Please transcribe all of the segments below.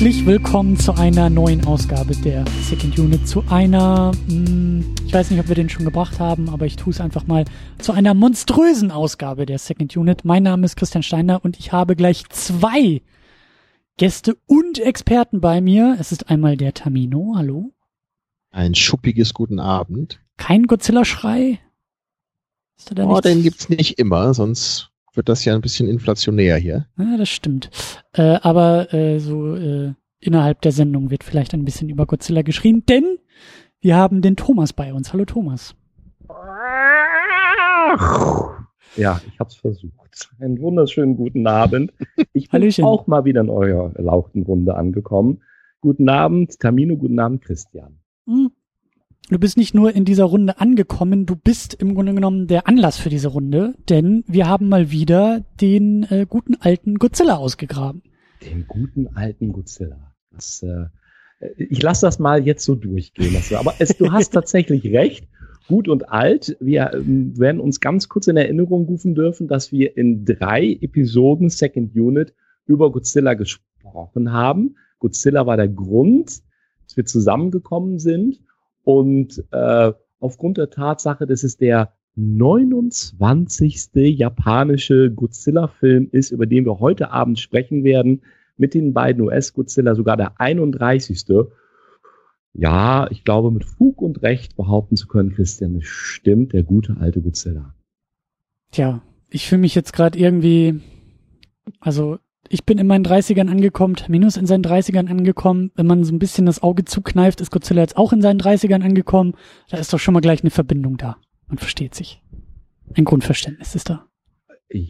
Herzlich willkommen zu einer neuen Ausgabe der Second Unit, zu einer, mh, hm, ich weiß nicht, ob wir den schon gebracht haben, aber ich tue es einfach mal, zu einer monströsen Ausgabe der Second Unit. Mein Name ist Christian Steiner und ich habe gleich zwei Gäste und Experten bei mir. Es ist einmal der Tamino, hallo. Ein schuppiges Guten Abend. Kein Godzilla-Schrei? Oh, den gibt's nicht immer, sonst wird das ja ein bisschen inflationär hier. Ja, das stimmt. Äh, aber äh, so äh, innerhalb der Sendung wird vielleicht ein bisschen über Godzilla geschrien, denn wir haben den Thomas bei uns. Hallo Thomas. Ja, ich hab's versucht. Einen wunderschönen guten Abend. Ich bin Hallöchen. auch mal wieder in eurer erlauchten Runde angekommen. Guten Abend, Tamino, guten Abend, Christian. Hm. Du bist nicht nur in dieser Runde angekommen, du bist im Grunde genommen der Anlass für diese Runde, denn wir haben mal wieder den äh, guten alten Godzilla ausgegraben. Den guten alten Godzilla. Das, äh, ich lasse das mal jetzt so durchgehen. Also, aber es, du hast tatsächlich recht. Gut und alt. Wir ähm, werden uns ganz kurz in Erinnerung rufen dürfen, dass wir in drei Episoden Second Unit über Godzilla gesprochen haben. Godzilla war der Grund, dass wir zusammengekommen sind. Und äh, aufgrund der Tatsache, dass es der 29. japanische Godzilla-Film ist, über den wir heute Abend sprechen werden, mit den beiden US-Godzilla sogar der 31. Ja, ich glaube, mit Fug und Recht behaupten zu können, Christian, es stimmt, der gute alte Godzilla. Tja, ich fühle mich jetzt gerade irgendwie, also ich bin in meinen 30ern angekommen, Terminus in seinen 30ern angekommen. Wenn man so ein bisschen das Auge zukneift, ist Godzilla jetzt auch in seinen 30ern angekommen. Da ist doch schon mal gleich eine Verbindung da. Man versteht sich. Ein Grundverständnis ist da.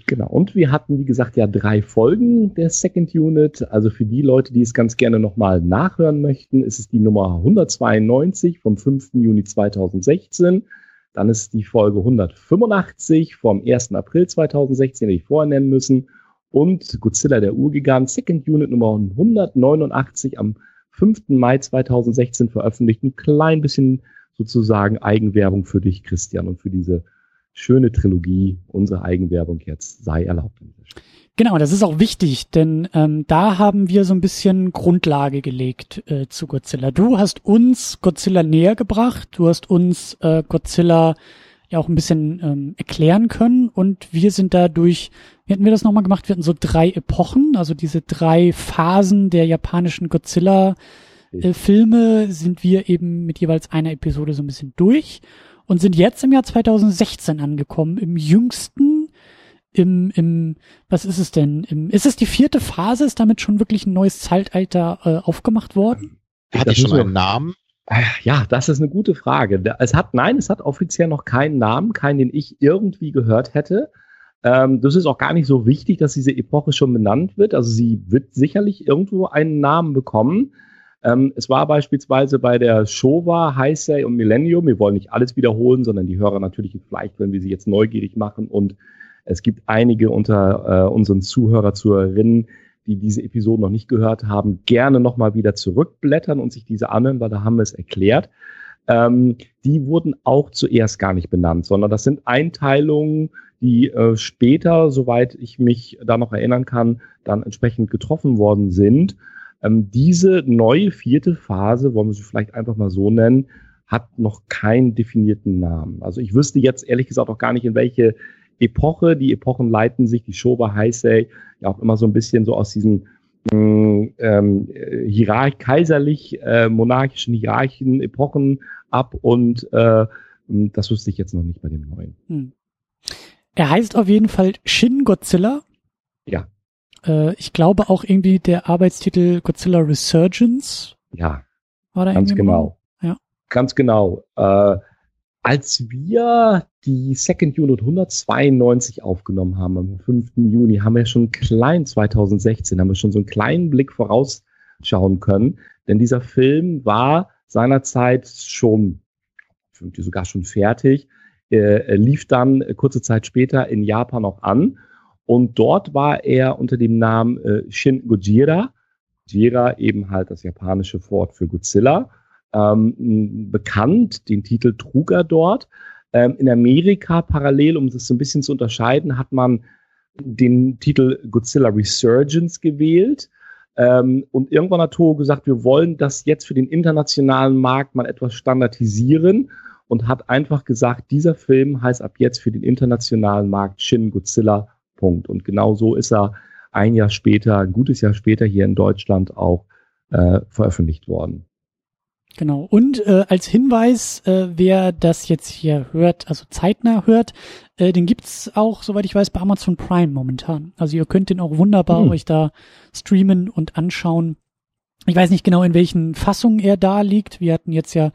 Genau. Und wir hatten, wie gesagt, ja drei Folgen der Second Unit. Also für die Leute, die es ganz gerne nochmal nachhören möchten, ist es die Nummer 192 vom 5. Juni 2016. Dann ist die Folge 185 vom 1. April 2016, die ich vorher nennen müssen und Godzilla der Urgigant Second Unit Nummer 189 am 5. Mai 2016 veröffentlicht. Ein klein bisschen sozusagen Eigenwerbung für dich, Christian, und für diese schöne Trilogie. Unsere Eigenwerbung jetzt sei erlaubt. Genau, das ist auch wichtig, denn ähm, da haben wir so ein bisschen Grundlage gelegt äh, zu Godzilla. Du hast uns Godzilla näher gebracht, du hast uns äh, Godzilla ja auch ein bisschen ähm, erklären können und wir sind dadurch wie hatten wir das nochmal gemacht? Wir hatten so drei Epochen, also diese drei Phasen der japanischen Godzilla-Filme äh, sind wir eben mit jeweils einer Episode so ein bisschen durch und sind jetzt im Jahr 2016 angekommen, im jüngsten, im, im, was ist es denn? Im, ist es die vierte Phase? Ist damit schon wirklich ein neues Zeitalter äh, aufgemacht worden? Hat das schon einen Namen? Ja, das ist eine gute Frage. Es hat, nein, es hat offiziell noch keinen Namen, keinen, den ich irgendwie gehört hätte. Ähm, das ist auch gar nicht so wichtig, dass diese Epoche schon benannt wird. Also sie wird sicherlich irgendwo einen Namen bekommen. Ähm, es war beispielsweise bei der Showa, Heisei und Millennium. Wir wollen nicht alles wiederholen, sondern die Hörer natürlich vielleicht, wenn wir sie jetzt neugierig machen. Und es gibt einige unter äh, unseren Zuhörer, Zuhörerinnen, die diese Episode noch nicht gehört haben, gerne nochmal wieder zurückblättern und sich diese anhören, weil da haben wir es erklärt. Ähm, die wurden auch zuerst gar nicht benannt, sondern das sind Einteilungen, die äh, später, soweit ich mich da noch erinnern kann, dann entsprechend getroffen worden sind. Ähm, diese neue vierte Phase, wollen wir sie vielleicht einfach mal so nennen, hat noch keinen definierten Namen. Also ich wüsste jetzt ehrlich gesagt auch gar nicht, in welche Epoche, die Epochen leiten sich, die Showa Heisei, ja auch immer so ein bisschen so aus diesen mm, ähm, hierarch kaiserlich äh, monarchischen Hierarchien Epochen ab und äh, das wüsste ich jetzt noch nicht bei dem neuen. Hm. Er heißt auf jeden Fall Shin Godzilla. Ja. Äh, ich glaube auch irgendwie der Arbeitstitel Godzilla Resurgence. Ja. War da ganz genau. Mal? Ja. Ganz genau. Äh, als wir die Second Unit 192 aufgenommen haben am 5. Juni, haben wir schon klein 2016, haben wir schon so einen kleinen Blick vorausschauen können. Denn dieser Film war seinerzeit schon, sogar schon fertig äh, lief dann kurze Zeit später in Japan auch an. Und dort war er unter dem Namen äh, Shin Gojira, Gojira eben halt das japanische Wort für Godzilla, ähm, bekannt. Den Titel trug er dort. Ähm, in Amerika parallel, um das so ein bisschen zu unterscheiden, hat man den Titel Godzilla Resurgence gewählt. Ähm, und irgendwann hat Toho gesagt, wir wollen das jetzt für den internationalen Markt mal etwas standardisieren und hat einfach gesagt, dieser Film heißt ab jetzt für den internationalen Markt Shin Godzilla. Punkt. Und genau so ist er ein Jahr später, ein gutes Jahr später hier in Deutschland auch äh, veröffentlicht worden. Genau. Und äh, als Hinweis, äh, wer das jetzt hier hört, also zeitnah hört, äh, den gibt's auch, soweit ich weiß, bei Amazon Prime momentan. Also ihr könnt den auch wunderbar hm. euch da streamen und anschauen. Ich weiß nicht genau, in welchen Fassungen er da liegt. Wir hatten jetzt ja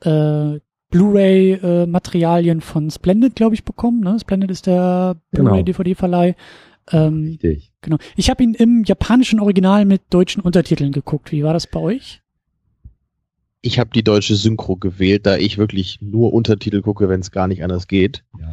äh, Blu-ray-Materialien äh, von Splendid, glaube ich, bekommen. Ne? Splendid ist der genau. Blu-ray-DVD-Verleih. Ähm, Richtig. Genau. Ich habe ihn im japanischen Original mit deutschen Untertiteln geguckt. Wie war das bei euch? Ich habe die deutsche Synchro gewählt, da ich wirklich nur Untertitel gucke, wenn es gar nicht anders geht. Ja.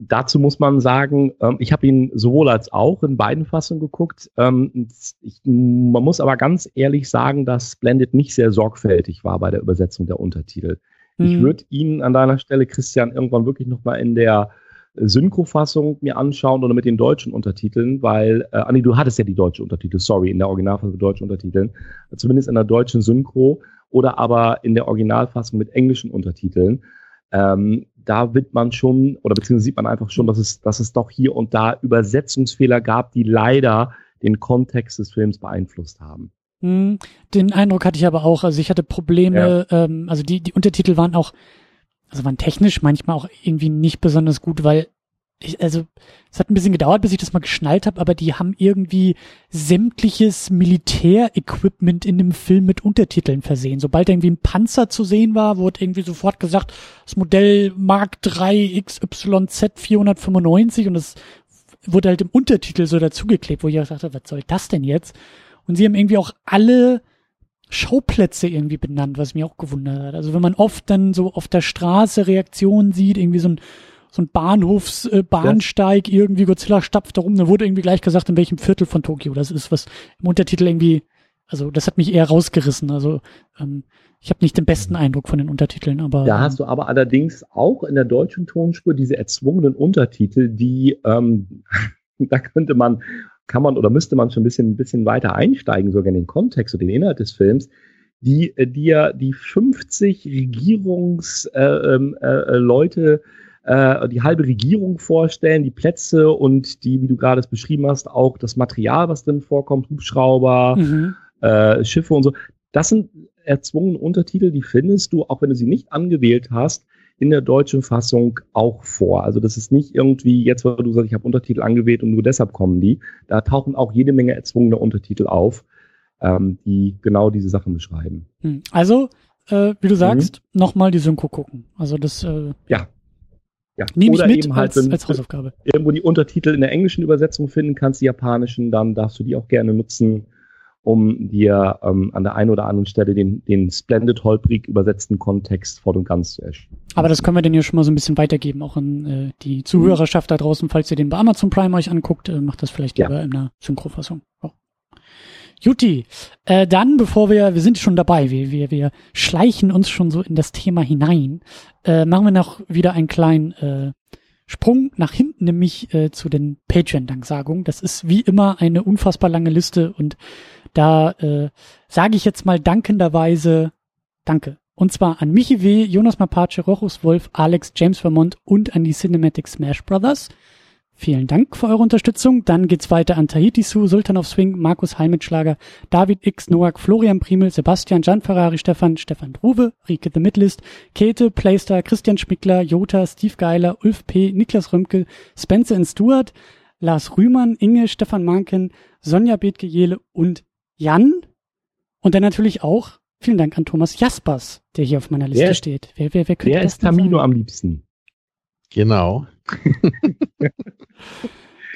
Dazu muss man sagen, ähm, ich habe ihn sowohl als auch in beiden Fassungen geguckt. Ähm, ich, man muss aber ganz ehrlich sagen, dass Splendid nicht sehr sorgfältig war bei der Übersetzung der Untertitel. Mhm. Ich würde ihn an deiner Stelle, Christian, irgendwann wirklich nochmal in der Synchrofassung mir anschauen oder mit den deutschen Untertiteln, weil, äh, Anni, du hattest ja die deutsche Untertitel, sorry, in der Originalfassung mit deutschen Untertiteln, zumindest in der deutschen Synchro oder aber in der Originalfassung mit englischen Untertiteln. Ähm, da wird man schon, oder beziehungsweise sieht man einfach schon, dass es, dass es doch hier und da Übersetzungsfehler gab, die leider den Kontext des Films beeinflusst haben. Hm, den Eindruck hatte ich aber auch. Also ich hatte Probleme, ja. ähm, also die, die Untertitel waren auch, also waren technisch manchmal auch irgendwie nicht besonders gut, weil ich, also es hat ein bisschen gedauert, bis ich das mal geschnallt habe, aber die haben irgendwie sämtliches Militärequipment in dem Film mit Untertiteln versehen. Sobald irgendwie ein Panzer zu sehen war, wurde irgendwie sofort gesagt, das Modell Mark 3 XYZ 495 und das wurde halt im Untertitel so dazugeklebt, wo ich auch dachte, was soll das denn jetzt? Und sie haben irgendwie auch alle Schauplätze irgendwie benannt, was mich auch gewundert hat. Also wenn man oft dann so auf der Straße Reaktionen sieht, irgendwie so ein so ein Bahnhofsbahnsteig, äh, irgendwie Godzilla stapft da rum, da wurde irgendwie gleich gesagt, in welchem Viertel von Tokio das ist, was im Untertitel irgendwie, also das hat mich eher rausgerissen. Also ähm, ich habe nicht den besten Eindruck von den Untertiteln, aber. Da hast du aber allerdings auch in der deutschen Tonspur diese erzwungenen Untertitel, die ähm, da könnte man, kann man oder müsste man schon ein bisschen, ein bisschen weiter einsteigen, sogar in den Kontext und den Inhalt des Films die äh, dir die 50 Regierungsleute äh, äh, Leute äh, die halbe Regierung vorstellen, die Plätze und die, wie du gerade es beschrieben hast, auch das Material, was drin vorkommt, Hubschrauber, mhm. äh, Schiffe und so. Das sind erzwungene Untertitel, die findest du, auch wenn du sie nicht angewählt hast, in der deutschen Fassung auch vor. Also das ist nicht irgendwie, jetzt weil du sagst, ich habe Untertitel angewählt und nur deshalb kommen die. Da tauchen auch jede Menge erzwungene Untertitel auf, ähm, die genau diese Sachen beschreiben. Hm. Also, äh, wie du sagst, mhm. nochmal die Synchro gucken. Also das äh, ja. Ja. Nehme ich mit halt, als, als Hausaufgabe. Irgendwo die Untertitel in der englischen Übersetzung finden kannst, die japanischen, dann darfst du die auch gerne nutzen, um dir ähm, an der einen oder anderen Stelle den, den splendid holprig übersetzten Kontext voll und ganz zu erstellen. Aber das können wir denn ja schon mal so ein bisschen weitergeben, auch an äh, die Zuhörerschaft da draußen, falls ihr den bei Amazon Prime euch anguckt, äh, macht das vielleicht ja. lieber in einer Synchrofassung. Oh. Juti, äh, dann, bevor wir, wir sind schon dabei, wir, wir, wir schleichen uns schon so in das Thema hinein, äh, machen wir noch wieder einen kleinen äh, Sprung nach hinten, nämlich äh, zu den Patreon-Danksagungen. Das ist wie immer eine unfassbar lange Liste und da äh, sage ich jetzt mal dankenderweise Danke. Und zwar an Michi W., Jonas Mapace, Rochus Wolf, Alex, James Vermont und an die Cinematic Smash Brothers. Vielen Dank für eure Unterstützung. Dann geht's weiter an Tahiti Su, Sultan of Swing, Markus Heimitschlager, David X, Noak, Florian Primel, Sebastian, Gian Ferrari, Stefan, Stefan Druwe, Rike The Midlist, Käthe, Playstar, Christian Schmickler, Jota, Steve Geiler, Ulf P., Niklas Römke, Spencer and Stuart, Lars Rühmann, Inge, Stefan Manken, Sonja Bethke-Jele und Jan. Und dann natürlich auch vielen Dank an Thomas Jaspers, der hier auf meiner Liste wer, steht. Wer, wer, wer, wer ist Tamino am liebsten? Genau.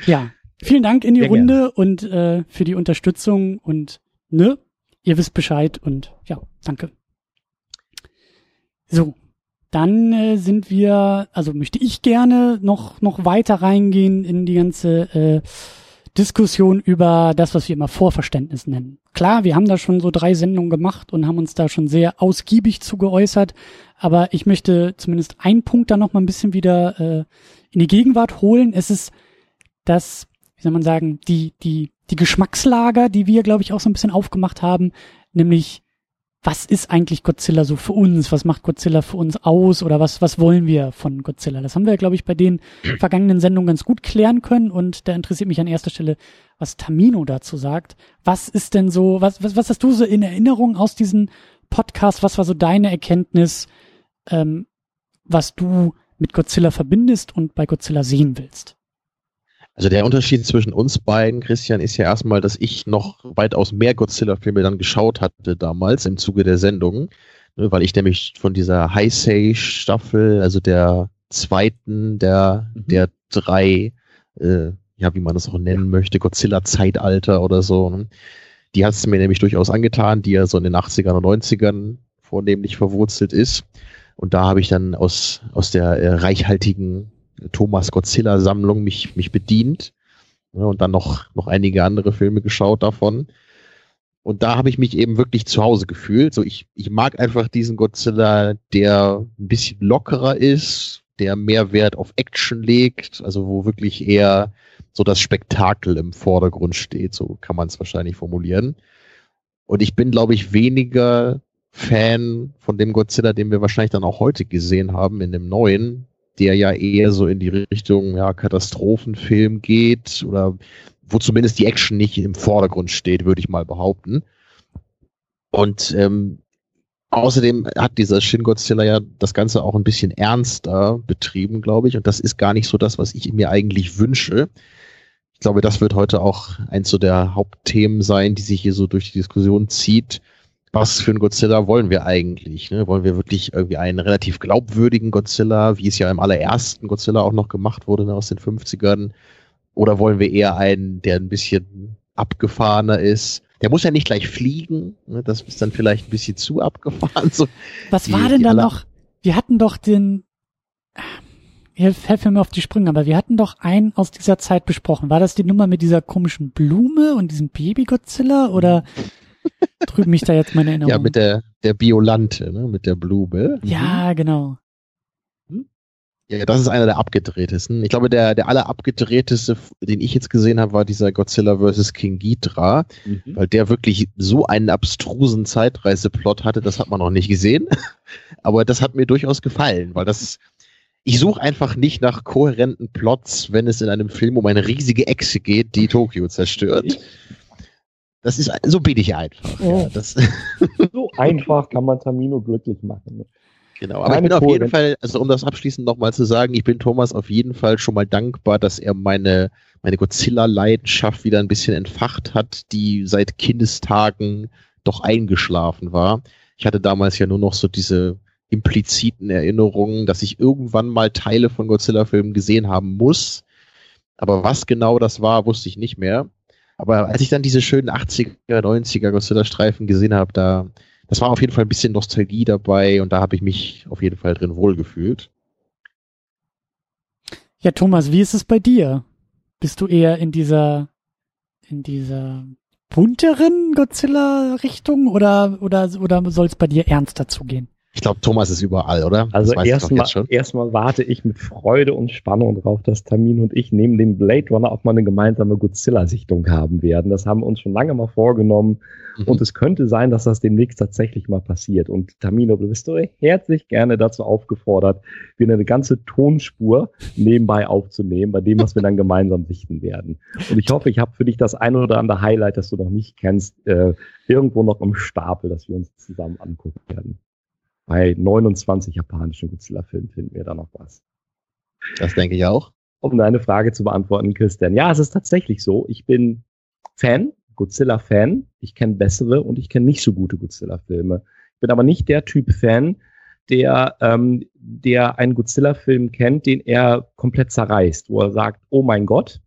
ja, vielen Dank in die Sehr Runde gerne. und äh, für die Unterstützung und ne, ihr wisst Bescheid und ja, danke. So, dann äh, sind wir, also möchte ich gerne noch noch weiter reingehen in die ganze äh, Diskussion über das, was wir immer Vorverständnis nennen. Klar, wir haben da schon so drei Sendungen gemacht und haben uns da schon sehr ausgiebig zu geäußert, aber ich möchte zumindest einen Punkt da noch mal ein bisschen wieder äh, in die Gegenwart holen. Es ist das, wie soll man sagen, die, die die Geschmackslager, die wir, glaube ich, auch so ein bisschen aufgemacht haben, nämlich was ist eigentlich Godzilla so für uns? Was macht Godzilla für uns aus? Oder was, was wollen wir von Godzilla? Das haben wir, glaube ich, bei den vergangenen Sendungen ganz gut klären können. Und da interessiert mich an erster Stelle, was Tamino dazu sagt. Was ist denn so, was, was, was hast du so in Erinnerung aus diesem Podcast? Was war so deine Erkenntnis, ähm, was du mit Godzilla verbindest und bei Godzilla sehen willst? Also der Unterschied zwischen uns beiden, Christian, ist ja erstmal, dass ich noch weitaus mehr Godzilla-Filme dann geschaut hatte damals im Zuge der Sendung, ne, weil ich nämlich von dieser Heisei-Staffel, also der zweiten der, mhm. der drei, äh, ja, wie man das auch nennen möchte, Godzilla-Zeitalter oder so, ne, die hat es mir nämlich durchaus angetan, die ja so in den 80ern und 90ern vornehmlich verwurzelt ist. Und da habe ich dann aus, aus der äh, reichhaltigen Thomas Godzilla Sammlung mich, mich bedient ja, und dann noch, noch einige andere Filme geschaut davon. Und da habe ich mich eben wirklich zu Hause gefühlt. So, ich, ich mag einfach diesen Godzilla, der ein bisschen lockerer ist, der mehr Wert auf Action legt, also wo wirklich eher so das Spektakel im Vordergrund steht, so kann man es wahrscheinlich formulieren. Und ich bin, glaube ich, weniger Fan von dem Godzilla, den wir wahrscheinlich dann auch heute gesehen haben in dem neuen, der ja eher so in die Richtung ja, Katastrophenfilm geht oder wo zumindest die Action nicht im Vordergrund steht, würde ich mal behaupten. Und ähm, außerdem hat dieser Shin Godzilla ja das Ganze auch ein bisschen ernster betrieben, glaube ich. Und das ist gar nicht so das, was ich mir eigentlich wünsche. Ich glaube, das wird heute auch eins so der Hauptthemen sein, die sich hier so durch die Diskussion zieht was für ein Godzilla wollen wir eigentlich? Ne? Wollen wir wirklich irgendwie einen relativ glaubwürdigen Godzilla, wie es ja im allerersten Godzilla auch noch gemacht wurde ne, aus den 50ern? Oder wollen wir eher einen, der ein bisschen abgefahrener ist? Der muss ja nicht gleich fliegen, ne? das ist dann vielleicht ein bisschen zu abgefahren. So, was die, war denn da noch? Wir hatten doch den, helfe mir auf die Sprünge, aber wir hatten doch einen aus dieser Zeit besprochen. War das die Nummer mit dieser komischen Blume und diesem Baby-Godzilla oder Trüben mich da jetzt meine Erinnerung. Ja, mit der, der Biolante, ne? mit der Blume. Ja, genau. Hm? Ja, das ist einer der abgedrehtesten. Ich glaube, der, der allerabgedrehteste, den ich jetzt gesehen habe, war dieser Godzilla vs. King Ghidra, mhm. weil der wirklich so einen abstrusen Zeitreiseplot hatte, das hat man noch nicht gesehen. Aber das hat mir durchaus gefallen, weil das, ich suche einfach nicht nach kohärenten Plots, wenn es in einem Film um eine riesige Echse geht, die Tokio zerstört. Das ist, so bin ich einfach. Oh. Ja, das so einfach kann man Tamino glücklich machen. Ne? Genau, aber Keine ich bin auf jeden Fall, also um das abschließend nochmal zu sagen, ich bin Thomas auf jeden Fall schon mal dankbar, dass er meine, meine Godzilla-Leidenschaft wieder ein bisschen entfacht hat, die seit Kindestagen doch eingeschlafen war. Ich hatte damals ja nur noch so diese impliziten Erinnerungen, dass ich irgendwann mal Teile von Godzilla-Filmen gesehen haben muss. Aber was genau das war, wusste ich nicht mehr. Aber als ich dann diese schönen 80er, 90er Godzilla-Streifen gesehen habe, da, das war auf jeden Fall ein bisschen Nostalgie dabei und da habe ich mich auf jeden Fall drin wohlgefühlt. Ja, Thomas, wie ist es bei dir? Bist du eher in dieser, in dieser bunteren Godzilla-Richtung oder, oder, oder soll es bei dir ernster zugehen? Ich glaube, Thomas ist überall, oder? Also erstmal erstmal warte ich mit Freude und Spannung darauf, dass Tamin und ich neben dem Blade Runner auch mal eine gemeinsame Godzilla-Sichtung haben werden. Das haben wir uns schon lange mal vorgenommen. Mhm. Und es könnte sein, dass das demnächst tatsächlich mal passiert. Und Tamino, du bist so herzlich gerne dazu aufgefordert, wir eine ganze Tonspur nebenbei aufzunehmen, bei dem, was wir dann gemeinsam sichten werden. Und ich hoffe, ich habe für dich das ein oder andere Highlight, das du noch nicht kennst, äh, irgendwo noch im Stapel, das wir uns zusammen angucken werden bei 29 japanischen Godzilla-Filmen finden wir da noch was. Das denke ich auch. Um deine Frage zu beantworten, Christian. Ja, es ist tatsächlich so. Ich bin Fan, Godzilla-Fan. Ich kenne bessere und ich kenne nicht so gute Godzilla-Filme. Ich bin aber nicht der Typ Fan, der, ähm, der einen Godzilla-Film kennt, den er komplett zerreißt, wo er sagt, oh mein Gott,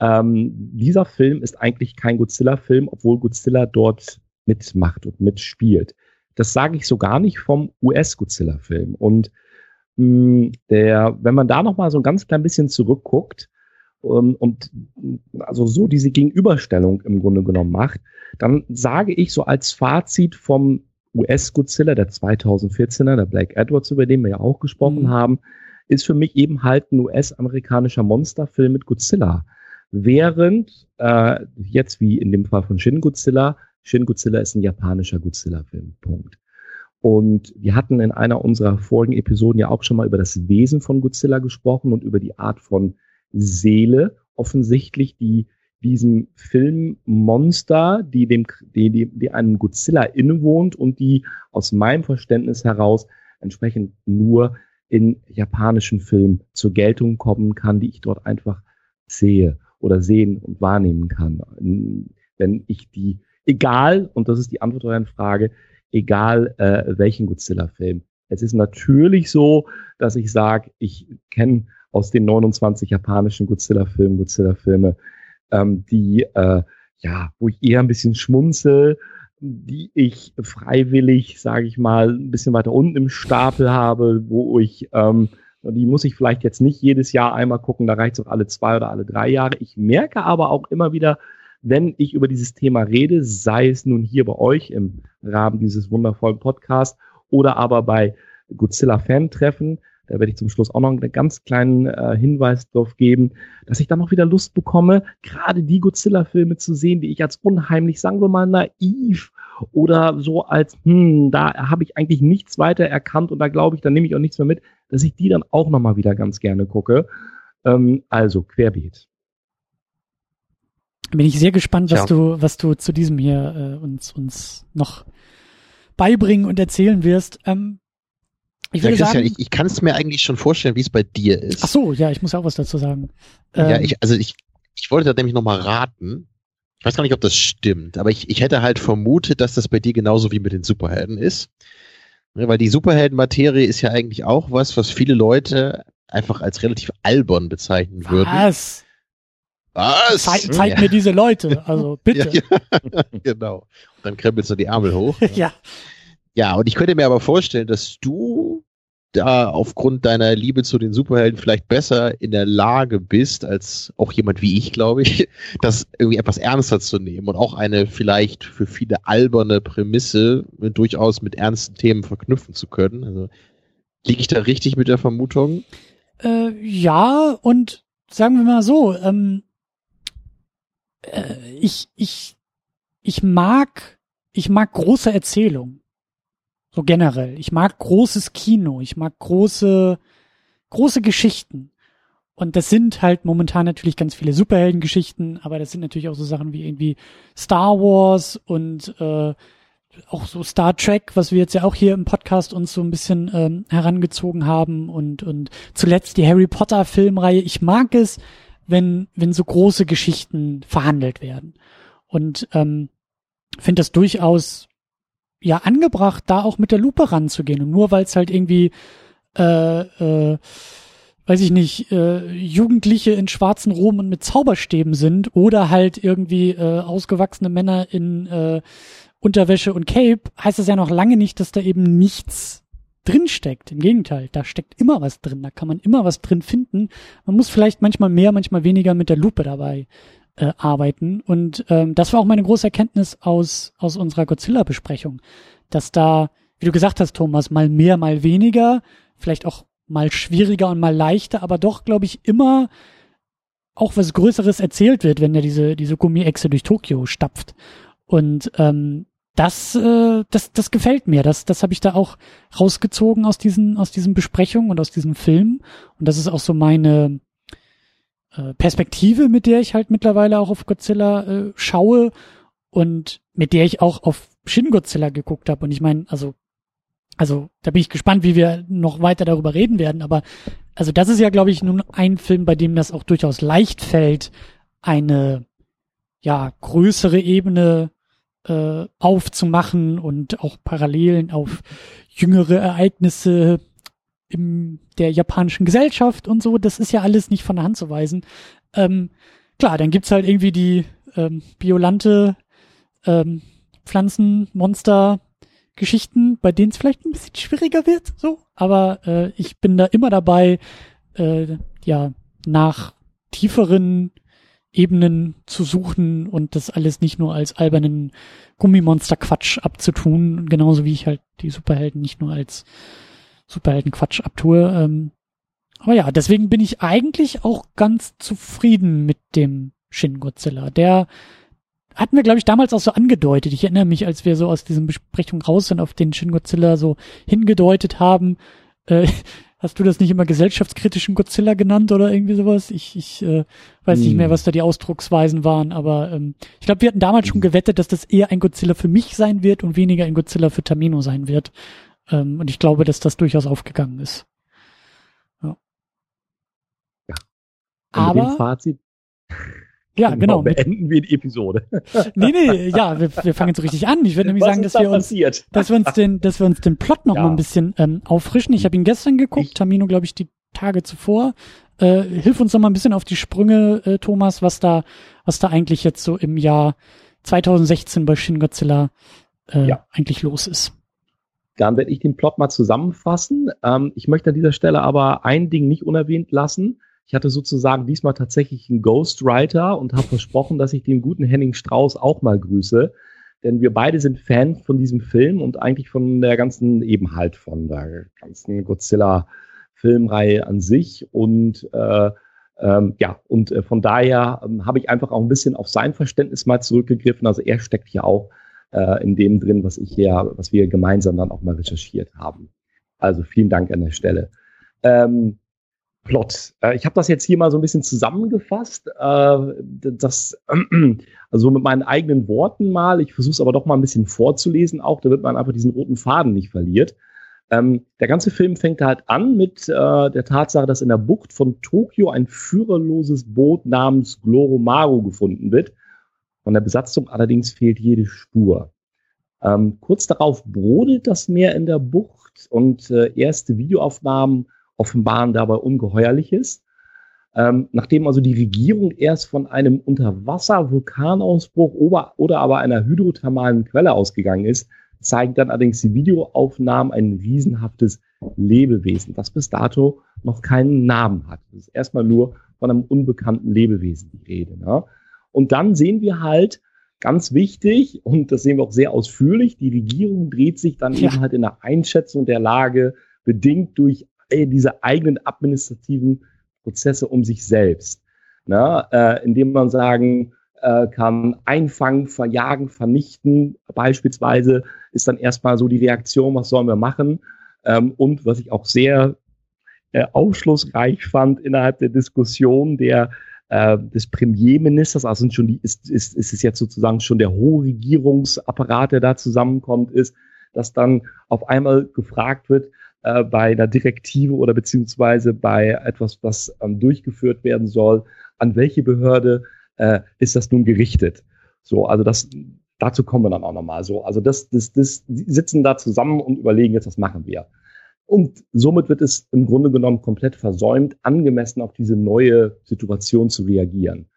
ähm, dieser Film ist eigentlich kein Godzilla-Film, obwohl Godzilla dort mitmacht und mitspielt. Das sage ich so gar nicht vom US-Godzilla-Film. Und mh, mm, der, wenn man da noch mal so ein ganz klein bisschen zurückguckt um, und also so diese Gegenüberstellung im Grunde genommen macht, dann sage ich so als Fazit vom US-Godzilla, der 2014er, der Black Edwards, über den wir ja auch gesprochen mhm. haben, ist für mich eben halt ein US-amerikanischer Monsterfilm mit Godzilla. Während äh, jetzt wie in dem Fall von Shin Godzilla, Shin Godzilla ist ein japanischer Godzilla-Film. Punkt. Und wir hatten in einer unserer vorigen Episoden ja auch schon mal über das Wesen von Godzilla gesprochen und über die Art von Seele offensichtlich, die diesem Filmmonster, die dem, die, die, die einem Godzilla innewohnt und die aus meinem Verständnis heraus entsprechend nur in japanischen Filmen zur Geltung kommen kann, die ich dort einfach sehe oder sehen und wahrnehmen kann. Wenn ich die, egal, und das ist die Antwort deine Frage, egal äh, welchen Godzilla-Film. Es ist natürlich so, dass ich sage, ich kenne aus den 29 japanischen Godzilla-Filmen, Godzilla-Filme, ähm, die, äh, ja, wo ich eher ein bisschen schmunzel, die ich freiwillig, sage ich mal, ein bisschen weiter unten im Stapel habe, wo ich, ähm, die muss ich vielleicht jetzt nicht jedes Jahr einmal gucken, da reicht es auch alle zwei oder alle drei Jahre. Ich merke aber auch immer wieder, wenn ich über dieses Thema rede, sei es nun hier bei euch im Rahmen dieses wundervollen Podcasts oder aber bei Godzilla-Fan-Treffen, da werde ich zum Schluss auch noch einen ganz kleinen äh, Hinweis drauf geben, dass ich dann auch wieder Lust bekomme, gerade die Godzilla-Filme zu sehen, die ich als unheimlich, sagen wir mal, naiv oder so als, hm, da habe ich eigentlich nichts weiter erkannt und da glaube ich, da nehme ich auch nichts mehr mit, dass ich die dann auch nochmal wieder ganz gerne gucke. Ähm, also, querbeet. Bin ich sehr gespannt, was ja. du, was du zu diesem hier äh, uns, uns noch beibringen und erzählen wirst. Ähm, ich ja, sagen, ich, ich kann es mir eigentlich schon vorstellen, wie es bei dir ist. Ach so, ja, ich muss auch was dazu sagen. Ähm, ja, ich, also ich, ich wollte da nämlich nochmal raten. Ich weiß gar nicht, ob das stimmt, aber ich, ich hätte halt vermutet, dass das bei dir genauso wie mit den Superhelden ist. Weil die Superheldenmaterie ist ja eigentlich auch was, was viele Leute einfach als relativ albern bezeichnen was? würden. Was? Was? Ze zeig ja. mir diese Leute, also bitte. Ja, ja. genau. Und dann krempelst du die Ärmel hoch. ja. Ja, und ich könnte mir aber vorstellen, dass du da aufgrund deiner Liebe zu den Superhelden vielleicht besser in der Lage bist, als auch jemand wie ich, glaube ich, das irgendwie etwas ernster zu nehmen und auch eine vielleicht für viele alberne Prämisse durchaus mit ernsten Themen verknüpfen zu können. Also liege ich da richtig mit der Vermutung? Äh, ja, und sagen wir mal so, ähm, äh, ich, ich, ich mag, ich mag große Erzählungen. So generell. Ich mag großes Kino. Ich mag große, große Geschichten. Und das sind halt momentan natürlich ganz viele Superheldengeschichten, aber das sind natürlich auch so Sachen wie irgendwie Star Wars und äh, auch so Star Trek, was wir jetzt ja auch hier im Podcast uns so ein bisschen ähm, herangezogen haben und und zuletzt die Harry Potter Filmreihe. Ich mag es, wenn, wenn so große Geschichten verhandelt werden. Und ähm, finde das durchaus ja angebracht, da auch mit der Lupe ranzugehen. Und nur weil es halt irgendwie, äh, äh, weiß ich nicht, äh, Jugendliche in schwarzen Roben und mit Zauberstäben sind oder halt irgendwie äh, ausgewachsene Männer in äh, Unterwäsche und Cape, heißt das ja noch lange nicht, dass da eben nichts drin steckt. Im Gegenteil, da steckt immer was drin, da kann man immer was drin finden. Man muss vielleicht manchmal mehr, manchmal weniger mit der Lupe dabei äh, arbeiten. Und ähm, das war auch meine große Erkenntnis aus, aus unserer Godzilla-Besprechung, dass da, wie du gesagt hast, Thomas, mal mehr, mal weniger, vielleicht auch mal schwieriger und mal leichter, aber doch, glaube ich, immer auch was Größeres erzählt wird, wenn er diese, diese Gummiechse durch Tokio stapft. Und ähm, das, äh, das, das gefällt mir. Das, das habe ich da auch rausgezogen aus diesen, aus diesen Besprechungen und aus diesem Film. Und das ist auch so meine äh, Perspektive, mit der ich halt mittlerweile auch auf Godzilla äh, schaue und mit der ich auch auf Shin Godzilla geguckt habe. Und ich meine, also, also da bin ich gespannt, wie wir noch weiter darüber reden werden. Aber also das ist ja, glaube ich, nun ein Film, bei dem das auch durchaus leicht fällt, eine ja größere Ebene äh, aufzumachen und auch Parallelen auf jüngere Ereignisse in der japanischen Gesellschaft und so. Das ist ja alles nicht von der Hand zu weisen. Ähm, klar, dann gibt's halt irgendwie die ähm, Biolante ähm, Pflanzenmonster Geschichten, bei denen es vielleicht ein bisschen schwieriger wird, so. Aber äh, ich bin da immer dabei, äh, ja, nach tieferen Ebenen zu suchen und das alles nicht nur als albernen Gummimonster-Quatsch abzutun, genauso wie ich halt die Superhelden nicht nur als Superhelden-Quatsch abtue. Ähm, aber ja, deswegen bin ich eigentlich auch ganz zufrieden mit dem Shin Godzilla. Der hatten wir, glaube ich, damals auch so angedeutet. Ich erinnere mich, als wir so aus diesen Besprechungen raus sind, auf den Shin Godzilla so hingedeutet haben. Äh, hast du das nicht immer gesellschaftskritischen Godzilla genannt oder irgendwie sowas? Ich, ich äh, weiß hm. nicht mehr, was da die Ausdrucksweisen waren, aber ähm, ich glaube, wir hatten damals schon gewettet, dass das eher ein Godzilla für mich sein wird und weniger ein Godzilla für Tamino sein wird. Ähm, und ich glaube, dass das durchaus aufgegangen ist. Ja. ja. Aber Fazit ja, genau. Beenden wir die Episode. Nee, nee, ja, wir, wir fangen jetzt so richtig an. Ich würde nämlich Was sagen, dass wir uns, dass wir uns den, dass wir uns den Plot noch ja. mal ein bisschen ähm, auffrischen. Ich habe ihn gestern geguckt, ich, Tamino, glaube ich, die Tage zuvor. Äh, hilf uns noch mal ein bisschen auf die Sprünge, äh, Thomas, was da, was da eigentlich jetzt so im Jahr 2016 bei Shin Godzilla äh, ja. eigentlich los ist. Dann werde ich den Plot mal zusammenfassen. Ähm, ich möchte an dieser Stelle aber ein Ding nicht unerwähnt lassen. Ich hatte sozusagen diesmal tatsächlich einen Ghostwriter und habe versprochen, dass ich den guten Henning Strauß auch mal grüße. Denn wir beide sind Fan von diesem Film und eigentlich von der ganzen, eben halt von der ganzen Godzilla-Filmreihe an sich. Und äh, ähm, ja, und äh, von daher ähm, habe ich einfach auch ein bisschen auf sein Verständnis mal zurückgegriffen. Also er steckt ja auch äh, in dem drin, was ich hier, was wir gemeinsam dann auch mal recherchiert haben. Also vielen Dank an der Stelle. Ähm, Plot. Äh, ich habe das jetzt hier mal so ein bisschen zusammengefasst. Äh, das, also mit meinen eigenen Worten mal. Ich versuche es aber doch mal ein bisschen vorzulesen, auch damit man einfach diesen roten Faden nicht verliert. Ähm, der ganze Film fängt halt an mit äh, der Tatsache, dass in der Bucht von Tokio ein führerloses Boot namens Gloromaru gefunden wird. Von der Besatzung allerdings fehlt jede Spur. Ähm, kurz darauf brodelt das Meer in der Bucht und erste Videoaufnahmen offenbaren dabei Ungeheuerliches. Ähm, nachdem also die Regierung erst von einem Unterwasser-Vulkanausbruch oder, aber einer hydrothermalen Quelle ausgegangen ist, zeigen dann allerdings die Videoaufnahmen ein riesenhaftes Lebewesen, das bis dato noch keinen Namen hat. Das ist erstmal nur von einem unbekannten Lebewesen die Rede. Ne? Und dann sehen wir halt, ganz wichtig, und das sehen wir auch sehr ausführlich, die Regierung dreht sich dann ja. eben halt in der Einschätzung der Lage bedingt durch diese eigenen administrativen Prozesse um sich selbst. Na, äh, indem man sagen äh, kann, einfangen, verjagen, vernichten. Beispielsweise ist dann erstmal so die Reaktion, was sollen wir machen? Ähm, und was ich auch sehr äh, aufschlussreich fand innerhalb der Diskussion der äh, des Premierministers, also sind schon die, ist, ist, ist es jetzt sozusagen schon der hohe Regierungsapparat, der da zusammenkommt, ist, dass dann auf einmal gefragt wird, äh, bei einer Direktive oder beziehungsweise bei etwas, was ähm, durchgeführt werden soll, an welche Behörde äh, ist das nun gerichtet? So, also das, dazu kommen wir dann auch nochmal. So, also das, das, das, die sitzen da zusammen und überlegen jetzt, was machen wir. Und somit wird es im Grunde genommen komplett versäumt, angemessen auf diese neue Situation zu reagieren.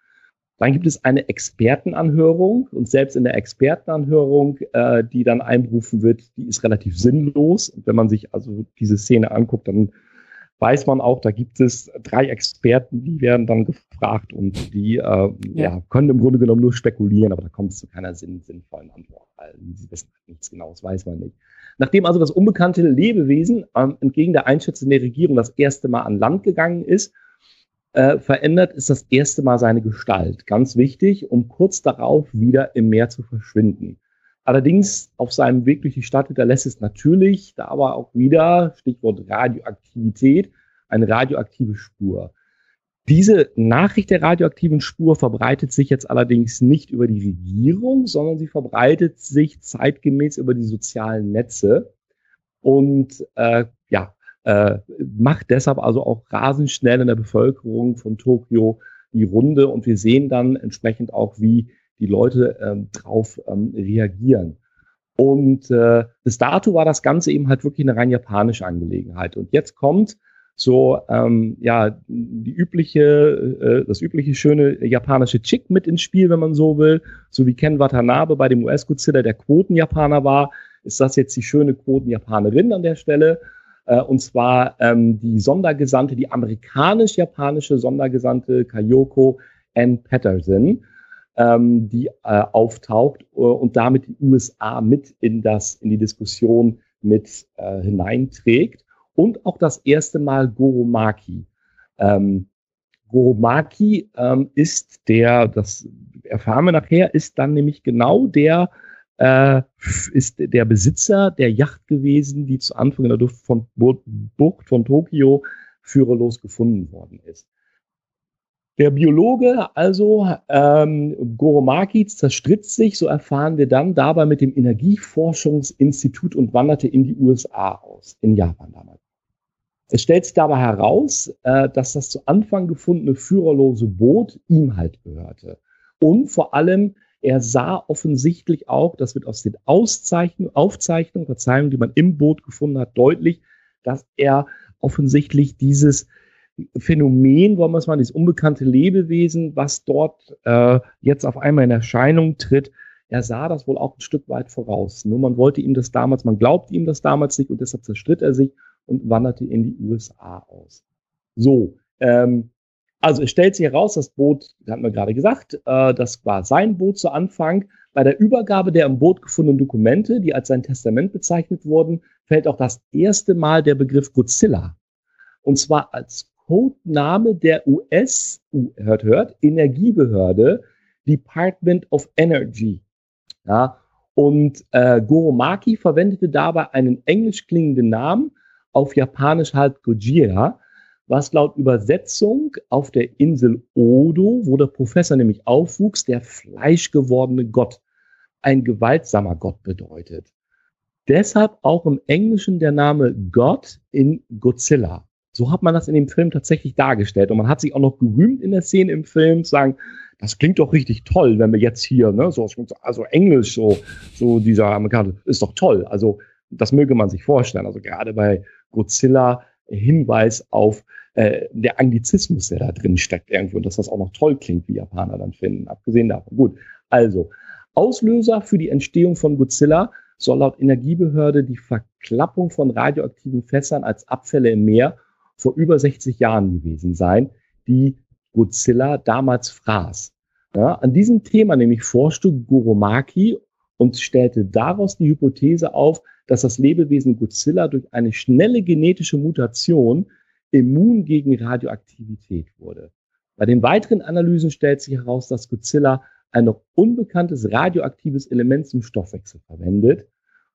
Dann gibt es eine Expertenanhörung und selbst in der Expertenanhörung, äh, die dann einberufen wird, die ist relativ sinnlos. Und wenn man sich also diese Szene anguckt, dann weiß man auch, da gibt es drei Experten, die werden dann gefragt und die äh, ja. ja. können im Grunde genommen nur spekulieren, aber da kommt es zu keiner sinn sinnvollen Antwort, weil sie wissen halt nichts Genaues, weiß man nicht. Nachdem also das unbekannte Lebewesen ähm, entgegen der Einschätzung der Regierung das erste Mal an Land gegangen ist, äh, verändert es das erste Mal seine Gestalt. Ganz wichtig, um kurz darauf wieder im Meer zu verschwinden. Allerdings auf seinem Weg durch die Stadt hinterlässt es natürlich, da aber auch wieder, Stichwort Radioaktivität, eine radioaktive Spur. Diese Nachricht der radioaktiven Spur verbreitet sich jetzt allerdings nicht über die Regierung, sondern sie verbreitet sich zeitgemäß über die sozialen Netze. Und äh, äh, macht deshalb also auch rasend schnell in der Bevölkerung von Tokio die Runde und wir sehen dann entsprechend auch, wie die Leute ähm, drauf ähm, reagieren. Und äh, bis dato war das Ganze eben halt wirklich eine rein japanische Angelegenheit. Und jetzt kommt so ähm, ja die übliche, äh, das übliche schöne japanische Chick mit ins Spiel, wenn man so will. So wie Ken Watanabe bei dem US-Godzilla der Quoten-Japaner war, ist das jetzt die schöne Quoten-Japanerin an der Stelle. Äh, und zwar ähm, die Sondergesandte, die amerikanisch-japanische Sondergesandte Kayoko N. Patterson, ähm, die äh, auftaucht äh, und damit die USA mit in das in die Diskussion mit äh, hineinträgt und auch das erste Mal Goromaki. Ähm, Goromaki ähm, ist der, das erfahren wir nachher, ist dann nämlich genau der, äh, ist der Besitzer der Yacht gewesen, die zu Anfang in der Luft von Bucht von Tokio führerlos gefunden worden ist. Der Biologe, also ähm, Goromaki, zerstritt sich, so erfahren wir dann, dabei mit dem Energieforschungsinstitut und wanderte in die USA aus, in Japan damals. Es stellt sich dabei heraus, äh, dass das zu Anfang gefundene führerlose Boot ihm halt gehörte. Und vor allem, er sah offensichtlich auch, das wird aus den Auszeichnungen, Aufzeichnungen, Verzeihungen, die man im Boot gefunden hat, deutlich, dass er offensichtlich dieses Phänomen, wollen wir es mal, dieses unbekannte Lebewesen, was dort äh, jetzt auf einmal in Erscheinung tritt, er sah das wohl auch ein Stück weit voraus. Nur man wollte ihm das damals, man glaubte ihm das damals nicht und deshalb zerstritt er sich und wanderte in die USA aus. So, ähm, also es stellt sich heraus, das Boot, hatten wir gerade gesagt, äh, das war sein Boot zu Anfang. Bei der Übergabe der im Boot gefundenen Dokumente, die als sein Testament bezeichnet wurden, fällt auch das erste Mal der Begriff Godzilla. Und zwar als Codename der US, hört, hört, Energiebehörde, Department of Energy. Ja, und äh, Goromaki verwendete dabei einen englisch klingenden Namen, auf Japanisch halt Gojira, was laut Übersetzung auf der Insel Odo, wo der Professor nämlich aufwuchs, der fleischgewordene Gott, ein gewaltsamer Gott bedeutet. Deshalb auch im Englischen der Name Gott in Godzilla. So hat man das in dem Film tatsächlich dargestellt. Und man hat sich auch noch gerühmt in der Szene im Film, zu sagen, das klingt doch richtig toll, wenn wir jetzt hier, ne, so, also Englisch, so, so dieser Amerikaner, ist doch toll. Also, das möge man sich vorstellen. Also gerade bei Godzilla Hinweis auf äh, der Anglizismus, der da drin steckt irgendwo und dass das auch noch toll klingt, wie Japaner dann finden. Abgesehen davon. Gut, also Auslöser für die Entstehung von Godzilla soll laut Energiebehörde die Verklappung von radioaktiven Fässern als Abfälle im Meer vor über 60 Jahren gewesen sein, die Godzilla damals fraß. Ja, an diesem Thema nämlich forschte Goromaki und stellte daraus die Hypothese auf, dass das Lebewesen Godzilla durch eine schnelle genetische Mutation immun gegen Radioaktivität wurde. Bei den weiteren Analysen stellt sich heraus, dass Godzilla ein noch unbekanntes radioaktives Element zum Stoffwechsel verwendet.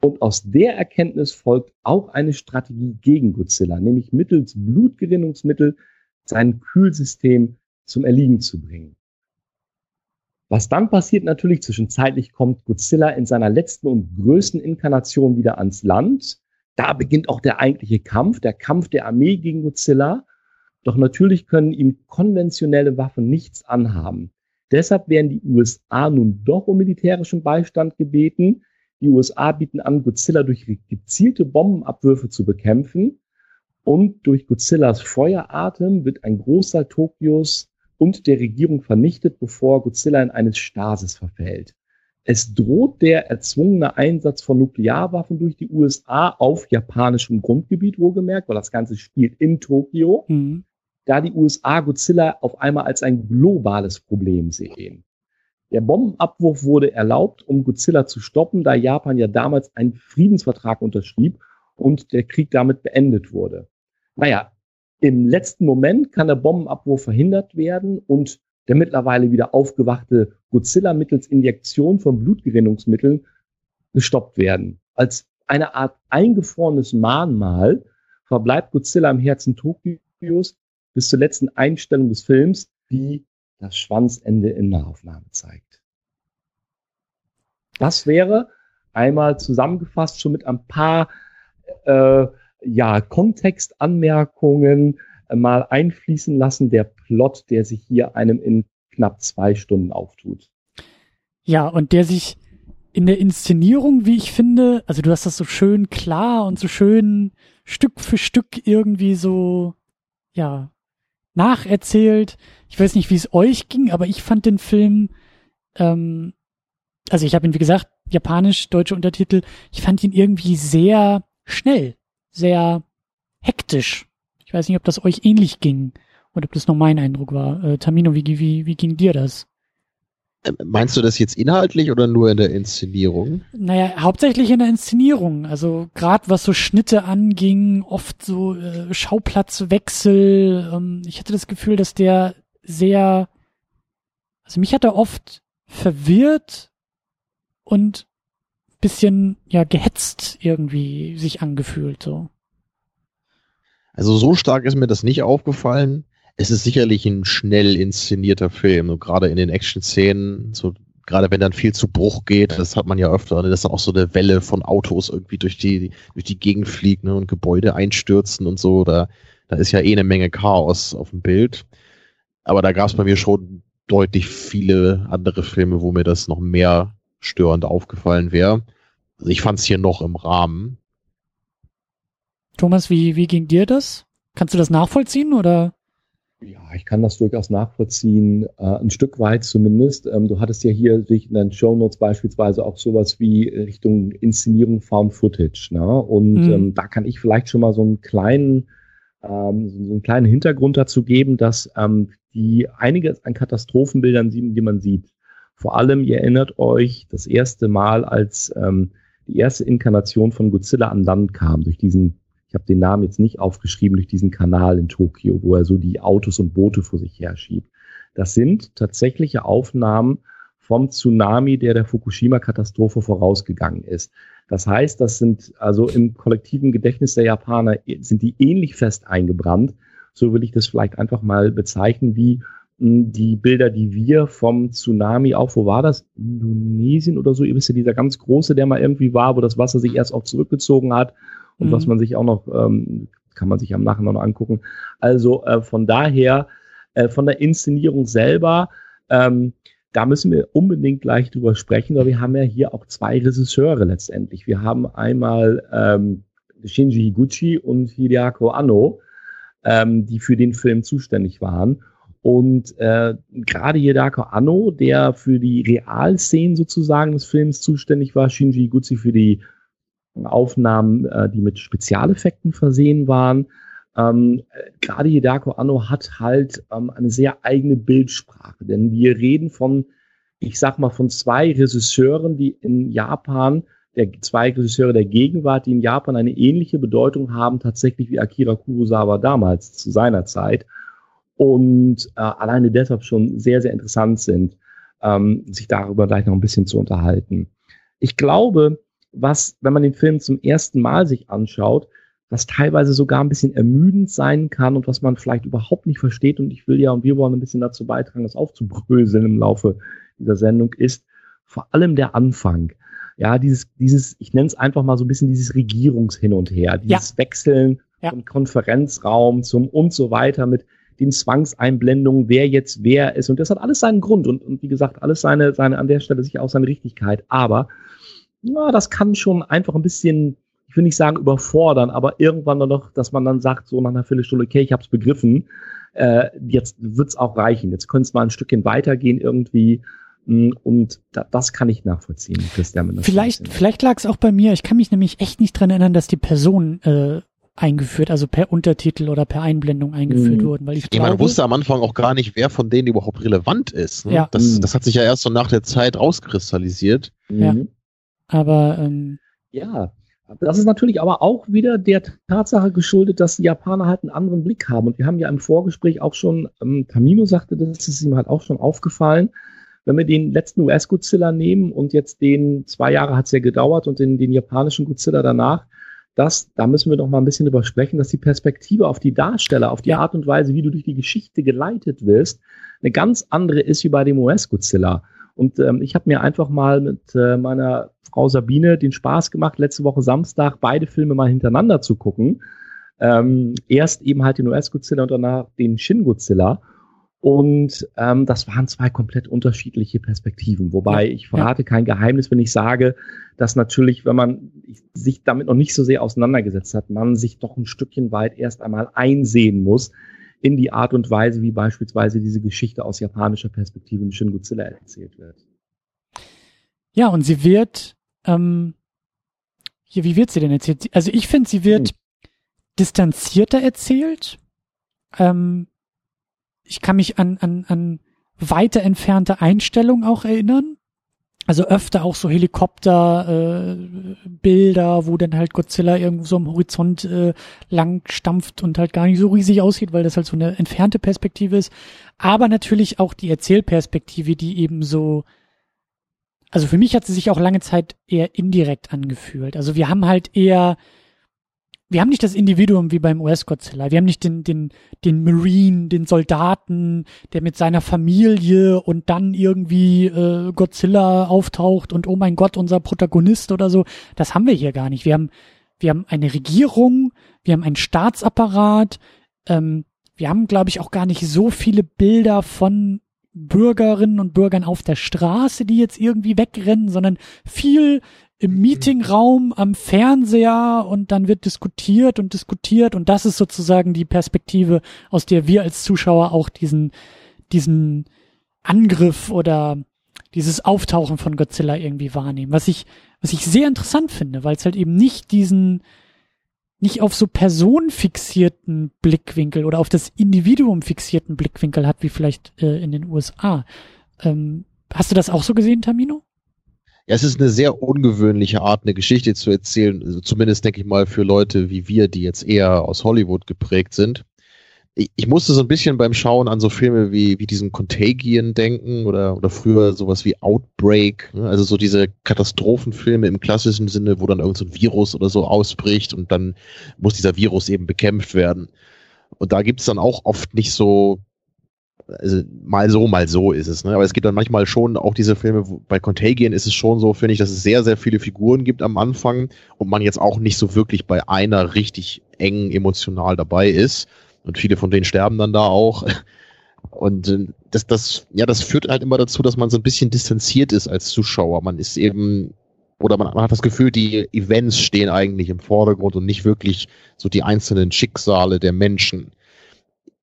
Und aus der Erkenntnis folgt auch eine Strategie gegen Godzilla, nämlich mittels Blutgerinnungsmittel sein Kühlsystem zum Erliegen zu bringen. Was dann passiert natürlich, zwischenzeitlich kommt Godzilla in seiner letzten und größten Inkarnation wieder ans Land. Da beginnt auch der eigentliche Kampf, der Kampf der Armee gegen Godzilla. Doch natürlich können ihm konventionelle Waffen nichts anhaben. Deshalb werden die USA nun doch um militärischen Beistand gebeten. Die USA bieten an, Godzilla durch gezielte Bombenabwürfe zu bekämpfen. Und durch Godzillas Feueratem wird ein Großteil Tokios und der Regierung vernichtet, bevor Godzilla in eine Stasis verfällt. Es droht der erzwungene Einsatz von Nuklearwaffen durch die USA auf japanischem Grundgebiet, wohlgemerkt, weil das Ganze spielt in Tokio, mhm. da die USA Godzilla auf einmal als ein globales Problem sehen. Der Bombenabwurf wurde erlaubt, um Godzilla zu stoppen, da Japan ja damals einen Friedensvertrag unterschrieb und der Krieg damit beendet wurde. Naja, im letzten Moment kann der Bombenabwurf verhindert werden und der mittlerweile wieder aufgewachte Godzilla mittels Injektion von Blutgerinnungsmitteln gestoppt werden. Als eine Art eingefrorenes Mahnmal verbleibt Godzilla im Herzen Tokios bis zur letzten Einstellung des Films, die das Schwanzende in Nahaufnahme zeigt. Das wäre einmal zusammengefasst schon mit ein paar äh, ja, Kontextanmerkungen mal einfließen lassen, der Plot, der sich hier einem in knapp zwei Stunden auftut. Ja, und der sich in der Inszenierung, wie ich finde, also du hast das so schön klar und so schön Stück für Stück irgendwie so, ja, nacherzählt. Ich weiß nicht, wie es euch ging, aber ich fand den Film, ähm, also ich habe ihn, wie gesagt, japanisch, deutsche Untertitel, ich fand ihn irgendwie sehr schnell sehr hektisch. Ich weiß nicht, ob das euch ähnlich ging oder ob das nur mein Eindruck war. Äh, Tamino, wie, wie, wie ging dir das? Ähm, meinst du das jetzt inhaltlich oder nur in der Inszenierung? Naja, hauptsächlich in der Inszenierung. Also gerade was so Schnitte anging, oft so äh, Schauplatzwechsel. Ähm, ich hatte das Gefühl, dass der sehr, also mich hat er oft verwirrt und bisschen, ja, gehetzt irgendwie sich angefühlt, so. Also so stark ist mir das nicht aufgefallen. Es ist sicherlich ein schnell inszenierter Film, so gerade in den Action-Szenen, so gerade wenn dann viel zu Bruch geht, das hat man ja öfter, ne, dass dann auch so eine Welle von Autos irgendwie durch die, durch die Gegend fliegt ne, und Gebäude einstürzen und so. Da, da ist ja eh eine Menge Chaos auf dem Bild. Aber da gab es bei mir schon deutlich viele andere Filme, wo mir das noch mehr störend aufgefallen wäre. Also ich fand es hier noch im Rahmen. Thomas, wie, wie ging dir das? Kannst du das nachvollziehen oder? Ja, ich kann das durchaus nachvollziehen, äh, ein Stück weit zumindest. Ähm, du hattest ja hier sich in deinen Show Notes beispielsweise auch sowas wie Richtung Inszenierung Found Footage. Ne? Und mhm. ähm, da kann ich vielleicht schon mal so einen kleinen, ähm, so einen kleinen Hintergrund dazu geben, dass ähm, die einiges an Katastrophenbildern, die man sieht, vor allem, ihr erinnert euch, das erste Mal, als ähm, die erste Inkarnation von Godzilla an Land kam, durch diesen habe den Namen jetzt nicht aufgeschrieben, durch diesen Kanal in Tokio, wo er so die Autos und Boote vor sich her schiebt. Das sind tatsächliche Aufnahmen vom Tsunami, der der Fukushima-Katastrophe vorausgegangen ist. Das heißt, das sind also im kollektiven Gedächtnis der Japaner sind die ähnlich fest eingebrannt. So will ich das vielleicht einfach mal bezeichnen wie hm, die Bilder, die wir vom Tsunami auch, wo war das? Indonesien oder so? Ihr wisst ja, dieser ganz große, der mal irgendwie war, wo das Wasser sich erst auch zurückgezogen hat und mhm. was man sich auch noch, ähm, kann man sich am Nachhinein noch angucken. Also äh, von daher, äh, von der Inszenierung selber, ähm, da müssen wir unbedingt gleich drüber sprechen, weil wir haben ja hier auch zwei Regisseure letztendlich. Wir haben einmal ähm, Shinji Higuchi und Hideako Anno, ähm, die für den Film zuständig waren. Und äh, gerade Hideako Anno, der für die Realszenen sozusagen des Films zuständig war, Shinji Higuchi für die Aufnahmen, äh, die mit Spezialeffekten versehen waren. Ähm, Gerade Hidako Anno hat halt ähm, eine sehr eigene Bildsprache, denn wir reden von, ich sag mal, von zwei Regisseuren, die in Japan, der zwei Regisseure der Gegenwart, die in Japan eine ähnliche Bedeutung haben, tatsächlich wie Akira Kurosawa damals zu seiner Zeit und äh, alleine deshalb schon sehr, sehr interessant sind, ähm, sich darüber gleich noch ein bisschen zu unterhalten. Ich glaube, was, wenn man den Film zum ersten Mal sich anschaut, was teilweise sogar ein bisschen ermüdend sein kann und was man vielleicht überhaupt nicht versteht. Und ich will ja und wir wollen ein bisschen dazu beitragen, das aufzubröseln im Laufe dieser Sendung, ist vor allem der Anfang. Ja, dieses, dieses, ich nenne es einfach mal so ein bisschen dieses Regierungshin und her, dieses ja. Wechseln ja. vom Konferenzraum zum und so weiter mit den Zwangseinblendungen, wer jetzt wer ist. Und das hat alles seinen Grund und, und wie gesagt, alles seine, seine, an der Stelle sicher auch seine Richtigkeit. Aber na, das kann schon einfach ein bisschen, ich will nicht sagen überfordern, aber irgendwann dann noch, dass man dann sagt, so nach einer Viertelstunde, okay, ich habe es begriffen, äh, jetzt wird's auch reichen. Jetzt könnte es mal ein Stückchen weitergehen irgendwie. Mm, und da, das kann ich nachvollziehen, Christian. Vielleicht, vielleicht lag es auch bei mir. Ich kann mich nämlich echt nicht dran erinnern, dass die Person äh, eingeführt, also per Untertitel oder per Einblendung eingeführt mhm. wurden. Weil ich glaube, man wusste am Anfang auch gar nicht, wer von denen überhaupt relevant ist. Ne? Ja. Das, mhm. das hat sich ja erst so nach der Zeit rauskristallisiert. Ja. Mhm. Aber ähm, ja, das ist natürlich aber auch wieder der Tatsache geschuldet, dass die Japaner halt einen anderen Blick haben. Und wir haben ja im Vorgespräch auch schon, ähm, Tamino sagte, das ist ihm halt auch schon aufgefallen, wenn wir den letzten US-Godzilla nehmen und jetzt den, zwei Jahre hat es ja gedauert und den, den japanischen Godzilla danach, das, da müssen wir doch mal ein bisschen drüber sprechen, dass die Perspektive auf die Darsteller, auf die. Art und Weise, wie du durch die Geschichte geleitet wirst, eine ganz andere ist wie bei dem US-Godzilla. Und ähm, ich habe mir einfach mal mit äh, meiner Frau Sabine den Spaß gemacht, letzte Woche Samstag beide Filme mal hintereinander zu gucken. Ähm, erst eben halt den US-Godzilla und danach den Shin-Godzilla. Und ähm, das waren zwei komplett unterschiedliche Perspektiven. Wobei ja, ich verrate ja. kein Geheimnis, wenn ich sage, dass natürlich, wenn man sich damit noch nicht so sehr auseinandergesetzt hat, man sich doch ein Stückchen weit erst einmal einsehen muss in die Art und Weise, wie beispielsweise diese Geschichte aus japanischer Perspektive im Shin Godzilla erzählt wird. Ja, und sie wird, ähm, hier, wie wird sie denn erzählt? Also ich finde, sie wird hm. distanzierter erzählt. Ähm, ich kann mich an, an, an weiter entfernte Einstellungen auch erinnern. Also öfter auch so Helikopterbilder, äh, wo dann halt Godzilla irgendwo so am Horizont äh, lang stampft und halt gar nicht so riesig aussieht, weil das halt so eine entfernte Perspektive ist. Aber natürlich auch die Erzählperspektive, die eben so, also für mich hat sie sich auch lange Zeit eher indirekt angefühlt. Also wir haben halt eher wir haben nicht das Individuum wie beim US-Godzilla. Wir haben nicht den, den, den Marine, den Soldaten, der mit seiner Familie und dann irgendwie äh, Godzilla auftaucht und oh mein Gott, unser Protagonist oder so. Das haben wir hier gar nicht. Wir haben, wir haben eine Regierung, wir haben einen Staatsapparat, ähm, wir haben, glaube ich, auch gar nicht so viele Bilder von Bürgerinnen und Bürgern auf der Straße, die jetzt irgendwie wegrennen, sondern viel im Meetingraum am Fernseher und dann wird diskutiert und diskutiert und das ist sozusagen die Perspektive, aus der wir als Zuschauer auch diesen, diesen Angriff oder dieses Auftauchen von Godzilla irgendwie wahrnehmen. Was ich, was ich sehr interessant finde, weil es halt eben nicht diesen, nicht auf so personenfixierten Blickwinkel oder auf das Individuum fixierten Blickwinkel hat, wie vielleicht äh, in den USA. Ähm, hast du das auch so gesehen, Tamino? Ja, es ist eine sehr ungewöhnliche Art, eine Geschichte zu erzählen. Also zumindest denke ich mal für Leute wie wir, die jetzt eher aus Hollywood geprägt sind. Ich, ich musste so ein bisschen beim Schauen an so Filme wie, wie diesen Contagion denken oder, oder früher sowas wie Outbreak. Ne? Also so diese Katastrophenfilme im klassischen Sinne, wo dann irgend so ein Virus oder so ausbricht und dann muss dieser Virus eben bekämpft werden. Und da gibt's dann auch oft nicht so also mal so, mal so ist es. Ne? Aber es gibt dann manchmal schon auch diese Filme, wo, bei Contagion ist es schon so, finde ich, dass es sehr, sehr viele Figuren gibt am Anfang und man jetzt auch nicht so wirklich bei einer richtig eng emotional dabei ist. Und viele von denen sterben dann da auch. Und äh, das, das, ja, das führt halt immer dazu, dass man so ein bisschen distanziert ist als Zuschauer. Man ist eben, oder man, man hat das Gefühl, die Events stehen eigentlich im Vordergrund und nicht wirklich so die einzelnen Schicksale der Menschen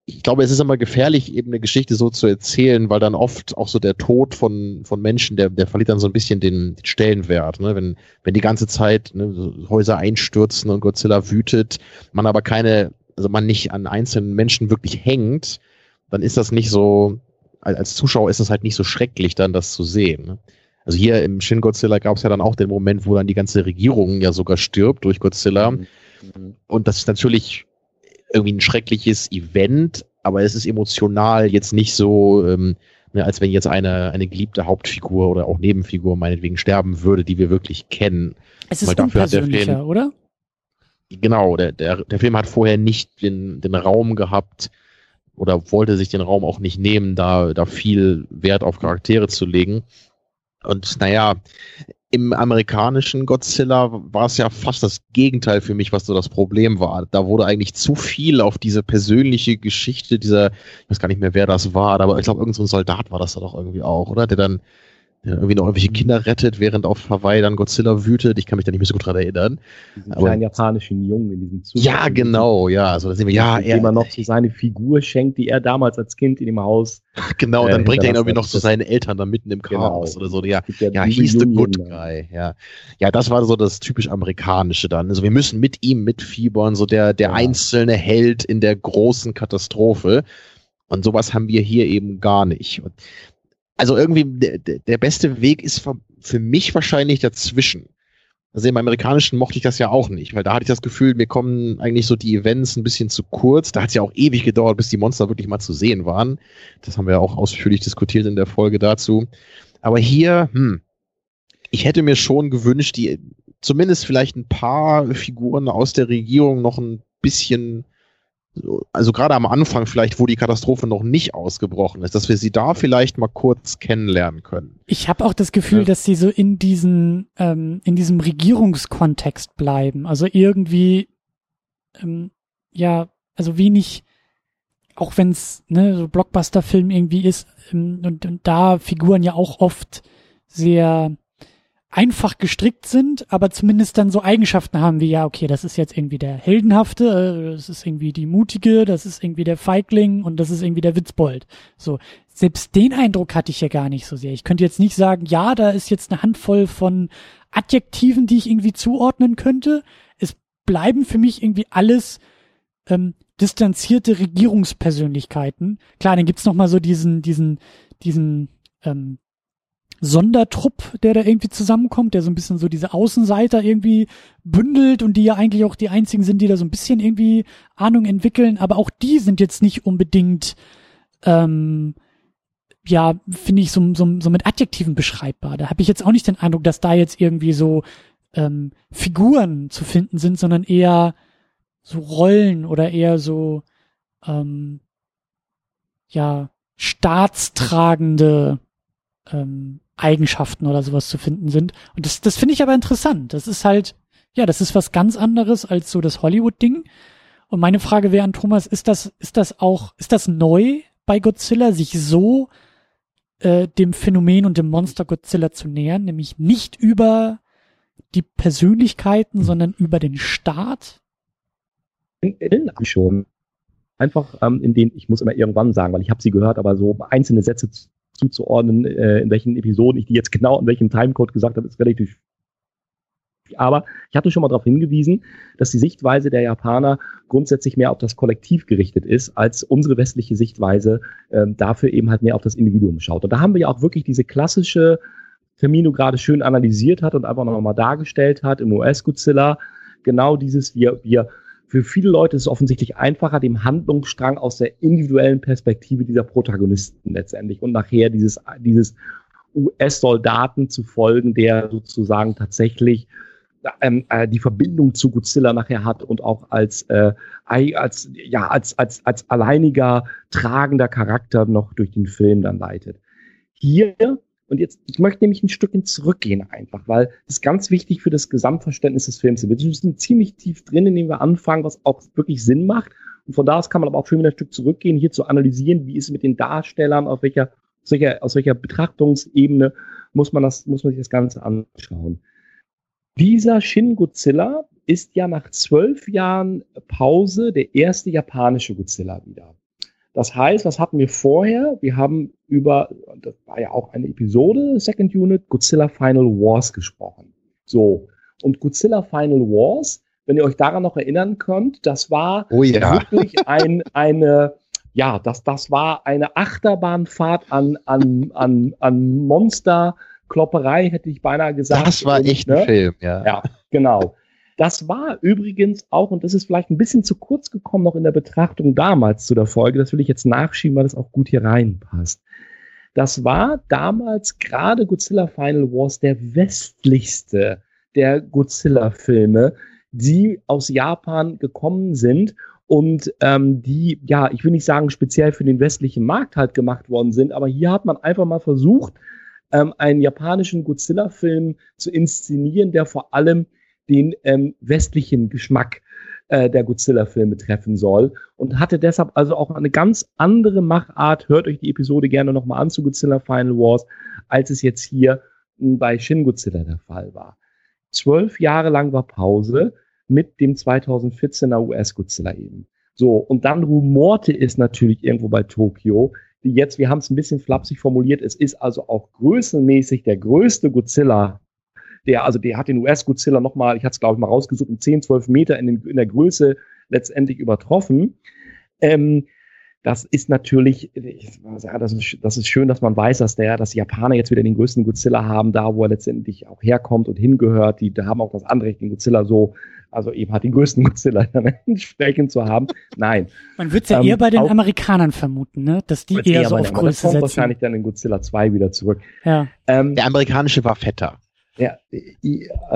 ich glaube, es ist immer gefährlich, eben eine Geschichte so zu erzählen, weil dann oft auch so der Tod von, von Menschen, der, der verliert dann so ein bisschen den, den Stellenwert. Ne? Wenn, wenn die ganze Zeit ne, Häuser einstürzen und Godzilla wütet, man aber keine, also man nicht an einzelnen Menschen wirklich hängt, dann ist das nicht so, als Zuschauer ist es halt nicht so schrecklich, dann das zu sehen. Ne? Also hier im Shin Godzilla gab es ja dann auch den Moment, wo dann die ganze Regierung ja sogar stirbt durch Godzilla. Mhm. Und das ist natürlich irgendwie ein schreckliches Event, aber es ist emotional jetzt nicht so, ähm, ne, als wenn jetzt eine, eine geliebte Hauptfigur oder auch Nebenfigur meinetwegen sterben würde, die wir wirklich kennen. Es ist Weil unpersönlicher, Film, oder? Genau, der, der, der Film hat vorher nicht den, den Raum gehabt oder wollte sich den Raum auch nicht nehmen, da, da viel Wert auf Charaktere zu legen. Und naja, im amerikanischen Godzilla war es ja fast das Gegenteil für mich, was so das Problem war. Da wurde eigentlich zu viel auf diese persönliche Geschichte dieser, ich weiß gar nicht mehr, wer das war, aber ich glaube, irgendein so Soldat war das da doch irgendwie auch, oder? Der dann der irgendwie noch irgendwelche Kinder rettet, während auf Hawaii dann Godzilla wütet. Ich kann mich da nicht mehr so gut dran erinnern. Diesen aber, kleinen japanischen Jungen in diesem Zug. Ja, genau, ja. Also da sehen wir, ja, er. immer noch so seine Figur schenkt, die er damals als Kind in dem Haus. Genau, äh, dann bringt er ihn irgendwie noch zu seinen Eltern da mitten im genau. Chaos genau. oder so. Ja, ja, ja he's the good guy. Ja. ja, das war so das typisch amerikanische dann. Also wir müssen mit ihm mitfiebern, so der, der ja. einzelne Held in der großen Katastrophe. Und sowas haben wir hier eben gar nicht. Und also irgendwie der, der beste Weg ist für mich wahrscheinlich dazwischen. Also im Amerikanischen mochte ich das ja auch nicht, weil da hatte ich das Gefühl, mir kommen eigentlich so die Events ein bisschen zu kurz. Da hat es ja auch ewig gedauert, bis die Monster wirklich mal zu sehen waren. Das haben wir auch ausführlich diskutiert in der Folge dazu. Aber hier, hm, ich hätte mir schon gewünscht, die zumindest vielleicht ein paar Figuren aus der Regierung noch ein bisschen also gerade am Anfang vielleicht, wo die Katastrophe noch nicht ausgebrochen ist, dass wir sie da vielleicht mal kurz kennenlernen können. Ich habe auch das Gefühl, ja. dass sie so in diesen ähm, in diesem Regierungskontext bleiben. Also irgendwie ähm, ja, also wenig, auch wenn es ne so Blockbuster-Film irgendwie ist ähm, und, und da Figuren ja auch oft sehr einfach gestrickt sind, aber zumindest dann so Eigenschaften haben wie, ja, okay, das ist jetzt irgendwie der Heldenhafte, äh, das ist irgendwie die Mutige, das ist irgendwie der Feigling und das ist irgendwie der Witzbold. So, selbst den Eindruck hatte ich ja gar nicht so sehr. Ich könnte jetzt nicht sagen, ja, da ist jetzt eine Handvoll von Adjektiven, die ich irgendwie zuordnen könnte. Es bleiben für mich irgendwie alles ähm, distanzierte Regierungspersönlichkeiten. Klar, dann gibt's noch mal so diesen, diesen, diesen ähm, Sondertrupp, der da irgendwie zusammenkommt, der so ein bisschen so diese Außenseiter irgendwie bündelt und die ja eigentlich auch die einzigen sind, die da so ein bisschen irgendwie Ahnung entwickeln, aber auch die sind jetzt nicht unbedingt, ähm, ja, finde ich, so, so, so mit Adjektiven beschreibbar. Da habe ich jetzt auch nicht den Eindruck, dass da jetzt irgendwie so ähm, Figuren zu finden sind, sondern eher so Rollen oder eher so, ähm, ja, staatstragende ähm, Eigenschaften oder sowas zu finden sind. Und das, das finde ich aber interessant. Das ist halt, ja, das ist was ganz anderes als so das Hollywood-Ding. Und meine Frage wäre an Thomas, ist das, ist das auch, ist das neu bei Godzilla, sich so äh, dem Phänomen und dem Monster Godzilla zu nähern, nämlich nicht über die Persönlichkeiten, sondern über den Staat? Schon. Einfach ähm, in denen, ich muss immer irgendwann sagen, weil ich habe sie gehört, aber so einzelne Sätze zuzuordnen, äh, in welchen Episoden ich die jetzt genau in welchem Timecode gesagt habe, ist relativ aber ich hatte schon mal darauf hingewiesen, dass die Sichtweise der Japaner grundsätzlich mehr auf das Kollektiv gerichtet ist, als unsere westliche Sichtweise ähm, dafür eben halt mehr auf das Individuum schaut. Und da haben wir ja auch wirklich diese klassische, Termino gerade schön analysiert hat und einfach nochmal dargestellt hat im US-Godzilla, genau dieses, wir, wir für viele Leute ist es offensichtlich einfacher, dem Handlungsstrang aus der individuellen Perspektive dieser Protagonisten letztendlich und nachher dieses, dieses US-Soldaten zu folgen, der sozusagen tatsächlich ähm, äh, die Verbindung zu Godzilla nachher hat und auch als, äh, als, ja, als, als, als alleiniger tragender Charakter noch durch den Film dann leitet. Hier und jetzt, ich möchte nämlich ein Stückchen zurückgehen einfach, weil das ist ganz wichtig für das Gesamtverständnis des Films. Wir sind ziemlich tief drin, indem wir anfangen, was auch wirklich Sinn macht. Und von da aus kann man aber auch schön wieder ein Stück zurückgehen, hier zu analysieren, wie ist es mit den Darstellern, auf welcher, aus welcher, aus welcher Betrachtungsebene muss man das, muss man sich das Ganze anschauen. Dieser Shin Godzilla ist ja nach zwölf Jahren Pause der erste japanische Godzilla wieder. Das heißt, was hatten wir vorher? Wir haben über, das war ja auch eine Episode, Second Unit, Godzilla Final Wars gesprochen. So. Und Godzilla Final Wars, wenn ihr euch daran noch erinnern könnt, das war oh ja. wirklich ein, eine, ja, das, das war eine Achterbahnfahrt an, an, an, an Monsterklopperei, hätte ich beinahe gesagt. Das war echt ne? ein Film, ja. Ja, genau. Das war übrigens auch, und das ist vielleicht ein bisschen zu kurz gekommen noch in der Betrachtung damals zu der Folge, das will ich jetzt nachschieben, weil das auch gut hier reinpasst. Das war damals gerade Godzilla Final Wars der westlichste der Godzilla-Filme, die aus Japan gekommen sind und ähm, die, ja, ich will nicht sagen speziell für den westlichen Markt halt gemacht worden sind, aber hier hat man einfach mal versucht, ähm, einen japanischen Godzilla-Film zu inszenieren, der vor allem den ähm, westlichen Geschmack äh, der Godzilla-Filme treffen soll und hatte deshalb also auch eine ganz andere Machart. Hört euch die Episode gerne nochmal an zu Godzilla Final Wars, als es jetzt hier hm, bei Shin Godzilla der Fall war. Zwölf Jahre lang war Pause mit dem 2014er US-Godzilla eben. So, und dann rumorte es natürlich irgendwo bei Tokio, die jetzt, wir haben es ein bisschen flapsig formuliert, es ist also auch größenmäßig der größte Godzilla der, also der hat den US-Godzilla nochmal, ich hatte es glaube ich mal rausgesucht, um 10, 12 Meter in, den, in der Größe letztendlich übertroffen. Ähm, das ist natürlich, ja, das ist, das ist schön, dass man weiß, dass der, dass die Japaner jetzt wieder den größten Godzilla haben, da wo er letztendlich auch herkommt und hingehört. Die, da haben auch das Anrecht, den Godzilla so, also eben hat den größten Godzilla dann entsprechend zu haben. Nein. Man würde es ja ähm, eher bei den Amerikanern vermuten, ne? Dass die eher, eher so auf Größe setzen. wahrscheinlich dann in Godzilla 2 wieder zurück. Ja. Ähm, der amerikanische war fetter. Ja,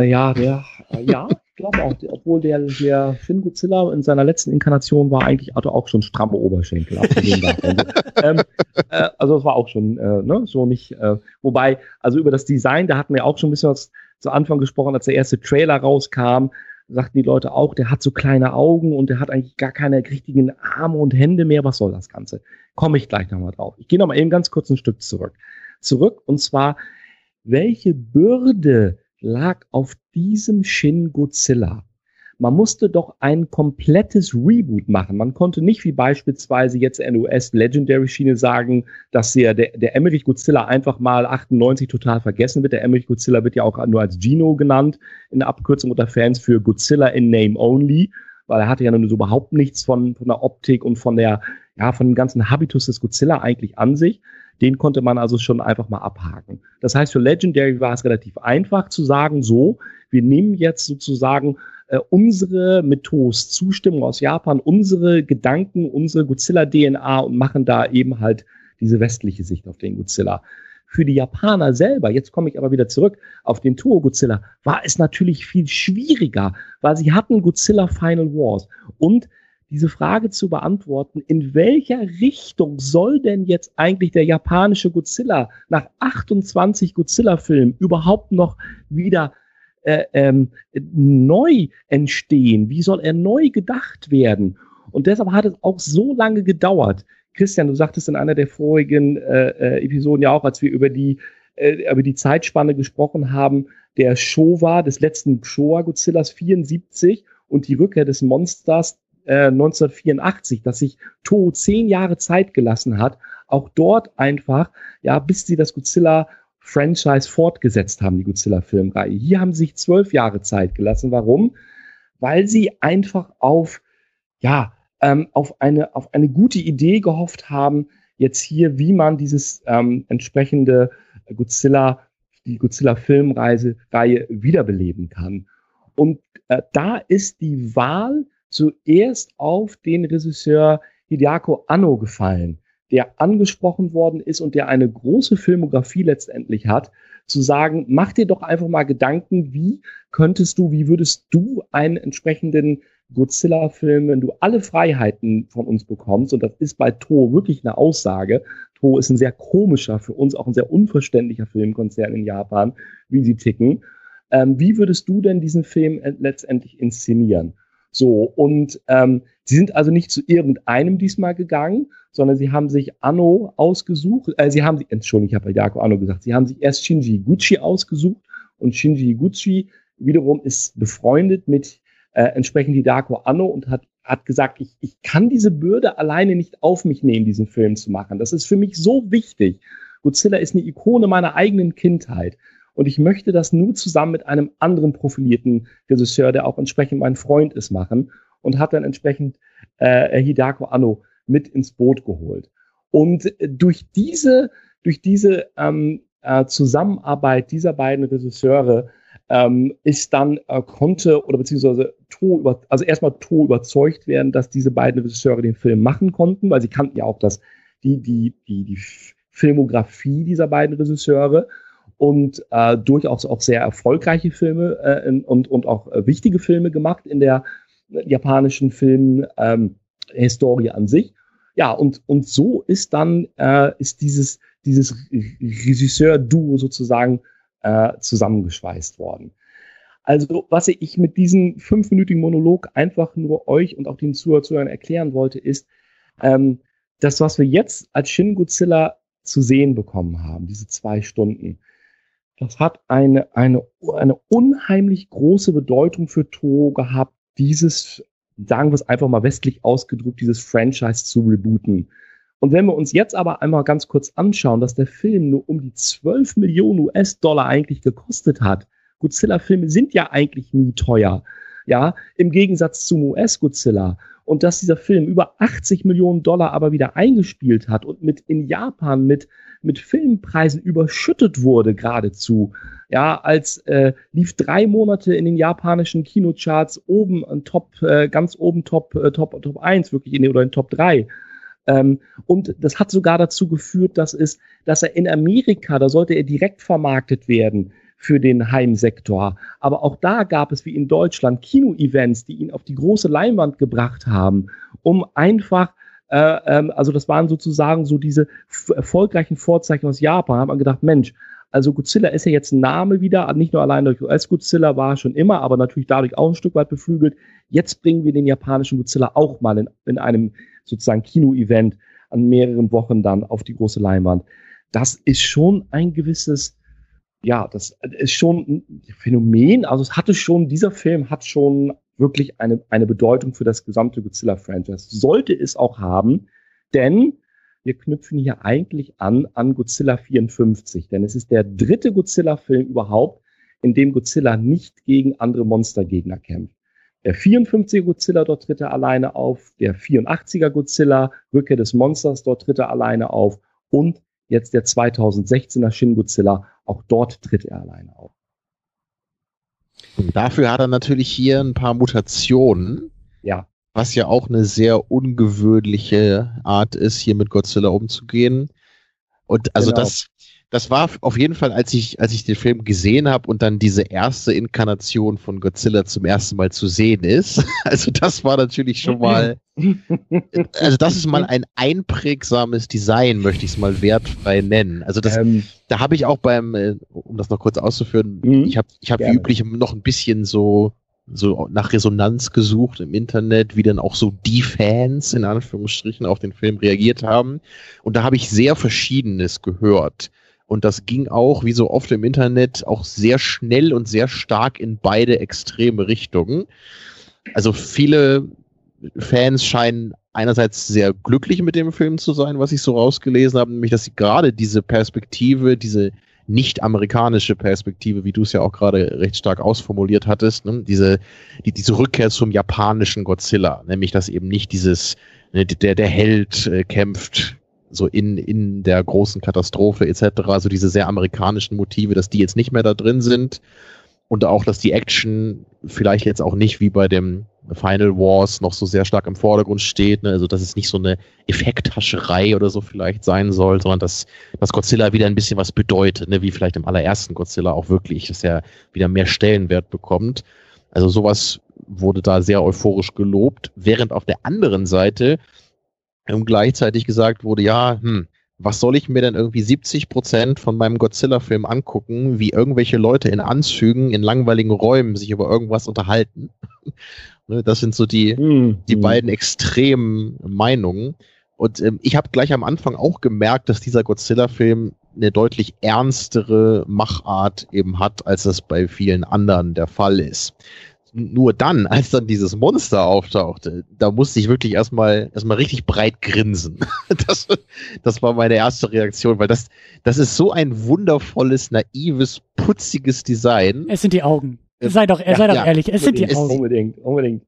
ja, der, ja, ich glaube auch, obwohl der, der Shin Godzilla in seiner letzten Inkarnation war eigentlich, hatte auch schon stramme Oberschenkel. ähm, äh, also es war auch schon, äh, ne, so nicht, äh, wobei, also über das Design, da hatten wir auch schon ein bisschen was zu Anfang gesprochen, als der erste Trailer rauskam, sagten die Leute auch, der hat so kleine Augen und der hat eigentlich gar keine richtigen Arme und Hände mehr. Was soll das Ganze? Komme ich gleich nochmal drauf. Ich gehe nochmal eben ganz kurz ein Stück zurück. Zurück, und zwar welche Bürde lag auf diesem Shin Godzilla? Man musste doch ein komplettes Reboot machen. Man konnte nicht wie beispielsweise jetzt NOS Legendary Schiene sagen, dass der, der, Emmerich Godzilla einfach mal 98 total vergessen wird. Der Emmerich Godzilla wird ja auch nur als Gino genannt, in der Abkürzung unter Fans für Godzilla in Name Only, weil er hatte ja nun so überhaupt nichts von, von der Optik und von der, ja, von dem ganzen Habitus des Godzilla eigentlich an sich. Den konnte man also schon einfach mal abhaken. Das heißt, für Legendary war es relativ einfach zu sagen, so, wir nehmen jetzt sozusagen äh, unsere mit Zustimmung aus Japan, unsere Gedanken, unsere Godzilla-DNA und machen da eben halt diese westliche Sicht auf den Godzilla. Für die Japaner selber, jetzt komme ich aber wieder zurück auf den Toho Godzilla, war es natürlich viel schwieriger, weil sie hatten Godzilla Final Wars und diese Frage zu beantworten, in welcher Richtung soll denn jetzt eigentlich der japanische Godzilla nach 28 Godzilla-Filmen überhaupt noch wieder äh, ähm, neu entstehen? Wie soll er neu gedacht werden? Und deshalb hat es auch so lange gedauert. Christian, du sagtest in einer der vorigen äh, äh, Episoden ja auch, als wir über die, äh, über die Zeitspanne gesprochen haben, der Showa, des letzten Showa Godzillas 74 und die Rückkehr des Monsters 1984, äh, dass sich Toho zehn Jahre Zeit gelassen hat, auch dort einfach, ja, bis sie das Godzilla Franchise fortgesetzt haben, die Godzilla-Filmreihe. Hier haben sie sich zwölf Jahre Zeit gelassen. Warum? Weil sie einfach auf, ja, ähm, auf, eine, auf eine gute Idee gehofft haben, jetzt hier, wie man dieses ähm, entsprechende Godzilla, die Godzilla-Filmreise Reihe wiederbeleben kann. Und äh, da ist die Wahl zuerst auf den Regisseur Hideako Anno gefallen, der angesprochen worden ist und der eine große Filmografie letztendlich hat, zu sagen, mach dir doch einfach mal Gedanken, wie könntest du, wie würdest du einen entsprechenden Godzilla-Film, wenn du alle Freiheiten von uns bekommst, und das ist bei To wirklich eine Aussage. To ist ein sehr komischer, für uns auch ein sehr unverständlicher Filmkonzern in Japan, wie sie ticken. Ähm, wie würdest du denn diesen Film letztendlich inszenieren? So, und ähm, sie sind also nicht zu irgendeinem diesmal gegangen, sondern sie haben sich Anno ausgesucht, äh, sie haben sich, Entschuldigung, ich habe bei Jaco Anno gesagt, sie haben sich erst Shinji Gucci ausgesucht und Shinji Gucci wiederum ist befreundet mit äh, entsprechend Hidako Anno und hat, hat gesagt, ich, ich kann diese Bürde alleine nicht auf mich nehmen, diesen Film zu machen. Das ist für mich so wichtig. Godzilla ist eine Ikone meiner eigenen Kindheit. Und ich möchte das nur zusammen mit einem anderen profilierten Regisseur, der auch entsprechend mein Freund ist, machen. Und hat dann entsprechend äh, Hidako Anno mit ins Boot geholt. Und durch diese, durch diese ähm, äh, Zusammenarbeit dieser beiden Regisseure ähm, ist dann äh, konnte oder beziehungsweise To über, also erstmal To überzeugt werden, dass diese beiden Regisseure den Film machen konnten, weil sie kannten ja auch das die die die die Filmografie dieser beiden Regisseure und äh, durchaus auch sehr erfolgreiche Filme äh, und, und auch äh, wichtige Filme gemacht in der japanischen Filmhistorie ähm, an sich. Ja, und, und so ist dann äh, ist dieses, dieses Regisseur-Duo sozusagen äh, zusammengeschweißt worden. Also, was ich mit diesem fünfminütigen Monolog einfach nur euch und auch den Zuhörern erklären wollte, ist, ähm, das, was wir jetzt als Shin Godzilla zu sehen bekommen haben, diese zwei Stunden, das hat eine, eine, eine unheimlich große Bedeutung für Toho gehabt, dieses, sagen wir es einfach mal westlich ausgedrückt, dieses Franchise zu rebooten. Und wenn wir uns jetzt aber einmal ganz kurz anschauen, dass der Film nur um die 12 Millionen US-Dollar eigentlich gekostet hat. Godzilla-Filme sind ja eigentlich nie teuer. Ja, im Gegensatz zum US-Godzilla. Und dass dieser Film über 80 Millionen Dollar aber wieder eingespielt hat und mit in Japan mit mit Filmpreisen überschüttet wurde geradezu. Ja, als äh, lief drei Monate in den japanischen Kinocharts oben äh, Top, äh, ganz oben Top, äh, Top, Top 1, wirklich in oder in Top 3. Ähm, und das hat sogar dazu geführt, dass es, dass er in Amerika, da sollte er direkt vermarktet werden für den Heimsektor. Aber auch da gab es wie in Deutschland Kino-Events, die ihn auf die große Leinwand gebracht haben, um einfach äh, ähm, also das waren sozusagen so diese erfolgreichen Vorzeichen aus Japan. Hat man gedacht, Mensch, also Godzilla ist ja jetzt ein Name wieder, nicht nur allein durch US-Godzilla war schon immer, aber natürlich dadurch auch ein Stück weit beflügelt. Jetzt bringen wir den japanischen Godzilla auch mal in, in einem sozusagen Kino-Event an mehreren Wochen dann auf die große Leinwand. Das ist schon ein gewisses, ja, das ist schon ein Phänomen. Also es hatte schon, dieser Film hat schon wirklich eine, eine Bedeutung für das gesamte Godzilla-Franchise. Sollte es auch haben, denn wir knüpfen hier eigentlich an an Godzilla 54, denn es ist der dritte Godzilla-Film überhaupt, in dem Godzilla nicht gegen andere Monstergegner kämpft. Der 54er Godzilla, dort tritt er alleine auf. Der 84er Godzilla, Rückkehr des Monsters, dort tritt er alleine auf. Und jetzt der 2016er Shin Godzilla, auch dort tritt er alleine auf. Und dafür hat er natürlich hier ein paar Mutationen. Ja. Was ja auch eine sehr ungewöhnliche Art ist, hier mit Godzilla umzugehen. Und also genau. das, das war auf jeden Fall, als ich, als ich den Film gesehen habe und dann diese erste Inkarnation von Godzilla zum ersten Mal zu sehen ist. Also das war natürlich schon mal, also das ist mal ein einprägsames Design, möchte ich es mal wertfrei nennen. Also das, ähm, da habe ich auch beim, äh, um das noch kurz auszuführen, mhm. ich habe ich hab wie üblich noch ein bisschen so so nach Resonanz gesucht im Internet, wie dann auch so die Fans in Anführungsstrichen auf den Film reagiert haben. Und da habe ich sehr Verschiedenes gehört. Und das ging auch, wie so oft im Internet, auch sehr schnell und sehr stark in beide extreme Richtungen. Also viele Fans scheinen einerseits sehr glücklich mit dem Film zu sein, was ich so rausgelesen habe, nämlich dass sie gerade diese Perspektive, diese nicht-amerikanische Perspektive, wie du es ja auch gerade recht stark ausformuliert hattest, ne? diese, die, diese Rückkehr zum japanischen Godzilla, nämlich dass eben nicht dieses, ne, der, der Held äh, kämpft so in, in der großen Katastrophe etc., also diese sehr amerikanischen Motive, dass die jetzt nicht mehr da drin sind und auch, dass die Action vielleicht jetzt auch nicht wie bei dem Final Wars noch so sehr stark im Vordergrund steht, ne? also dass es nicht so eine Effekthascherei oder so vielleicht sein soll, sondern dass, dass Godzilla wieder ein bisschen was bedeutet, ne? wie vielleicht im allerersten Godzilla auch wirklich, dass er wieder mehr Stellenwert bekommt. Also sowas wurde da sehr euphorisch gelobt, während auf der anderen Seite und gleichzeitig gesagt wurde, ja, hm, was soll ich mir denn irgendwie 70 Prozent von meinem Godzilla-Film angucken, wie irgendwelche Leute in Anzügen in langweiligen Räumen sich über irgendwas unterhalten? Ne, das sind so die, mhm. die beiden extremen Meinungen. Und ähm, ich habe gleich am Anfang auch gemerkt, dass dieser Godzilla-Film eine deutlich ernstere Machart eben hat, als das bei vielen anderen der Fall ist nur dann, als dann dieses Monster auftauchte, da musste ich wirklich erstmal erstmal richtig breit grinsen. Das, das war meine erste Reaktion, weil das, das ist so ein wundervolles, naives, putziges Design. Es sind die Augen. Äh, sei doch, ja, sei doch ja, ehrlich, es sind die Augen. Unbedingt, unbedingt.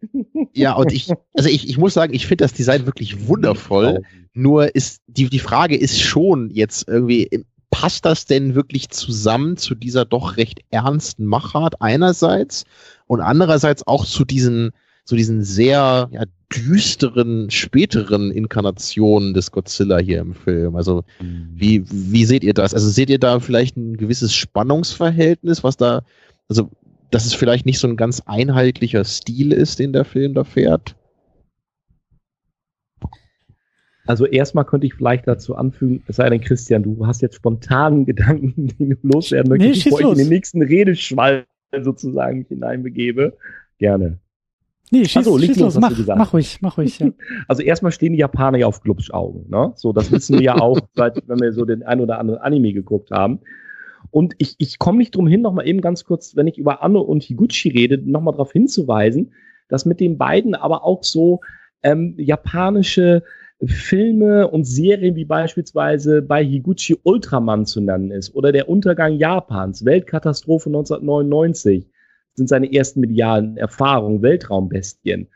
Ja, und ich, also ich, ich muss sagen, ich finde das Design wirklich wundervoll. Nur ist, die, die Frage ist schon jetzt irgendwie, passt das denn wirklich zusammen zu dieser doch recht ernsten Machart einerseits und andererseits auch zu diesen, zu diesen sehr ja, düsteren späteren Inkarnationen des Godzilla hier im Film. Also mhm. wie, wie seht ihr das? Also seht ihr da vielleicht ein gewisses Spannungsverhältnis, was da, also dass es vielleicht nicht so ein ganz einheitlicher Stil ist, den der Film da fährt? Also erstmal könnte ich vielleicht dazu anfügen, es sei denn, Christian, du hast jetzt spontanen Gedanken, die du loswerden möchtest, nee, bevor ich in den nächsten Redeschwall sozusagen hineinbegebe. Gerne. Nee, schieß, so, schieß los, mach, mach ruhig, mach ruhig. Ja. Also erstmal stehen die Japaner ja auf Glubschaugen, ne? So, das wissen wir ja auch, seit, wenn wir so den ein oder anderen Anime geguckt haben. Und ich, ich komme nicht drum hin, nochmal eben ganz kurz, wenn ich über Anno und Higuchi rede, nochmal darauf hinzuweisen, dass mit den beiden aber auch so ähm, japanische Filme und Serien wie beispielsweise bei Higuchi Ultraman zu nennen ist oder der Untergang Japans, Weltkatastrophe 1999 sind seine ersten medialen Erfahrungen, Weltraumbestien.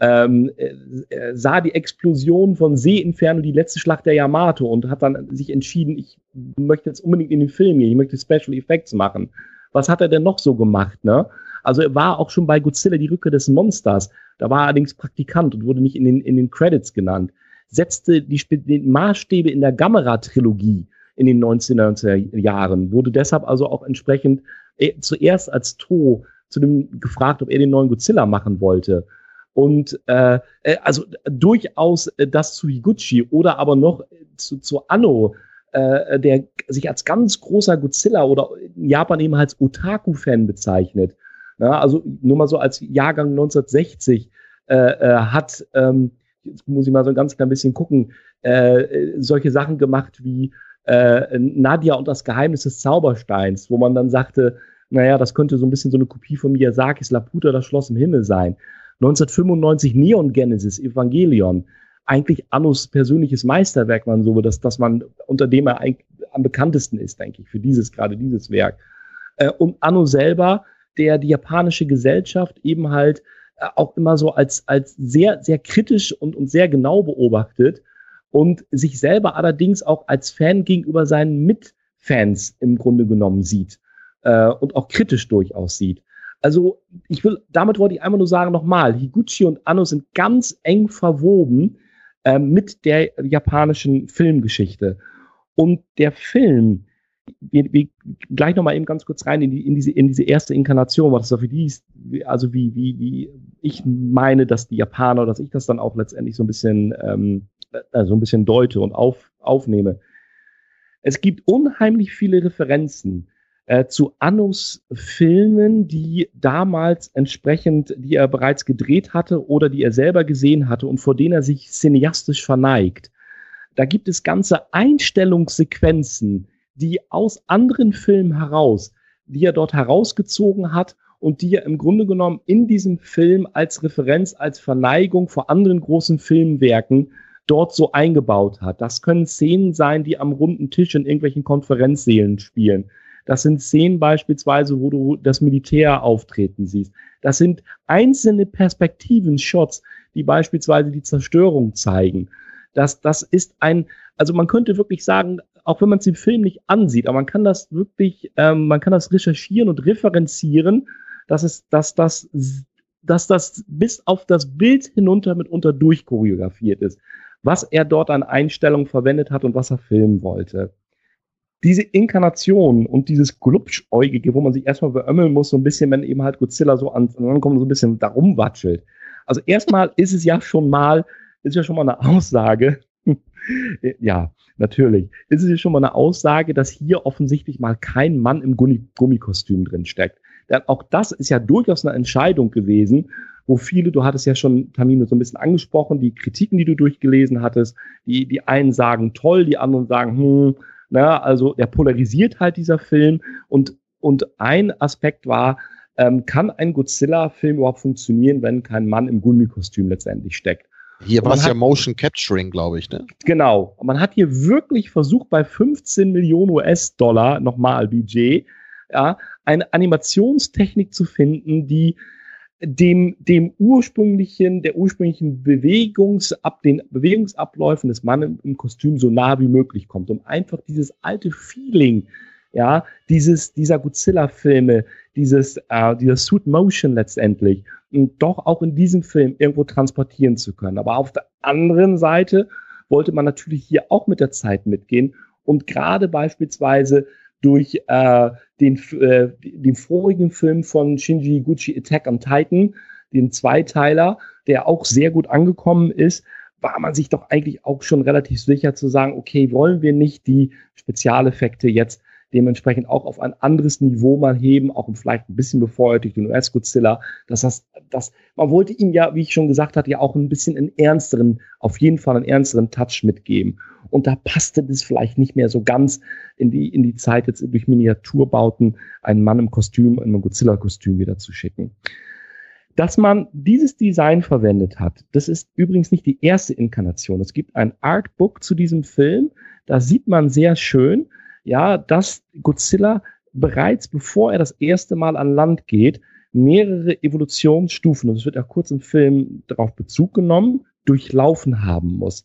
Ähm, äh, sah die Explosion von Seeinferno, die letzte Schlacht der Yamato und hat dann sich entschieden, ich möchte jetzt unbedingt in den Film gehen, ich möchte Special Effects machen. Was hat er denn noch so gemacht, ne? Also er war auch schon bei Godzilla die Rücke des Monsters. Da war er allerdings Praktikant und wurde nicht in den, in den Credits genannt setzte die, die Maßstäbe in der Gamera-Trilogie in den 1990er Jahren, wurde deshalb also auch entsprechend äh, zuerst als To zu dem gefragt, ob er den neuen Godzilla machen wollte. Und äh, äh also durchaus äh, das zu Higuchi oder aber noch zu, zu Anno, äh, der sich als ganz großer Godzilla oder in Japan eben als Otaku-Fan bezeichnet. Ja, also nur mal so als Jahrgang 1960 äh, äh, hat ähm, jetzt muss ich mal so ein ganz klein bisschen gucken, äh, solche Sachen gemacht wie äh, Nadia und das Geheimnis des Zaubersteins, wo man dann sagte, naja, das könnte so ein bisschen so eine Kopie von Miyazakis Laputa, das Schloss im Himmel sein. 1995 Neon Genesis, Evangelion, eigentlich Annus persönliches Meisterwerk, man so, dass, dass man, unter dem er am bekanntesten ist, denke ich, für dieses, gerade dieses Werk. Äh, und Anno selber, der die japanische Gesellschaft eben halt auch immer so als, als sehr, sehr kritisch und, und sehr genau beobachtet und sich selber allerdings auch als Fan gegenüber seinen Mitfans im Grunde genommen sieht äh, und auch kritisch durchaus sieht. Also ich will, damit wollte ich einmal nur sagen nochmal, Higuchi und Anno sind ganz eng verwoben äh, mit der japanischen Filmgeschichte. Und der Film, wir, wir gleich nochmal eben ganz kurz rein in, die, in, diese, in diese erste Inkarnation, was das für die ist, also wie, wie, wie ich meine, dass die Japaner, dass ich das dann auch letztendlich so ein bisschen, ähm, äh, so ein bisschen deute und auf, aufnehme. Es gibt unheimlich viele Referenzen äh, zu Annus Filmen, die damals entsprechend, die er bereits gedreht hatte oder die er selber gesehen hatte und vor denen er sich cineastisch verneigt. Da gibt es ganze Einstellungssequenzen, die aus anderen Filmen heraus, die er dort herausgezogen hat und die er im Grunde genommen in diesem Film als Referenz, als Verneigung vor anderen großen Filmwerken dort so eingebaut hat. Das können Szenen sein, die am runden Tisch in irgendwelchen Konferenzsälen spielen. Das sind Szenen beispielsweise, wo du das Militär auftreten siehst. Das sind einzelne Perspektiven, Shots, die beispielsweise die Zerstörung zeigen. Das, das ist ein, also man könnte wirklich sagen, auch wenn man es im Film nicht ansieht, aber man kann das wirklich, ähm, man kann das recherchieren und referenzieren, dass es, dass das, dass das bis auf das Bild hinunter mitunter durchchoreografiert ist, was er dort an Einstellungen verwendet hat und was er filmen wollte diese Inkarnation und dieses Glubschäugige, wo man sich erstmal beömmeln muss, so ein bisschen, wenn eben halt Godzilla so an, ankommt, so ein bisschen darum watschelt. Also erstmal ist es ja schon mal, ist ja schon mal eine Aussage. ja, natürlich. Ist es ja schon mal eine Aussage, dass hier offensichtlich mal kein Mann im Gummi Gummikostüm drin steckt. Denn auch das ist ja durchaus eine Entscheidung gewesen, wo viele, du hattest ja schon Tamino so ein bisschen angesprochen, die Kritiken, die du durchgelesen hattest, die, die einen sagen toll, die anderen sagen, hm, na, also er polarisiert halt dieser Film und, und ein Aspekt war, ähm, kann ein Godzilla-Film überhaupt funktionieren, wenn kein Mann im Gummikostüm letztendlich steckt? Hier war es ja Motion Capturing, glaube ich, ne? Genau. Man hat hier wirklich versucht, bei 15 Millionen US-Dollar, nochmal Budget, ja, eine Animationstechnik zu finden, die dem, dem ursprünglichen, der ursprünglichen Bewegungsab, den Bewegungsabläufen des Mannes im Kostüm so nah wie möglich kommt, um einfach dieses alte Feeling, ja, dieses, dieser Godzilla-Filme, dieses, äh, dieser Suit Motion letztendlich, doch auch in diesem Film irgendwo transportieren zu können. Aber auf der anderen Seite wollte man natürlich hier auch mit der Zeit mitgehen und gerade beispielsweise durch äh, den, äh, den vorigen Film von Shinji Gucci Attack on Titan, den Zweiteiler, der auch sehr gut angekommen ist, war man sich doch eigentlich auch schon relativ sicher zu sagen, okay, wollen wir nicht die Spezialeffekte jetzt dementsprechend auch auf ein anderes Niveau mal heben, auch vielleicht ein bisschen befeuert durch den US-Godzilla, das, das, man wollte ihm ja, wie ich schon gesagt hatte, ja auch ein bisschen einen ernsteren, auf jeden Fall einen ernsteren Touch mitgeben. Und da passte das vielleicht nicht mehr so ganz in die, in die Zeit, jetzt durch Miniaturbauten einen Mann im Kostüm, in einem Godzilla-Kostüm wieder zu schicken. Dass man dieses Design verwendet hat, das ist übrigens nicht die erste Inkarnation. Es gibt ein Artbook zu diesem Film. Da sieht man sehr schön, ja, dass Godzilla bereits bevor er das erste Mal an Land geht, mehrere Evolutionsstufen, und es wird ja kurz im Film darauf Bezug genommen, durchlaufen haben muss.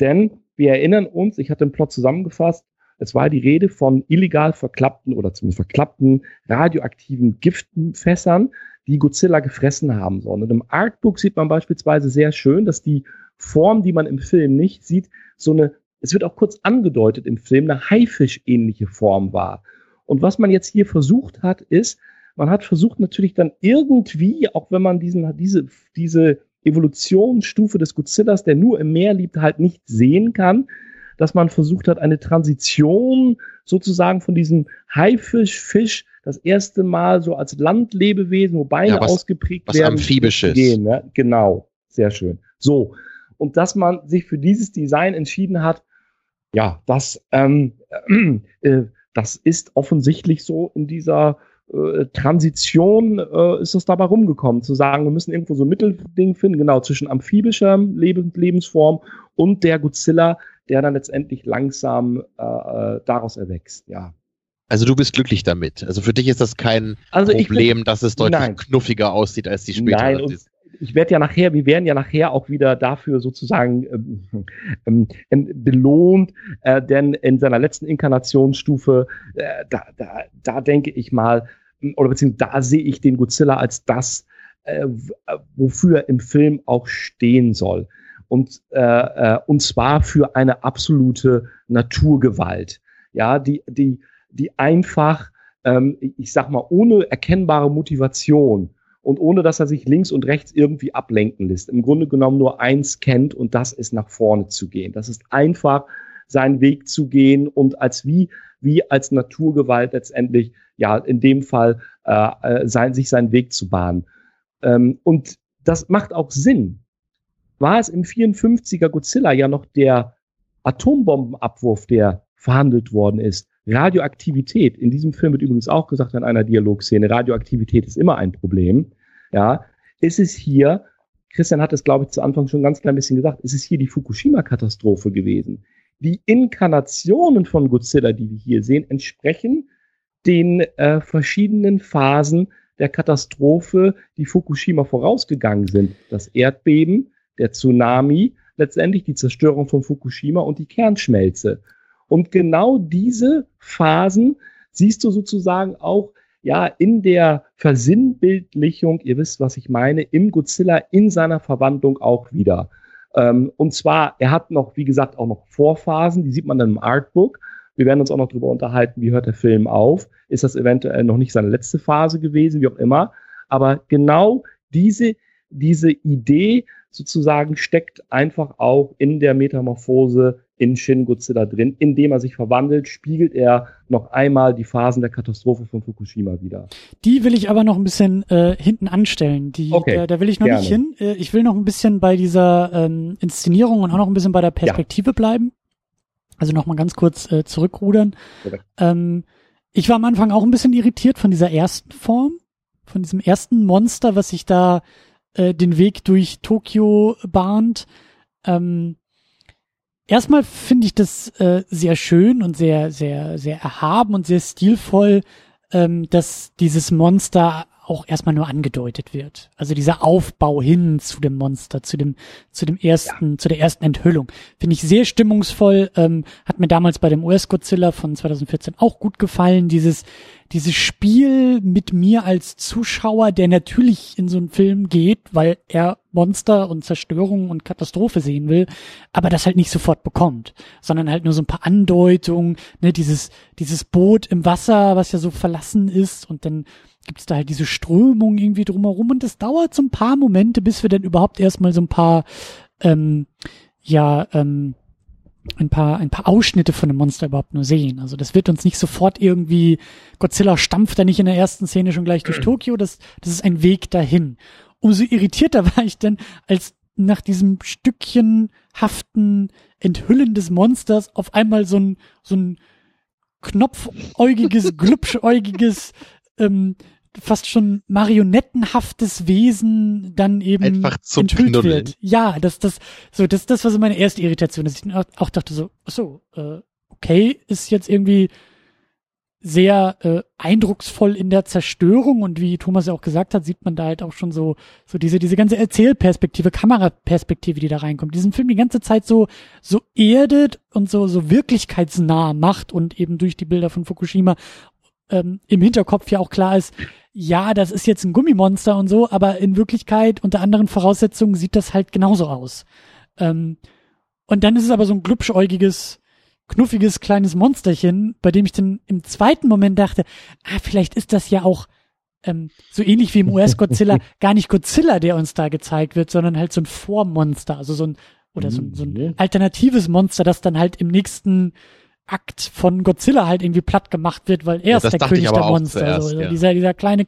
Denn wir erinnern uns, ich hatte den Plot zusammengefasst, es war die Rede von illegal verklappten oder zumindest verklappten radioaktiven Giftenfässern, die Godzilla gefressen haben sollen. Und im Artbook sieht man beispielsweise sehr schön, dass die Form, die man im Film nicht sieht, so eine es wird auch kurz angedeutet im Film, eine Haifisch-ähnliche Form war. Und was man jetzt hier versucht hat, ist, man hat versucht natürlich dann irgendwie, auch wenn man diesen, diese, diese Evolutionsstufe des Godzillas, der nur im Meer liebt, halt nicht sehen kann, dass man versucht hat, eine Transition sozusagen von diesem Haifisch, Fisch, das erste Mal so als Landlebewesen, wo Beine ja, was, ausgeprägt was werden. Amphibisches. Gehen, ne? Genau, sehr schön. So. Und dass man sich für dieses Design entschieden hat, ja, das, ähm, äh, das ist offensichtlich so in dieser äh, Transition äh, ist es dabei rumgekommen, zu sagen, wir müssen irgendwo so ein Mittelding finden, genau, zwischen amphibischer Leb Lebensform und der Godzilla, der dann letztendlich langsam äh, äh, daraus erwächst, ja. Also du bist glücklich damit. Also für dich ist das kein also Problem, bin, dass es deutlich nein. knuffiger aussieht als die später. Nein, und ich werde ja nachher, wir werden ja nachher auch wieder dafür sozusagen ähm, ähm, belohnt, äh, denn in seiner letzten Inkarnationsstufe, äh, da, da, da denke ich mal, oder beziehungsweise da sehe ich den Godzilla als das, äh, wofür er im Film auch stehen soll. Und, äh, äh, und zwar für eine absolute Naturgewalt. Ja, die, die, die einfach, ähm, ich sag mal, ohne erkennbare Motivation und ohne dass er sich links und rechts irgendwie ablenken lässt, im Grunde genommen nur eins kennt und das ist nach vorne zu gehen. Das ist einfach seinen Weg zu gehen und als wie, wie als Naturgewalt letztendlich, ja, in dem Fall äh, äh sein, sich seinen Weg zu bahnen. Ähm, und das macht auch Sinn. War es im 54er Godzilla ja noch der Atombombenabwurf, der verhandelt worden ist. Radioaktivität, in diesem Film wird übrigens auch gesagt in einer Dialogszene, Radioaktivität ist immer ein Problem. Ja, ist es hier, Christian hat es, glaube ich, zu Anfang schon ganz klein bisschen gesagt, ist es hier die Fukushima-Katastrophe gewesen. Die Inkarnationen von Godzilla, die wir hier sehen, entsprechen den äh, verschiedenen Phasen der Katastrophe, die Fukushima vorausgegangen sind. Das Erdbeben, der Tsunami, letztendlich die Zerstörung von Fukushima und die Kernschmelze. Und genau diese Phasen siehst du sozusagen auch ja in der Versinnbildlichung, ihr wisst, was ich meine, im Godzilla in seiner Verwandlung auch wieder. Ähm, und zwar, er hat noch, wie gesagt, auch noch Vorphasen, die sieht man dann im Artbook. Wir werden uns auch noch darüber unterhalten, wie hört der Film auf. Ist das eventuell noch nicht seine letzte Phase gewesen, wie auch immer. Aber genau diese, diese Idee sozusagen steckt einfach auch in der Metamorphose in Shin Godzilla drin. Indem er sich verwandelt, spiegelt er noch einmal die Phasen der Katastrophe von Fukushima wieder. Die will ich aber noch ein bisschen äh, hinten anstellen. Die, okay, da, da will ich noch gerne. nicht hin. Äh, ich will noch ein bisschen bei dieser ähm, Inszenierung und auch noch ein bisschen bei der Perspektive ja. bleiben. Also noch mal ganz kurz äh, zurückrudern. Okay. Ähm, ich war am Anfang auch ein bisschen irritiert von dieser ersten Form, von diesem ersten Monster, was sich da äh, den Weg durch Tokio bahnt. Ähm, erstmal finde ich das äh, sehr schön und sehr, sehr, sehr erhaben und sehr stilvoll, ähm, dass dieses Monster auch erstmal nur angedeutet wird. Also dieser Aufbau hin zu dem Monster, zu dem, zu dem ersten, ja. zu der ersten Enthüllung. Finde ich sehr stimmungsvoll, ähm, hat mir damals bei dem US-Godzilla von 2014 auch gut gefallen, dieses, dieses Spiel mit mir als Zuschauer, der natürlich in so einen Film geht, weil er Monster und Zerstörung und Katastrophe sehen will, aber das halt nicht sofort bekommt, sondern halt nur so ein paar Andeutungen, ne, dieses, dieses Boot im Wasser, was ja so verlassen ist und dann gibt es da halt diese Strömung irgendwie drumherum und es dauert so ein paar Momente, bis wir dann überhaupt erstmal so ein paar, ähm, ja, ähm, ein paar, ein paar Ausschnitte von dem Monster überhaupt nur sehen. Also das wird uns nicht sofort irgendwie, Godzilla stampft da nicht in der ersten Szene schon gleich durch Tokio, das, das ist ein Weg dahin. Umso irritierter war ich denn, als nach diesem stückchenhaften Enthüllen des Monsters auf einmal so ein, so ein knopfäugiges, glubschäugiges, ähm, fast schon marionettenhaftes Wesen dann eben Einfach zum enthüllt Knuddeln. wird. Ja, das, das, so, das, das war so meine erste Irritation, dass ich auch dachte so, so, äh, okay, ist jetzt irgendwie sehr äh, eindrucksvoll in der Zerstörung und wie Thomas ja auch gesagt hat, sieht man da halt auch schon so so diese diese ganze Erzählperspektive, Kameraperspektive, die da reinkommt, diesen Film die ganze Zeit so so erdet und so so wirklichkeitsnah macht und eben durch die Bilder von Fukushima ähm, im Hinterkopf ja auch klar ist, ja, das ist jetzt ein Gummimonster und so, aber in Wirklichkeit unter anderen Voraussetzungen sieht das halt genauso aus. Ähm, und dann ist es aber so ein glubschäugiges, knuffiges kleines Monsterchen, bei dem ich dann im zweiten Moment dachte, ah, vielleicht ist das ja auch ähm, so ähnlich wie im US-Godzilla gar nicht Godzilla, der uns da gezeigt wird, sondern halt so ein Vormonster, also so ein oder so ein, so ein mhm. alternatives Monster, das dann halt im nächsten Akt von Godzilla halt irgendwie platt gemacht wird, weil er ja, ist der König der Monster. Zuerst, so, ja. dieser, dieser kleine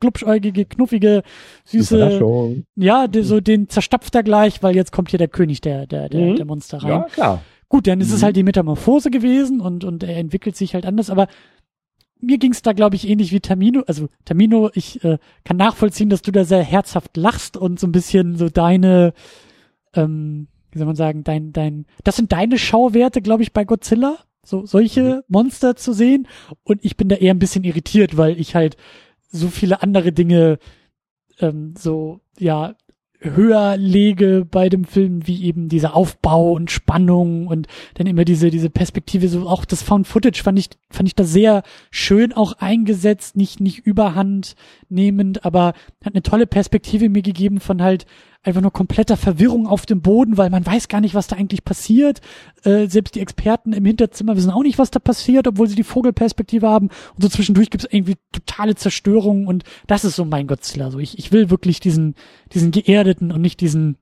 glubschäugige, knuffige, süße, ja, so den zerstapft er gleich, weil jetzt kommt hier der König der, der, der, mhm. der Monster rein. Ja, klar. Gut, dann ist mhm. es halt die Metamorphose gewesen und, und er entwickelt sich halt anders, aber mir ging's da, glaube ich, ähnlich wie Tamino. Also Tamino, ich äh, kann nachvollziehen, dass du da sehr herzhaft lachst und so ein bisschen so deine, ähm, wie soll man sagen, dein, dein, das sind deine Schauwerte, glaube ich, bei Godzilla so solche mhm. Monster zu sehen. Und ich bin da eher ein bisschen irritiert, weil ich halt so viele andere Dinge ähm, so, ja, höher lege bei dem Film, wie eben dieser Aufbau und Spannung und dann immer diese, diese Perspektive, so auch das Found Footage fand ich, fand ich da sehr schön auch eingesetzt, nicht, nicht überhand nehmend, aber hat eine tolle Perspektive mir gegeben von halt einfach nur kompletter Verwirrung auf dem Boden, weil man weiß gar nicht, was da eigentlich passiert. Äh, selbst die Experten im Hinterzimmer wissen auch nicht, was da passiert, obwohl sie die Vogelperspektive haben. Und so zwischendurch gibt es irgendwie totale Zerstörung und das ist so mein Godzilla. So ich, ich will wirklich diesen, diesen geerdeten und nicht diesen,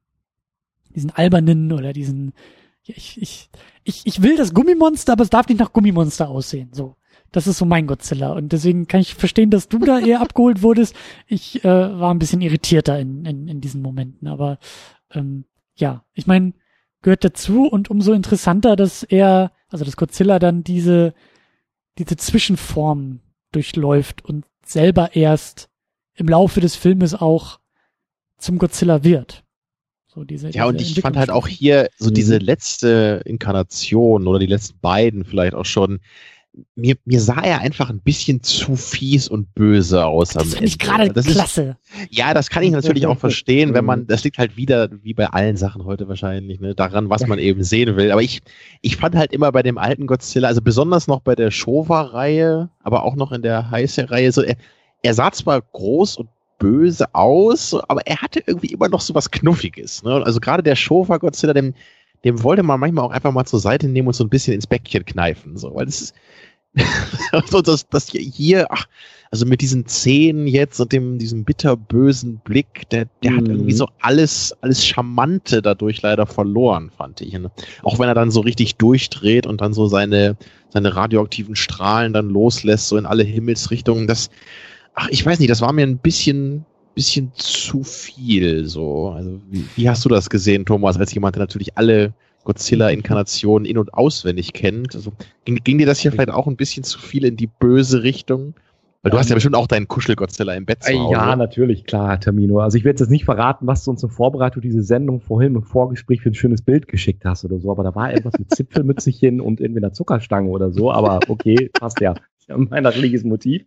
diesen albernen oder diesen, ich, ich, ich, ich will das Gummimonster, aber es darf nicht nach Gummimonster aussehen. So. Das ist so mein Godzilla. Und deswegen kann ich verstehen, dass du da eher abgeholt wurdest. Ich äh, war ein bisschen irritierter in, in, in diesen Momenten. Aber ähm, ja, ich meine, gehört dazu und umso interessanter, dass er, also dass Godzilla dann diese, diese Zwischenform durchläuft und selber erst im Laufe des Filmes auch zum Godzilla wird. So diese, ja, diese und ich fand halt auch hier so diese mhm. letzte Inkarnation oder die letzten beiden vielleicht auch schon, mir, mir sah er einfach ein bisschen zu fies und böse aus. Das finde ich gerade klasse. Ist, ja, das kann ich natürlich auch verstehen, wenn man, das liegt halt wieder, wie bei allen Sachen heute wahrscheinlich, ne, daran, was man eben sehen will. Aber ich, ich fand halt immer bei dem alten Godzilla, also besonders noch bei der Showa-Reihe, aber auch noch in der Heise-Reihe, so, er, er sah zwar groß und böse aus, aber er hatte irgendwie immer noch so was Knuffiges. Ne? Also gerade der Showa Godzilla, dem, dem wollte man manchmal auch einfach mal zur Seite nehmen und so ein bisschen ins Bäckchen kneifen. So, weil das ist, so, dass, dass hier, ach, also mit diesen Zähnen jetzt und dem, diesem bitterbösen Blick, der, der mhm. hat irgendwie so alles, alles Charmante dadurch leider verloren, fand ich. Ne? Auch wenn er dann so richtig durchdreht und dann so seine, seine radioaktiven Strahlen dann loslässt, so in alle Himmelsrichtungen, das, ach, ich weiß nicht, das war mir ein bisschen, bisschen zu viel, so. Also, wie, wie hast du das gesehen, Thomas, als jemand, der natürlich alle Godzilla-Inkarnationen in- und auswendig kennt. Also, ging, ging, dir das hier vielleicht auch ein bisschen zu viel in die böse Richtung? Weil du hast ja bestimmt auch deinen Kuschel-Godzilla im Bett zu Hause. Ja, natürlich, klar, Termino. Also ich werde jetzt nicht verraten, was du uns in Vorbereitung diese Sendung vorhin im Vorgespräch für ein schönes Bild geschickt hast oder so, aber da war irgendwas mit Zipfelmützchen und irgendwie einer Zuckerstange oder so, aber okay, passt ja. Mein natürliches Motiv.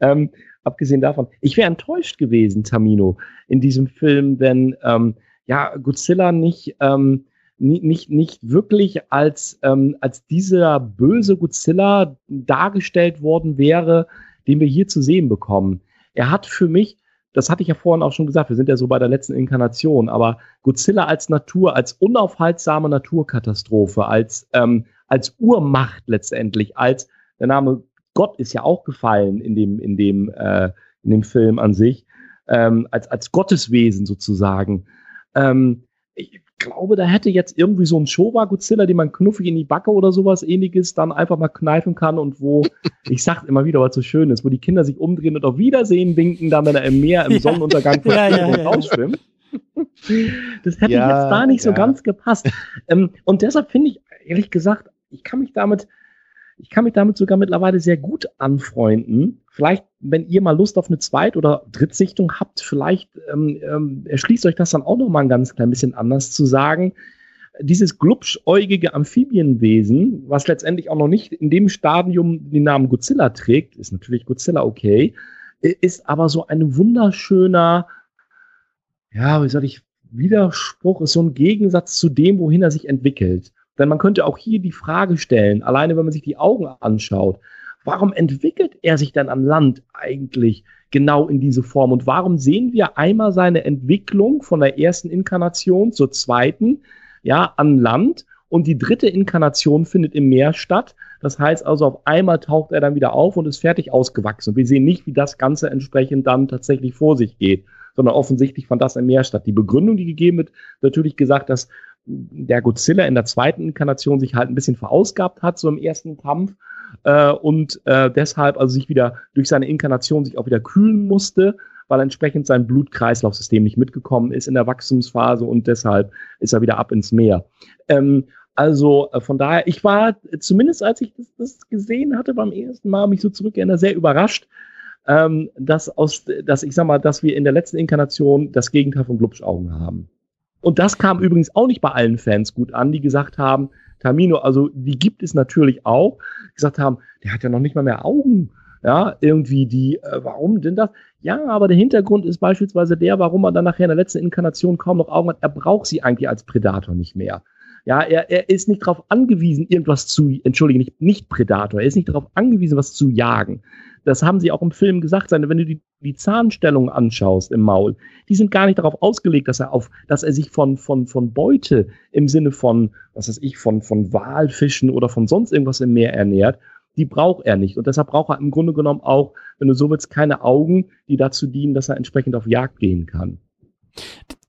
Ähm, abgesehen davon, ich wäre enttäuscht gewesen, Tamino, in diesem Film, wenn ähm, ja Godzilla nicht ähm, nicht, nicht wirklich als, ähm, als dieser böse Godzilla dargestellt worden wäre, den wir hier zu sehen bekommen. Er hat für mich, das hatte ich ja vorhin auch schon gesagt, wir sind ja so bei der letzten Inkarnation, aber Godzilla als Natur, als unaufhaltsame Naturkatastrophe, als, ähm, als Urmacht letztendlich, als der Name Gott ist ja auch gefallen in dem, in dem, äh, in dem Film an sich, ähm, als, als Gotteswesen sozusagen. Ähm, glaube, da hätte jetzt irgendwie so ein Showa-Godzilla, den man knuffig in die Backe oder sowas ähnliches dann einfach mal kneifen kann und wo, ich sag immer wieder, was so schön ist, wo die Kinder sich umdrehen und auf Wiedersehen winken, dann wenn er im Meer im Sonnenuntergang ja, ja, ja, rausschwimmt. Das hätte ja, jetzt da nicht so ganz gepasst. Ähm, und deshalb finde ich, ehrlich gesagt, ich kann mich damit ich kann mich damit sogar mittlerweile sehr gut anfreunden. Vielleicht, wenn ihr mal Lust auf eine Zweit- oder Drittsichtung habt, vielleicht ähm, ähm, erschließt euch das dann auch noch mal ein ganz klein bisschen anders zu sagen. Dieses glubschäugige Amphibienwesen, was letztendlich auch noch nicht in dem Stadium den Namen Godzilla trägt, ist natürlich Godzilla okay, ist aber so ein wunderschöner, ja, wie soll ich, Widerspruch, ist so ein Gegensatz zu dem, wohin er sich entwickelt. Denn man könnte auch hier die Frage stellen, alleine wenn man sich die Augen anschaut, warum entwickelt er sich dann an Land eigentlich genau in diese Form? Und warum sehen wir einmal seine Entwicklung von der ersten Inkarnation zur zweiten, ja, an Land und die dritte Inkarnation findet im Meer statt. Das heißt also, auf einmal taucht er dann wieder auf und ist fertig ausgewachsen. Wir sehen nicht, wie das Ganze entsprechend dann tatsächlich vor sich geht, sondern offensichtlich fand das im Meer statt. Die Begründung, die gegeben wird, natürlich gesagt, dass der Godzilla in der zweiten Inkarnation sich halt ein bisschen verausgabt hat, so im ersten Kampf, äh, und äh, deshalb also sich wieder durch seine Inkarnation sich auch wieder kühlen musste, weil entsprechend sein Blutkreislaufsystem nicht mitgekommen ist in der Wachstumsphase und deshalb ist er wieder ab ins Meer. Ähm, also äh, von daher, ich war zumindest als ich das, das gesehen hatte beim ersten Mal, mich so zurückerinnere, sehr überrascht, ähm, dass aus, dass ich sag mal, dass wir in der letzten Inkarnation das Gegenteil von Glubschaugen haben. Und das kam übrigens auch nicht bei allen Fans gut an, die gesagt haben, Tamino, also die gibt es natürlich auch, gesagt haben, der hat ja noch nicht mal mehr Augen. Ja, irgendwie die, äh, warum denn das? Ja, aber der Hintergrund ist beispielsweise der, warum er dann nachher in der letzten Inkarnation kaum noch Augen hat. Er braucht sie eigentlich als Predator nicht mehr. Ja, er, er ist nicht darauf angewiesen, irgendwas zu, entschuldige, nicht, nicht Predator, er ist nicht darauf angewiesen, was zu jagen. Das haben sie auch im Film gesagt, wenn du die, die Zahnstellungen anschaust im Maul, die sind gar nicht darauf ausgelegt, dass er auf, dass er sich von, von, von Beute im Sinne von, was weiß ich, von, von Walfischen oder von sonst irgendwas im Meer ernährt, die braucht er nicht. Und deshalb braucht er im Grunde genommen auch, wenn du so willst, keine Augen, die dazu dienen, dass er entsprechend auf Jagd gehen kann.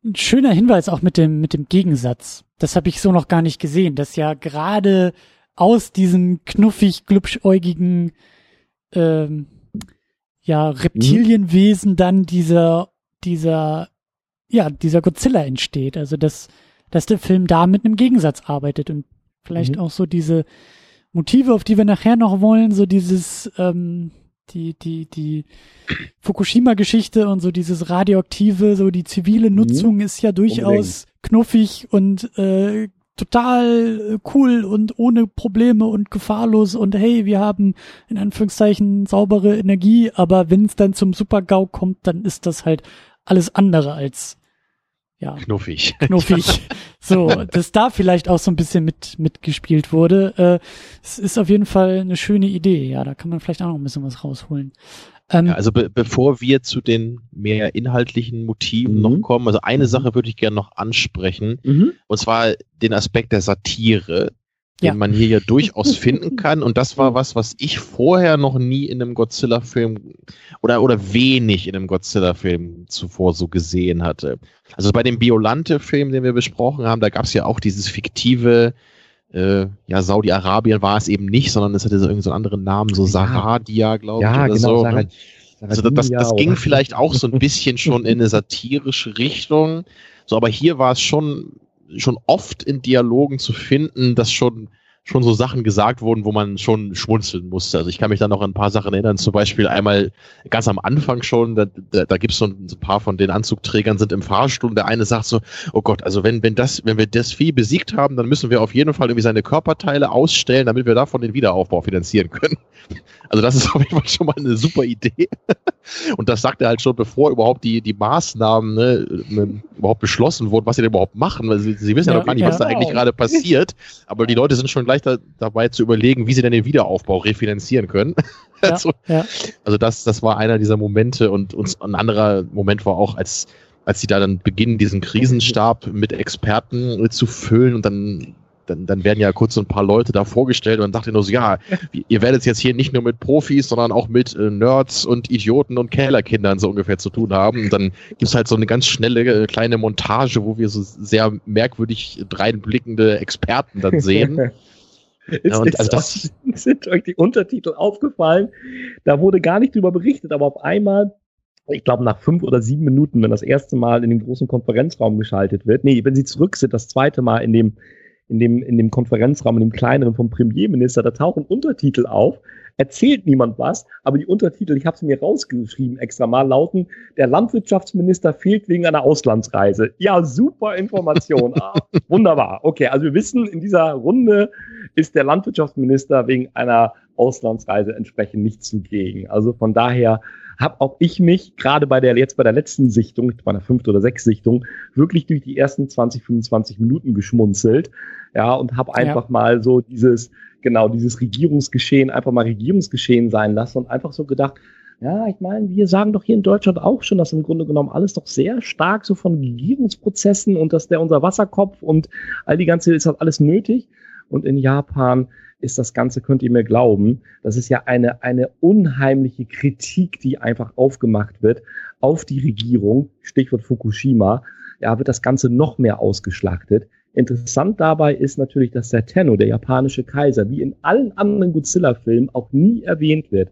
Ein schöner Hinweis auch mit dem, mit dem Gegensatz. Das habe ich so noch gar nicht gesehen, dass ja gerade aus diesem knuffig glubschäugigen ähm, ja, Reptilienwesen dann dieser, dieser, ja, dieser Godzilla entsteht. Also dass, dass der Film da mit einem Gegensatz arbeitet und vielleicht mhm. auch so diese, Motive, auf die wir nachher noch wollen, so dieses, ähm, die, die, die Fukushima-Geschichte und so dieses radioaktive, so die zivile mhm. Nutzung mhm. ist ja durchaus Unbedingt. knuffig und äh, total cool und ohne Probleme und gefahrlos und hey, wir haben in Anführungszeichen saubere Energie, aber wenn es dann zum Super-GAU kommt, dann ist das halt alles andere als ja, knuffig. Knuffig. So, dass da vielleicht auch so ein bisschen mit mitgespielt wurde. Äh, es ist auf jeden Fall eine schöne Idee. Ja, da kann man vielleicht auch noch ein bisschen was rausholen. Ähm, ja, also be bevor wir zu den mehr inhaltlichen Motiven mhm. noch kommen, also eine Sache würde ich gerne noch ansprechen, mhm. und zwar den Aspekt der Satire, den ja. man hier ja durchaus finden kann. Und das war was, was ich vorher noch nie in einem Godzilla-Film oder, oder wenig in einem Godzilla-Film zuvor so gesehen hatte. Also bei dem Biolante-Film, den wir besprochen haben, da gab es ja auch dieses fiktive, äh, ja, Saudi-Arabien war es eben nicht, sondern es hatte so irgendeinen so anderen Namen, so Saradia, glaube ja, ich, oder genau, so. Sarah, ne? Also das, das ging vielleicht auch so ein bisschen schon in eine satirische Richtung. So, aber hier war es schon schon oft in Dialogen zu finden, dass schon schon so Sachen gesagt wurden, wo man schon schmunzeln musste. Also ich kann mich da noch an ein paar Sachen erinnern, zum Beispiel einmal ganz am Anfang schon, da, da, da gibt es so ein paar von den Anzugträgern sind im Fahrstuhl und der eine sagt so, oh Gott, also wenn, wenn das, wenn wir das Vieh besiegt haben, dann müssen wir auf jeden Fall irgendwie seine Körperteile ausstellen, damit wir davon den Wiederaufbau finanzieren können. Also das ist auf jeden Fall schon mal eine super Idee. Und das sagt er halt schon, bevor überhaupt die, die Maßnahmen ne, überhaupt beschlossen wurden, was sie denn überhaupt machen. Weil sie, sie wissen ja, ja noch gar nicht, was da eigentlich gerade passiert. Aber die Leute sind schon gleich da, dabei zu überlegen, wie sie denn den Wiederaufbau refinanzieren können. Ja, also, ja. also das, das war einer dieser Momente und uns ein anderer Moment war auch, als als sie da dann beginnen, diesen Krisenstab mit Experten zu füllen und dann dann, dann werden ja kurz so ein paar Leute da vorgestellt und dann dachte ich nur so, ja, ihr werdet jetzt hier nicht nur mit Profis, sondern auch mit äh, Nerds und Idioten und Kellerkindern so ungefähr zu tun haben. Und dann gibt's halt so eine ganz schnelle äh, kleine Montage, wo wir so sehr merkwürdig dreinblickende Experten dann sehen. ja, und also das sind euch die Untertitel aufgefallen. Da wurde gar nicht drüber berichtet, aber auf einmal ich glaube, nach fünf oder sieben Minuten, wenn das erste Mal in dem großen Konferenzraum geschaltet wird, nee, wenn sie zurück sind, das zweite Mal in dem in dem, in dem Konferenzraum, in dem kleineren vom Premierminister, da tauchen Untertitel auf, erzählt niemand was, aber die Untertitel, ich habe sie mir rausgeschrieben extra mal, lauten, der Landwirtschaftsminister fehlt wegen einer Auslandsreise. Ja, super Information. ah, wunderbar. Okay, also wir wissen, in dieser Runde ist der Landwirtschaftsminister wegen einer Auslandsreise entsprechend nicht zugegen. Also von daher habe auch ich mich gerade bei der jetzt bei der letzten Sichtung, bei der fünften oder sechsten Sichtung, wirklich durch die ersten 20, 25 Minuten geschmunzelt. Ja, und habe einfach ja. mal so dieses, genau, dieses Regierungsgeschehen einfach mal Regierungsgeschehen sein lassen und einfach so gedacht, ja, ich meine, wir sagen doch hier in Deutschland auch schon, dass im Grunde genommen alles doch sehr stark so von Regierungsprozessen und dass der unser Wasserkopf und all die ganze ist halt alles nötig. Und in Japan ist das Ganze, könnt ihr mir glauben, das ist ja eine, eine unheimliche Kritik, die einfach aufgemacht wird auf die Regierung, Stichwort Fukushima, ja, wird das Ganze noch mehr ausgeschlachtet. Interessant dabei ist natürlich, dass der Tenno, der japanische Kaiser, wie in allen anderen Godzilla-Filmen auch nie erwähnt wird.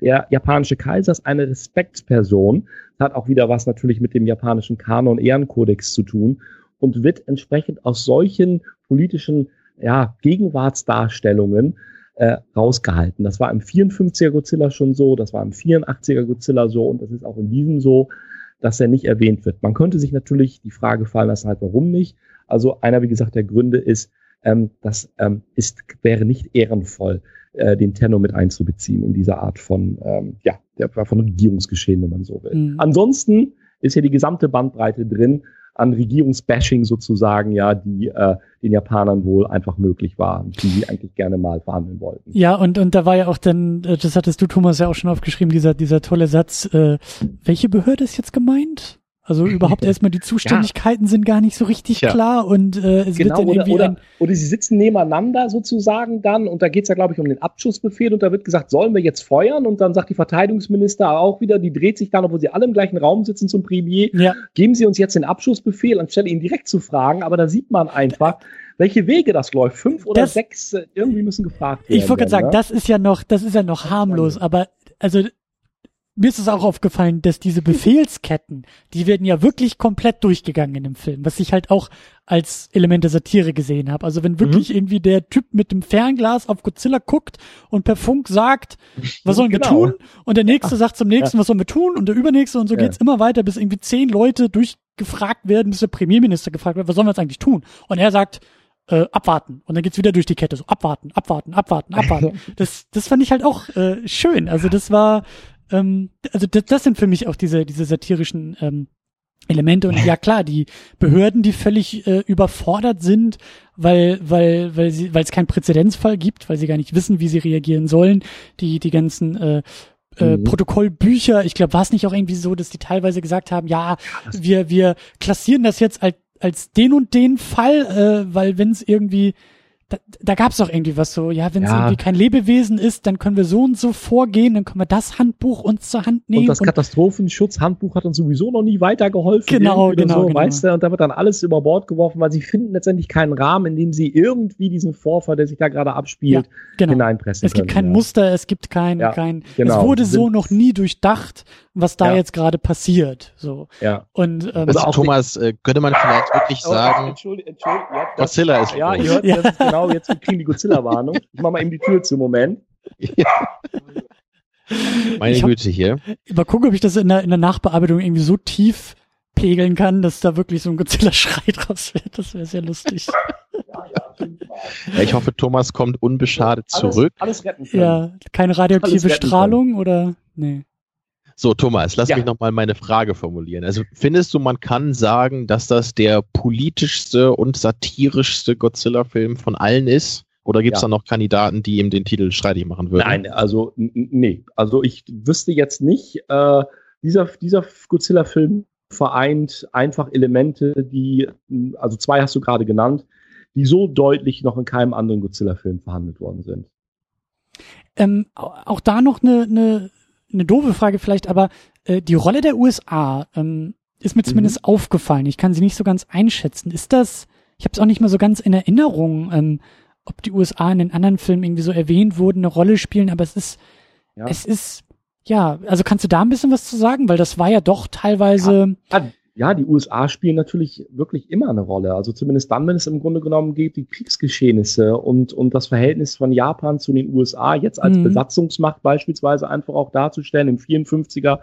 Der japanische Kaiser ist eine Respektsperson, hat auch wieder was natürlich mit dem japanischen Kanon Ehrenkodex zu tun und wird entsprechend aus solchen politischen ja, Gegenwartsdarstellungen äh, rausgehalten. Das war im 54er Godzilla schon so, das war im 84er Godzilla so und das ist auch in diesem so, dass er nicht erwähnt wird. Man könnte sich natürlich die Frage fallen lassen, halt warum nicht. Also einer, wie gesagt, der Gründe ist, ähm, das ähm, ist, wäre nicht ehrenvoll, äh, den Tenor mit einzubeziehen in dieser Art von, ähm, ja, von Regierungsgeschehen, wenn man so will. Mhm. Ansonsten ist hier die gesamte Bandbreite drin an Regierungsbashing sozusagen, ja, die äh, den Japanern wohl einfach möglich war, die sie eigentlich gerne mal verhandeln wollten. Ja, und und da war ja auch dann, äh, das hattest du Thomas ja auch schon aufgeschrieben, dieser dieser tolle Satz. Äh, welche Behörde ist jetzt gemeint? Also überhaupt erstmal die Zuständigkeiten ja. sind gar nicht so richtig ja. klar und äh, es genau, wird dann irgendwie oder, oder, sie sitzen nebeneinander sozusagen dann und da geht's ja glaube ich um den Abschussbefehl und da wird gesagt, sollen wir jetzt feuern und dann sagt die Verteidigungsminister auch wieder, die dreht sich dann, obwohl sie alle im gleichen Raum sitzen zum Premier, ja. geben sie uns jetzt den Abschussbefehl anstelle ihn direkt zu fragen, aber da sieht man einfach, welche Wege das läuft. Fünf oder das, sechs äh, irgendwie müssen gefragt werden. Ich wollte gerade sagen, ne? das ist ja noch, das ist ja noch harmlos, aber also mir ist es auch aufgefallen, dass diese Befehlsketten, die werden ja wirklich komplett durchgegangen in dem Film, was ich halt auch als Element der Satire gesehen habe. Also wenn wirklich mhm. irgendwie der Typ mit dem Fernglas auf Godzilla guckt und per Funk sagt, was sollen genau. wir tun? Und der nächste sagt zum nächsten, ja. was sollen wir tun? Und der übernächste und so ja. geht's immer weiter, bis irgendwie zehn Leute durchgefragt werden, bis der Premierminister gefragt wird, was sollen wir jetzt eigentlich tun? Und er sagt, äh, abwarten. Und dann geht's wieder durch die Kette, so abwarten, abwarten, abwarten, abwarten. das, das fand ich halt auch äh, schön. Also das war ähm, also das, das sind für mich auch diese, diese satirischen ähm, Elemente und ja klar, die Behörden, die völlig äh, überfordert sind, weil weil weil sie weil es keinen Präzedenzfall gibt, weil sie gar nicht wissen, wie sie reagieren sollen, die die ganzen äh, äh, mhm. Protokollbücher, ich glaube, war es nicht auch irgendwie so, dass die teilweise gesagt haben, ja, wir wir klassieren das jetzt als als den und den Fall, äh, weil wenn es irgendwie da, da gab es doch irgendwie was so, ja, wenn es ja. irgendwie kein Lebewesen ist, dann können wir so und so vorgehen, dann können wir das Handbuch uns zur Hand nehmen. Und das Katastrophenschutzhandbuch hat uns sowieso noch nie weitergeholfen. Genau, genau, so, genau. Weißt du, und da wird dann alles über Bord geworfen, weil sie finden letztendlich keinen Rahmen, in dem sie irgendwie diesen Vorfall, der sich da gerade abspielt, ja, genau. hineinpressen Es gibt können, kein ja. Muster, es gibt kein, ja, kein, genau. es wurde so noch nie durchdacht, was da jetzt gerade passiert. So. Ja. Und ähm, also Thomas, äh, könnte man vielleicht wirklich oh, sagen, Entschuldigung, Entschuldigung, ja, Godzilla ist Ja, ihr hört, das ist genau, jetzt kriegen die Godzilla-Warnung. Ich mach mal eben die Tür zu, Moment. Meine hab, Güte hier. Mal gucken, ob ich das in der, in der Nachbearbeitung irgendwie so tief pegeln kann, dass da wirklich so ein Godzilla-Schrei draus wird. Das wäre sehr lustig. Ja, ich hoffe, Thomas kommt unbeschadet zurück. Alles, retten können. Ja, keine radioaktive Strahlung oder? Nee. So, Thomas, lass ja. mich nochmal meine Frage formulieren. Also findest du, man kann sagen, dass das der politischste und satirischste Godzilla-Film von allen ist? Oder gibt es ja. da noch Kandidaten, die ihm den Titel streitig machen würden? Nein, also nee. Also ich wüsste jetzt nicht, äh, dieser, dieser Godzilla-Film vereint einfach Elemente, die, also zwei hast du gerade genannt, die so deutlich noch in keinem anderen Godzilla-Film verhandelt worden sind. Ähm, auch da noch eine, eine eine doofe Frage vielleicht, aber äh, die Rolle der USA ähm, ist mir zumindest mhm. aufgefallen. Ich kann sie nicht so ganz einschätzen. Ist das, ich habe es auch nicht mehr so ganz in Erinnerung, ähm, ob die USA in den anderen Filmen irgendwie so erwähnt wurden, eine Rolle spielen, aber es ist, ja. es ist, ja, also kannst du da ein bisschen was zu sagen? Weil das war ja doch teilweise. Ja, ja, die USA spielen natürlich wirklich immer eine Rolle. Also zumindest dann, wenn es im Grunde genommen geht, die Kriegsgeschehnisse und, und das Verhältnis von Japan zu den USA jetzt als mhm. Besatzungsmacht beispielsweise einfach auch darzustellen. Im 54er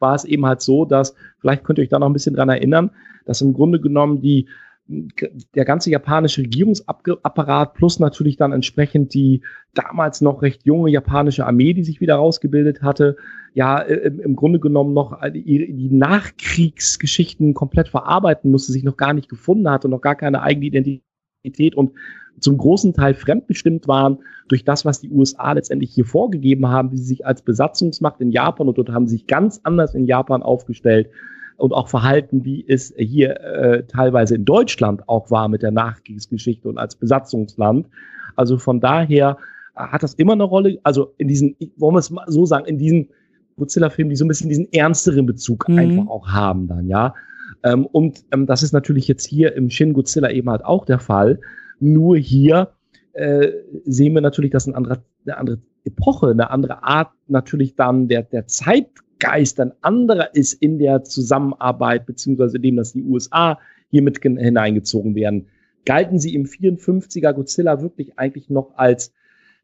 war es eben halt so, dass, vielleicht könnt ihr euch da noch ein bisschen dran erinnern, dass im Grunde genommen die der ganze japanische Regierungsapparat plus natürlich dann entsprechend die damals noch recht junge japanische Armee, die sich wieder rausgebildet hatte, ja äh, im Grunde genommen noch die Nachkriegsgeschichten komplett verarbeiten musste, sich noch gar nicht gefunden hatte noch gar keine eigene Identität und zum großen Teil fremdbestimmt waren durch das, was die USA letztendlich hier vorgegeben haben, wie sie sich als Besatzungsmacht in Japan und dort haben sie sich ganz anders in Japan aufgestellt und auch verhalten, wie es hier äh, teilweise in Deutschland auch war mit der Nachkriegsgeschichte und als Besatzungsland. Also von daher hat das immer eine Rolle, also in diesen, wollen wir es mal so sagen, in diesen Godzilla-Filmen, die so ein bisschen diesen ernsteren Bezug mhm. einfach auch haben dann, ja. Ähm, und ähm, das ist natürlich jetzt hier im Shin Godzilla eben halt auch der Fall. Nur hier äh, sehen wir natürlich, dass eine andere, eine andere Epoche, eine andere Art natürlich dann der, der Zeit Geist ein anderer ist in der Zusammenarbeit, beziehungsweise dem, dass die USA hier mit hineingezogen werden, galten sie im 54er Godzilla wirklich eigentlich noch als,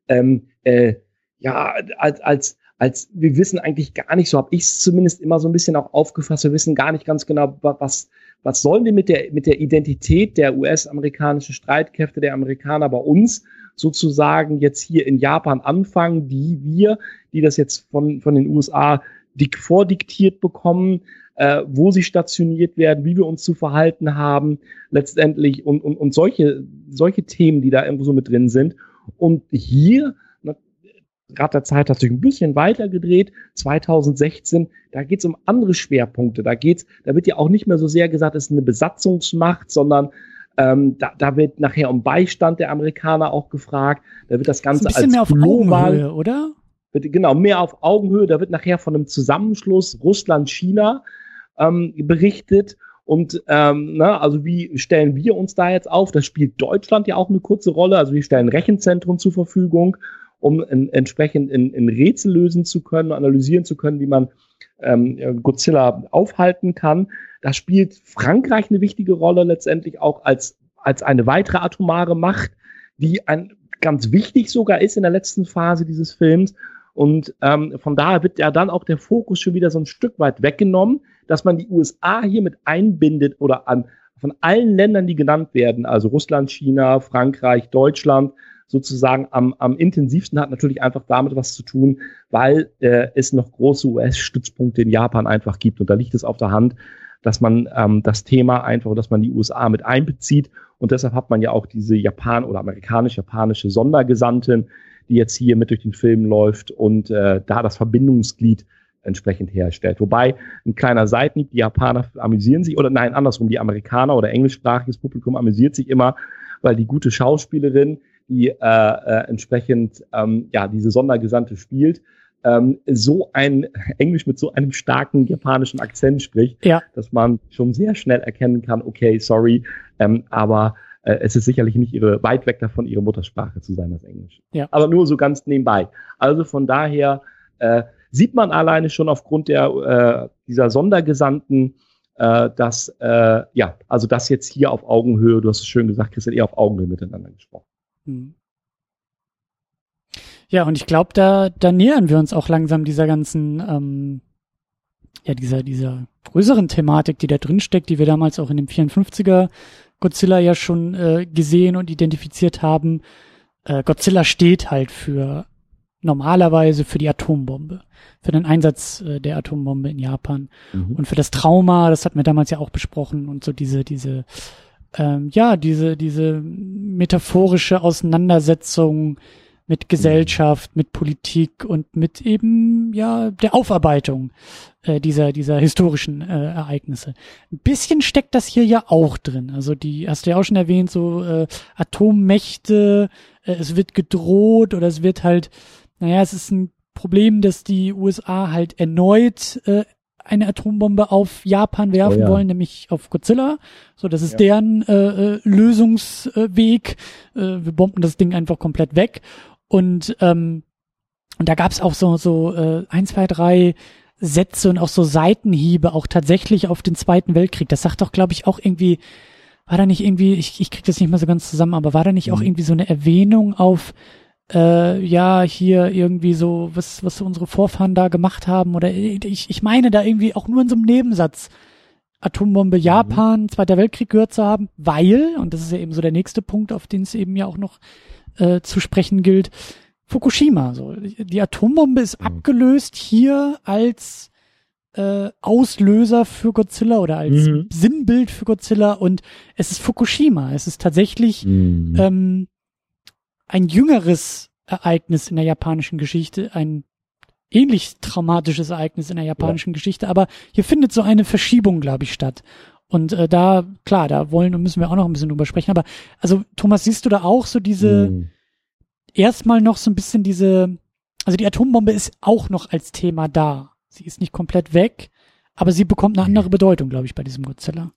ähm, äh, ja, als, als, als wir wissen eigentlich gar nicht, so habe ich es zumindest immer so ein bisschen auch aufgefasst, wir wissen gar nicht ganz genau, was, was sollen wir mit der, mit der Identität der US-amerikanischen Streitkräfte der Amerikaner bei uns sozusagen jetzt hier in Japan anfangen, die wir, die das jetzt von, von den USA dik vordiktiert bekommen, äh, wo sie stationiert werden, wie wir uns zu verhalten haben, letztendlich und, und, und solche, solche Themen, die da irgendwo so mit drin sind. Und hier Rad der Zeit hat sich ein bisschen weiter gedreht. 2016, da geht es um andere Schwerpunkte. Da geht's, da wird ja auch nicht mehr so sehr gesagt, es ist eine Besatzungsmacht, sondern ähm, da, da wird nachher um Beistand der Amerikaner auch gefragt. Da wird das Ganze das ein bisschen als mehr auf Augenhöhe, oder? Wird, genau, mehr auf Augenhöhe. Da wird nachher von einem Zusammenschluss Russland-China ähm, berichtet. Und ähm, na, also wie stellen wir uns da jetzt auf? Das spielt Deutschland ja auch eine kurze Rolle. Also wir stellen Rechenzentren zur Verfügung um in, entsprechend in, in Rätsel lösen zu können, analysieren zu können, wie man ähm, Godzilla aufhalten kann. Da spielt Frankreich eine wichtige Rolle letztendlich auch als, als eine weitere atomare Macht, die ein, ganz wichtig sogar ist in der letzten Phase dieses Films. Und ähm, von daher wird ja dann auch der Fokus schon wieder so ein Stück weit weggenommen, dass man die USA hier mit einbindet oder an von allen Ländern, die genannt werden, also Russland, China, Frankreich, Deutschland, sozusagen am, am intensivsten hat natürlich einfach damit was zu tun, weil äh, es noch große US-Stützpunkte in Japan einfach gibt. Und da liegt es auf der Hand, dass man ähm, das Thema einfach, dass man die USA mit einbezieht. Und deshalb hat man ja auch diese Japan- oder amerikanisch-japanische Sondergesandtin, die jetzt hier mit durch den Film läuft und äh, da das Verbindungsglied entsprechend herstellt. Wobei ein kleiner Seitenhieb, die Japaner amüsieren sich, oder nein, andersrum, die Amerikaner oder englischsprachiges Publikum amüsiert sich immer, weil die gute Schauspielerin, die äh, äh, entsprechend ähm, ja diese Sondergesandte spielt, ähm, so ein Englisch mit so einem starken japanischen Akzent spricht, ja. dass man schon sehr schnell erkennen kann, okay, sorry, ähm, aber äh, es ist sicherlich nicht ihre weit weg davon, ihre Muttersprache zu sein, das Englisch. Ja. Aber nur so ganz nebenbei. Also von daher äh, sieht man alleine schon aufgrund der äh, dieser Sondergesandten, äh, dass äh, ja, also das jetzt hier auf Augenhöhe, du hast es schön gesagt, Christian, eher auf Augenhöhe miteinander gesprochen. Hm. Ja, und ich glaube, da, da nähern wir uns auch langsam dieser ganzen, ähm, ja, dieser, dieser größeren Thematik, die da drin steckt, die wir damals auch in dem 54er Godzilla ja schon äh, gesehen und identifiziert haben. Äh, Godzilla steht halt für normalerweise für die Atombombe, für den Einsatz äh, der Atombombe in Japan mhm. und für das Trauma, das hatten wir damals ja auch besprochen und so diese, diese ähm, ja, diese, diese metaphorische Auseinandersetzung mit Gesellschaft, mit Politik und mit eben, ja, der Aufarbeitung äh, dieser, dieser historischen äh, Ereignisse. Ein bisschen steckt das hier ja auch drin. Also die, hast du ja auch schon erwähnt, so äh, Atommächte, äh, es wird gedroht oder es wird halt, naja, es ist ein Problem, dass die USA halt erneut äh, eine Atombombe auf Japan werfen oh ja. wollen, nämlich auf Godzilla. So, das ist ja. deren äh, äh, Lösungsweg. Äh, wir bomben das Ding einfach komplett weg. Und ähm, und da gab's auch so so äh, ein, zwei, drei Sätze und auch so Seitenhiebe auch tatsächlich auf den Zweiten Weltkrieg. Das sagt doch, glaube ich, auch irgendwie, war da nicht irgendwie, ich, ich krieg das nicht mehr so ganz zusammen, aber war da nicht mhm. auch irgendwie so eine Erwähnung auf äh, ja, hier irgendwie so, was, was unsere Vorfahren da gemacht haben, oder ich, ich meine da irgendwie auch nur in so einem Nebensatz Atombombe mhm. Japan, Zweiter Weltkrieg gehört zu haben, weil, und das ist ja eben so der nächste Punkt, auf den es eben ja auch noch äh, zu sprechen gilt, Fukushima. So. Die Atombombe ist mhm. abgelöst hier als äh, Auslöser für Godzilla oder als mhm. Sinnbild für Godzilla und es ist Fukushima. Es ist tatsächlich mhm. ähm, ein jüngeres Ereignis in der japanischen Geschichte, ein ähnlich traumatisches Ereignis in der japanischen ja. Geschichte, aber hier findet so eine Verschiebung, glaube ich, statt. Und äh, da, klar, da wollen und müssen wir auch noch ein bisschen drüber sprechen. Aber also, Thomas, siehst du da auch so diese, mhm. erstmal noch so ein bisschen diese, also die Atombombe ist auch noch als Thema da. Sie ist nicht komplett weg, aber sie bekommt eine andere Bedeutung, glaube ich, bei diesem Godzilla.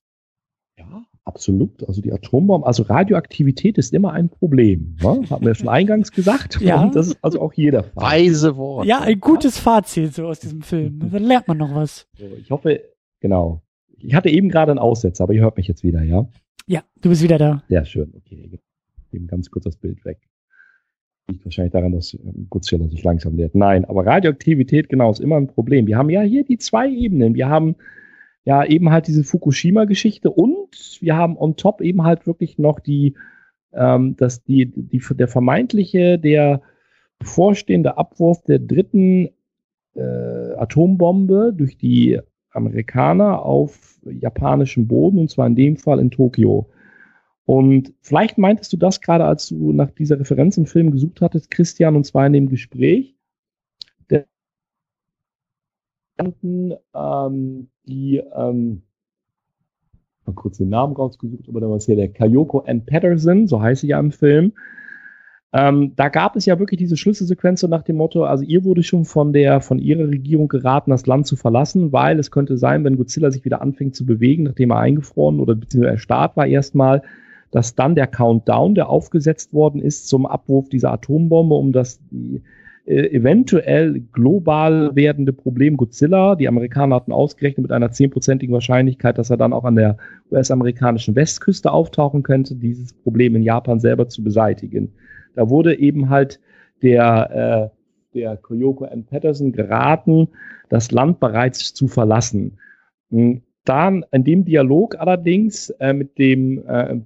Ja, Absolut. Also die Atombombe, also Radioaktivität ist immer ein Problem. Ne? Haben wir schon eingangs gesagt. ja. Und das ist also auch jeder Fall. Weise Wort. Ja, ein gutes Fazit so aus diesem Film. Dann lernt man noch was. So, ich hoffe, genau. Ich hatte eben gerade einen Aussetzer, aber ihr hört mich jetzt wieder, ja? Ja, du bist wieder da. Sehr schön. Okay, eben ganz kurz das Bild weg. liegt wahrscheinlich daran, dass ähm, Godzilla sich langsam nähert. Nein, aber Radioaktivität, genau, ist immer ein Problem. Wir haben ja hier die zwei Ebenen. Wir haben ja eben halt diese Fukushima-Geschichte und wir haben on top eben halt wirklich noch die, ähm, dass die, die, der vermeintliche, der bevorstehende Abwurf der dritten äh, Atombombe durch die Amerikaner auf japanischem Boden und zwar in dem Fall in Tokio. Und vielleicht meintest du das gerade, als du nach dieser Referenz im Film gesucht hattest, Christian, und zwar in dem Gespräch. Der ähm, die, ähm, mal kurz den Namen rausgesucht, aber da war es hier der Kayoko N. Patterson, so heißt sie ja im Film. Ähm, da gab es ja wirklich diese Schlüsselsequenz nach dem Motto, also ihr wurde schon von der, von ihrer Regierung geraten, das Land zu verlassen, weil es könnte sein, wenn Godzilla sich wieder anfängt zu bewegen, nachdem er eingefroren oder beziehungsweise erstarrt war erstmal, dass dann der Countdown, der aufgesetzt worden ist zum Abwurf dieser Atombombe, um das äh, eventuell global werdende Problem Godzilla, die Amerikaner hatten ausgerechnet mit einer zehnprozentigen Wahrscheinlichkeit, dass er dann auch an der US-amerikanischen Westküste auftauchen könnte, dieses Problem in Japan selber zu beseitigen. Da wurde eben halt der, äh, der Koyoko and Patterson geraten, das Land bereits zu verlassen. Hm, dann in dem Dialog allerdings äh, mit dem äh,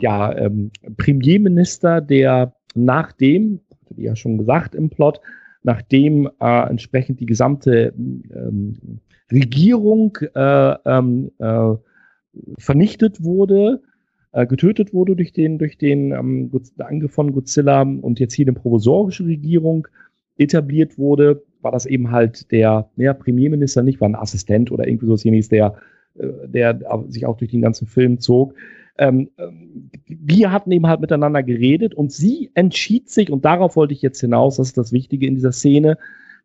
ja, ähm, Premierminister, der nachdem, hatte ich ja schon gesagt im Plot, nachdem äh, entsprechend die gesamte ähm, Regierung äh, ähm, äh, vernichtet wurde, äh, getötet wurde durch den, durch den ähm, Angriff von Godzilla und jetzt hier eine provisorische Regierung etabliert wurde, war das eben halt der ja, Premierminister, nicht war ein Assistent oder irgendwie so was der, äh, der sich auch durch den ganzen Film zog, ähm, wir hatten eben halt miteinander geredet und sie entschied sich, und darauf wollte ich jetzt hinaus, das ist das Wichtige in dieser Szene,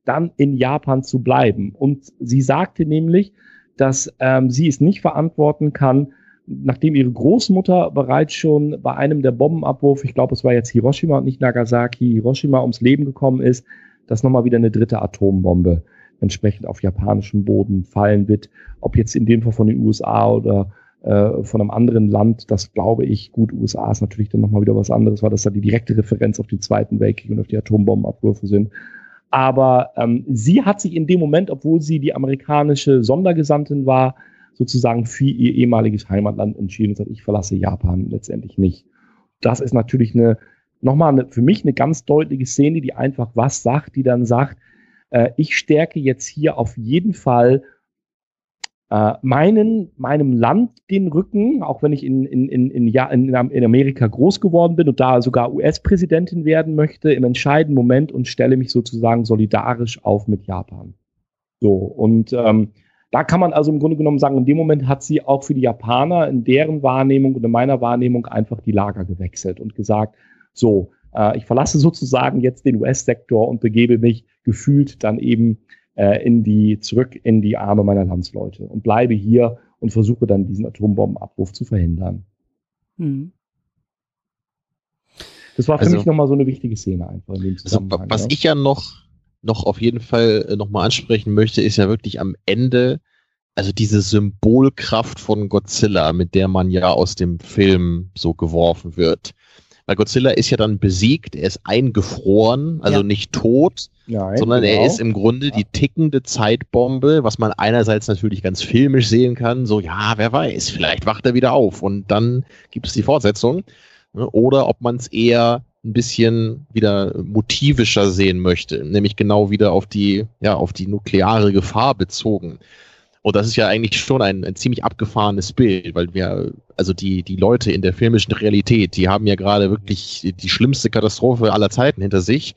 dann in Japan zu bleiben. Und sie sagte nämlich, dass ähm, sie es nicht verantworten kann, nachdem ihre Großmutter bereits schon bei einem der Bombenabwurf, ich glaube, es war jetzt Hiroshima und nicht Nagasaki, Hiroshima ums Leben gekommen ist, dass nochmal wieder eine dritte Atombombe entsprechend auf japanischem Boden fallen wird. Ob jetzt in dem Fall von den USA oder äh, von einem anderen Land, das glaube ich, gut, USA ist natürlich dann nochmal wieder was anderes, weil das da die direkte Referenz auf den Zweiten Weltkrieg und auf die Atombombenabwürfe sind. Aber ähm, sie hat sich in dem Moment, obwohl sie die amerikanische Sondergesandtin war, sozusagen für ihr ehemaliges Heimatland entschieden und sagt, ich verlasse Japan letztendlich nicht. Das ist natürlich eine, nochmal eine, für mich eine ganz deutliche Szene, die einfach was sagt, die dann sagt, äh, ich stärke jetzt hier auf jeden Fall äh, meinen, meinem Land den Rücken, auch wenn ich in, in, in, in, in, in Amerika groß geworden bin und da sogar US-Präsidentin werden möchte, im entscheidenden Moment und stelle mich sozusagen solidarisch auf mit Japan. So, und ähm, da kann man also im Grunde genommen sagen, in dem Moment hat sie auch für die Japaner in deren Wahrnehmung und in meiner Wahrnehmung einfach die Lager gewechselt und gesagt, so, äh, ich verlasse sozusagen jetzt den US-Sektor und begebe mich gefühlt dann eben äh, in die, zurück in die Arme meiner Landsleute und bleibe hier und versuche dann diesen Atombombenabruf zu verhindern. Mhm. Das war für also, mich nochmal so eine wichtige Szene einfach in dem also, Zusammenhang. Also, was ja. ich ja noch, noch auf jeden Fall äh, nochmal ansprechen möchte, ist ja wirklich am Ende, also diese Symbolkraft von Godzilla, mit der man ja aus dem Film so geworfen wird. Weil Godzilla ist ja dann besiegt, er ist eingefroren, also ja. nicht tot, Nein, sondern genau. er ist im Grunde die tickende Zeitbombe, was man einerseits natürlich ganz filmisch sehen kann, so ja, wer weiß, vielleicht wacht er wieder auf und dann gibt es die Fortsetzung. Ne? Oder ob man es eher ein bisschen wieder motivischer sehen möchte, nämlich genau wieder auf die, ja, auf die nukleare Gefahr bezogen. Und das ist ja eigentlich schon ein, ein ziemlich abgefahrenes Bild, weil wir, also die, die Leute in der filmischen Realität, die haben ja gerade wirklich die schlimmste Katastrophe aller Zeiten hinter sich,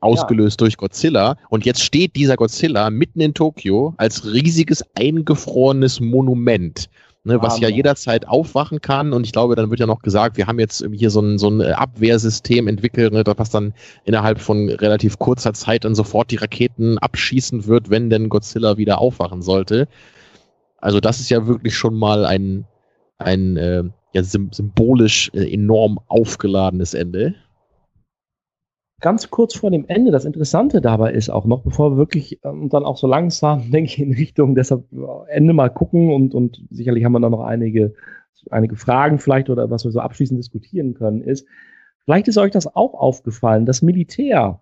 ausgelöst ja. durch Godzilla. Und jetzt steht dieser Godzilla mitten in Tokio als riesiges eingefrorenes Monument ne, was ja jederzeit aufwachen kann. Und ich glaube, dann wird ja noch gesagt, wir haben jetzt hier so ein, so ein Abwehrsystem entwickelt, ne, was dann innerhalb von relativ kurzer Zeit dann sofort die Raketen abschießen wird, wenn denn Godzilla wieder aufwachen sollte. Also das ist ja wirklich schon mal ein, ein äh, ja, symbolisch äh, enorm aufgeladenes Ende ganz kurz vor dem Ende, das Interessante dabei ist auch noch, bevor wir wirklich ähm, dann auch so langsam, denke ich, in Richtung deshalb äh, Ende mal gucken und, und sicherlich haben wir da noch einige, einige Fragen vielleicht oder was wir so abschließend diskutieren können, ist, Vielleicht ist euch das auch aufgefallen. Das Militär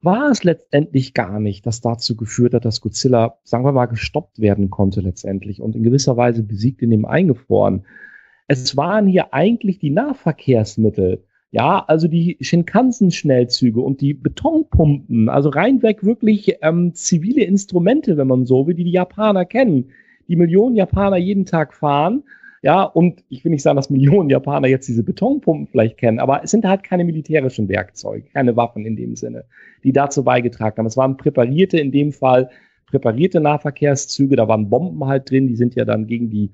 war es letztendlich gar nicht, das dazu geführt hat, dass Godzilla, sagen wir mal, gestoppt werden konnte letztendlich und in gewisser Weise besiegt in dem eingefroren. Es waren hier eigentlich die Nahverkehrsmittel, ja, also die Shinkansen-Schnellzüge und die Betonpumpen, also reinweg wirklich ähm, zivile Instrumente, wenn man so will, die die Japaner kennen, die Millionen Japaner jeden Tag fahren ja, und ich will nicht sagen, dass Millionen Japaner jetzt diese Betonpumpen vielleicht kennen, aber es sind halt keine militärischen Werkzeuge, keine Waffen in dem Sinne, die dazu beigetragen haben. Es waren präparierte, in dem Fall präparierte Nahverkehrszüge, da waren Bomben halt drin, die sind ja dann gegen die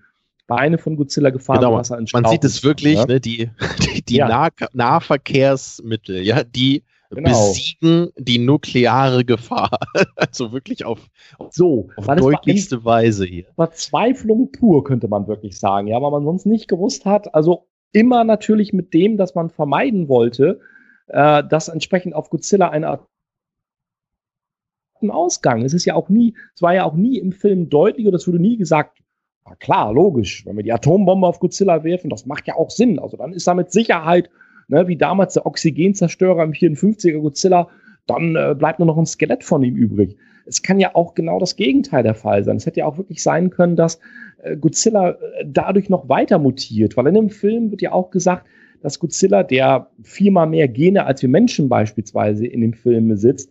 Beine von Godzilla gefahren. Genau, man sieht es wirklich, ja. ne, die, die, die ja. Nah Nahverkehrsmittel, ja, die genau. besiegen die nukleare Gefahr. also wirklich auf, so, auf deutlichste Weise hier. Verzweiflung pur, könnte man wirklich sagen. Ja, weil man sonst nicht gewusst hat. Also immer natürlich mit dem, dass man vermeiden wollte, äh, dass entsprechend auf Godzilla eine Art Ausgang. Es ist ja auch nie, es war ja auch nie im Film deutlich oder es wurde nie gesagt, na klar, logisch, wenn wir die Atombombe auf Godzilla werfen, das macht ja auch Sinn. Also dann ist da mit Sicherheit ne, wie damals der Oxygenzerstörer im 54er Godzilla, dann äh, bleibt nur noch ein Skelett von ihm übrig. Es kann ja auch genau das Gegenteil der Fall sein. Es hätte ja auch wirklich sein können, dass äh, Godzilla äh, dadurch noch weiter mutiert, weil in dem Film wird ja auch gesagt, dass Godzilla, der viermal mehr Gene als wir Menschen beispielsweise in dem Film besitzt,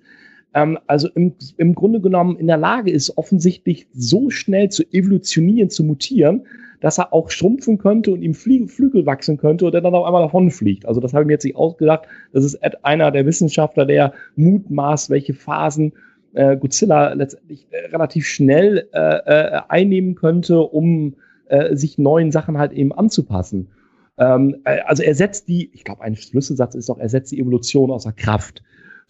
ähm, also im, im Grunde genommen in der Lage ist, offensichtlich so schnell zu evolutionieren, zu mutieren, dass er auch schrumpfen könnte und ihm Flie Flügel wachsen könnte und er dann auf einmal davonfliegt. Also das habe ich mir jetzt nicht ausgedacht. Das ist einer der Wissenschaftler, der mutmaßt, welche Phasen äh, Godzilla letztendlich äh, relativ schnell äh, äh, einnehmen könnte, um äh, sich neuen Sachen halt eben anzupassen. Ähm, äh, also er setzt die, ich glaube, ein Schlüsselsatz ist doch, er setzt die Evolution außer Kraft.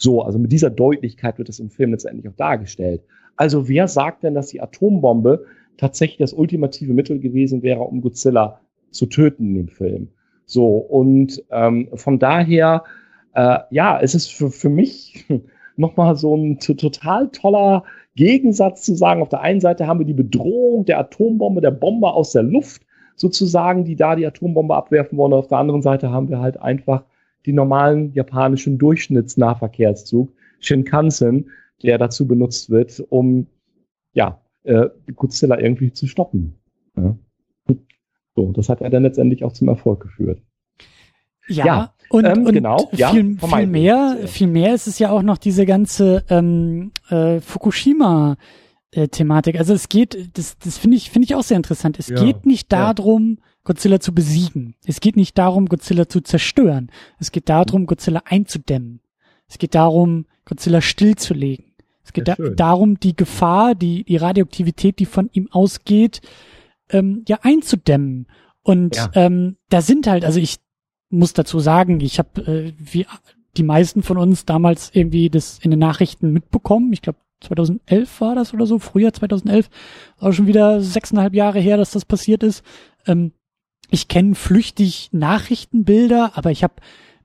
So, also mit dieser Deutlichkeit wird das im Film letztendlich auch dargestellt. Also wer sagt denn, dass die Atombombe tatsächlich das ultimative Mittel gewesen wäre, um Godzilla zu töten in dem Film. So, und ähm, von daher, äh, ja, es ist für, für mich nochmal so ein total toller Gegensatz zu sagen, auf der einen Seite haben wir die Bedrohung der Atombombe, der Bombe aus der Luft sozusagen, die da die Atombombe abwerfen wollen. Auf der anderen Seite haben wir halt einfach den normalen japanischen Durchschnittsnahverkehrszug, Shinkansen, der dazu benutzt wird, um ja, äh, Godzilla irgendwie zu stoppen. Ja. So, das hat ja dann letztendlich auch zum Erfolg geführt. Ja, ja und, ähm, und genau, viel, ja, viel mehr, viel mehr ist es ja auch noch diese ganze ähm, äh, Fukushima äh, Thematik. Also es geht, das, das finde ich, finde ich auch sehr interessant. Es ja, geht nicht darum, ja. Godzilla zu besiegen. Es geht nicht darum, Godzilla zu zerstören. Es geht darum, Godzilla einzudämmen. Es geht darum, Godzilla stillzulegen. Es geht da, darum, die Gefahr, die, die Radioaktivität, die von ihm ausgeht, ähm, ja einzudämmen. Und ja. Ähm, da sind halt, also ich muss dazu sagen, ich habe äh, wie die meisten von uns damals irgendwie das in den Nachrichten mitbekommen. Ich glaube 2011 war das oder so, Frühjahr 2011, auch schon wieder sechseinhalb Jahre her, dass das passiert ist. Ähm, ich kenne flüchtig Nachrichtenbilder, aber ich habe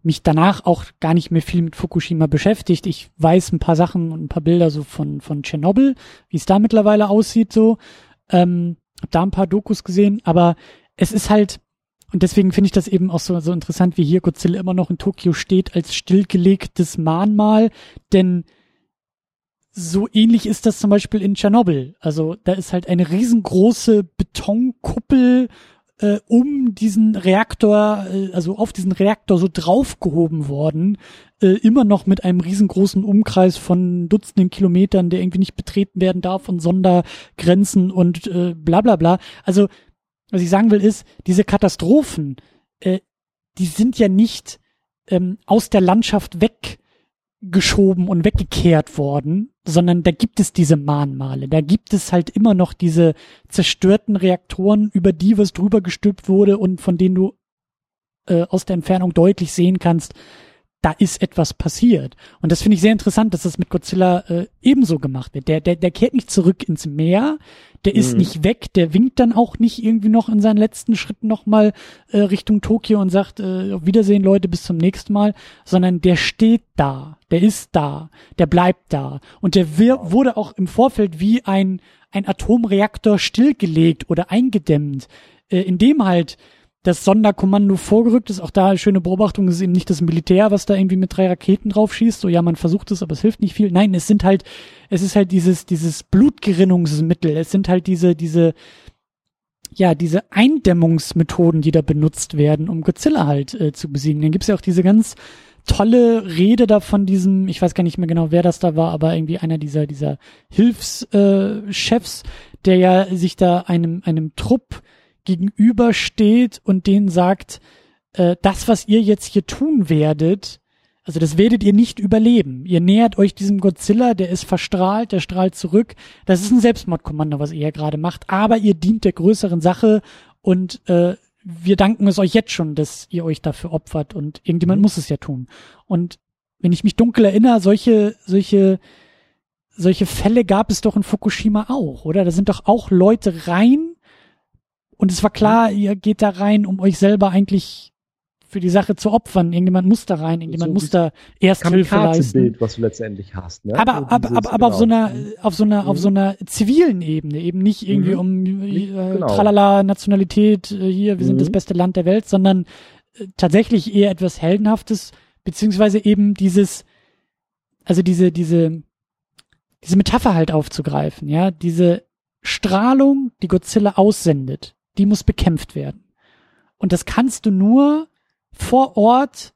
mich danach auch gar nicht mehr viel mit Fukushima beschäftigt. Ich weiß ein paar Sachen und ein paar Bilder so von, von Tschernobyl, wie es da mittlerweile aussieht, so. Ähm, hab da ein paar Dokus gesehen, aber es ist halt, und deswegen finde ich das eben auch so, so interessant, wie hier Godzilla immer noch in Tokio steht als stillgelegtes Mahnmal, denn so ähnlich ist das zum Beispiel in Tschernobyl. Also da ist halt eine riesengroße Betonkuppel äh, um diesen Reaktor, äh, also auf diesen Reaktor so draufgehoben worden, äh, immer noch mit einem riesengroßen Umkreis von Dutzenden Kilometern, der irgendwie nicht betreten werden darf und Sondergrenzen und äh, bla bla bla. Also, was ich sagen will, ist, diese Katastrophen, äh, die sind ja nicht ähm, aus der Landschaft weg geschoben und weggekehrt worden, sondern da gibt es diese Mahnmale. Da gibt es halt immer noch diese zerstörten Reaktoren, über die was drüber gestülpt wurde und von denen du äh, aus der Entfernung deutlich sehen kannst, da ist etwas passiert. Und das finde ich sehr interessant, dass das mit Godzilla äh, ebenso gemacht wird. Der, der, der kehrt nicht zurück ins Meer, der ist mhm. nicht weg, der winkt dann auch nicht irgendwie noch in seinen letzten Schritten nochmal äh, Richtung Tokio und sagt, äh, auf Wiedersehen Leute, bis zum nächsten Mal, sondern der steht da, der ist da, der bleibt da. Und der wir, wurde auch im Vorfeld wie ein, ein Atomreaktor stillgelegt oder eingedämmt, äh, in dem halt das Sonderkommando vorgerückt ist. Auch da schöne Beobachtung, es ist eben nicht das Militär, was da irgendwie mit drei Raketen drauf schießt. So, ja, man versucht es, aber es hilft nicht viel. Nein, es sind halt, es ist halt dieses, dieses Blutgerinnungsmittel. Es sind halt diese, diese, ja, diese Eindämmungsmethoden, die da benutzt werden, um Godzilla halt äh, zu besiegen. Dann gibt's ja auch diese ganz tolle Rede da von diesem, ich weiß gar nicht mehr genau, wer das da war, aber irgendwie einer dieser, dieser Hilfschefs, äh, der ja sich da einem, einem Trupp gegenübersteht und denen sagt, äh, das, was ihr jetzt hier tun werdet, also das werdet ihr nicht überleben. Ihr nähert euch diesem Godzilla, der ist verstrahlt, der strahlt zurück. Das ist ein Selbstmordkommando, was ihr ja gerade macht, aber ihr dient der größeren Sache und äh, wir danken es euch jetzt schon, dass ihr euch dafür opfert und irgendjemand mhm. muss es ja tun. Und wenn ich mich dunkel erinnere, solche, solche, solche Fälle gab es doch in Fukushima auch, oder? Da sind doch auch Leute rein und es war klar, mhm. ihr geht da rein, um euch selber eigentlich für die Sache zu opfern. Irgendjemand muss da rein, irgendjemand so muss da Ersthilfe leisten. Bild, was du letztendlich hast. Ne? Aber, aber, aber, aber genau. auf so einer, auf so einer, mhm. auf so einer zivilen Ebene, eben nicht irgendwie mhm. um äh, genau. Tralala Nationalität, äh, hier, wir mhm. sind das mhm. beste Land der Welt, sondern äh, tatsächlich eher etwas Heldenhaftes, beziehungsweise eben dieses, also diese, diese, diese Metapher halt aufzugreifen, ja, diese Strahlung, die Godzilla aussendet, die muss bekämpft werden. Und das kannst du nur vor Ort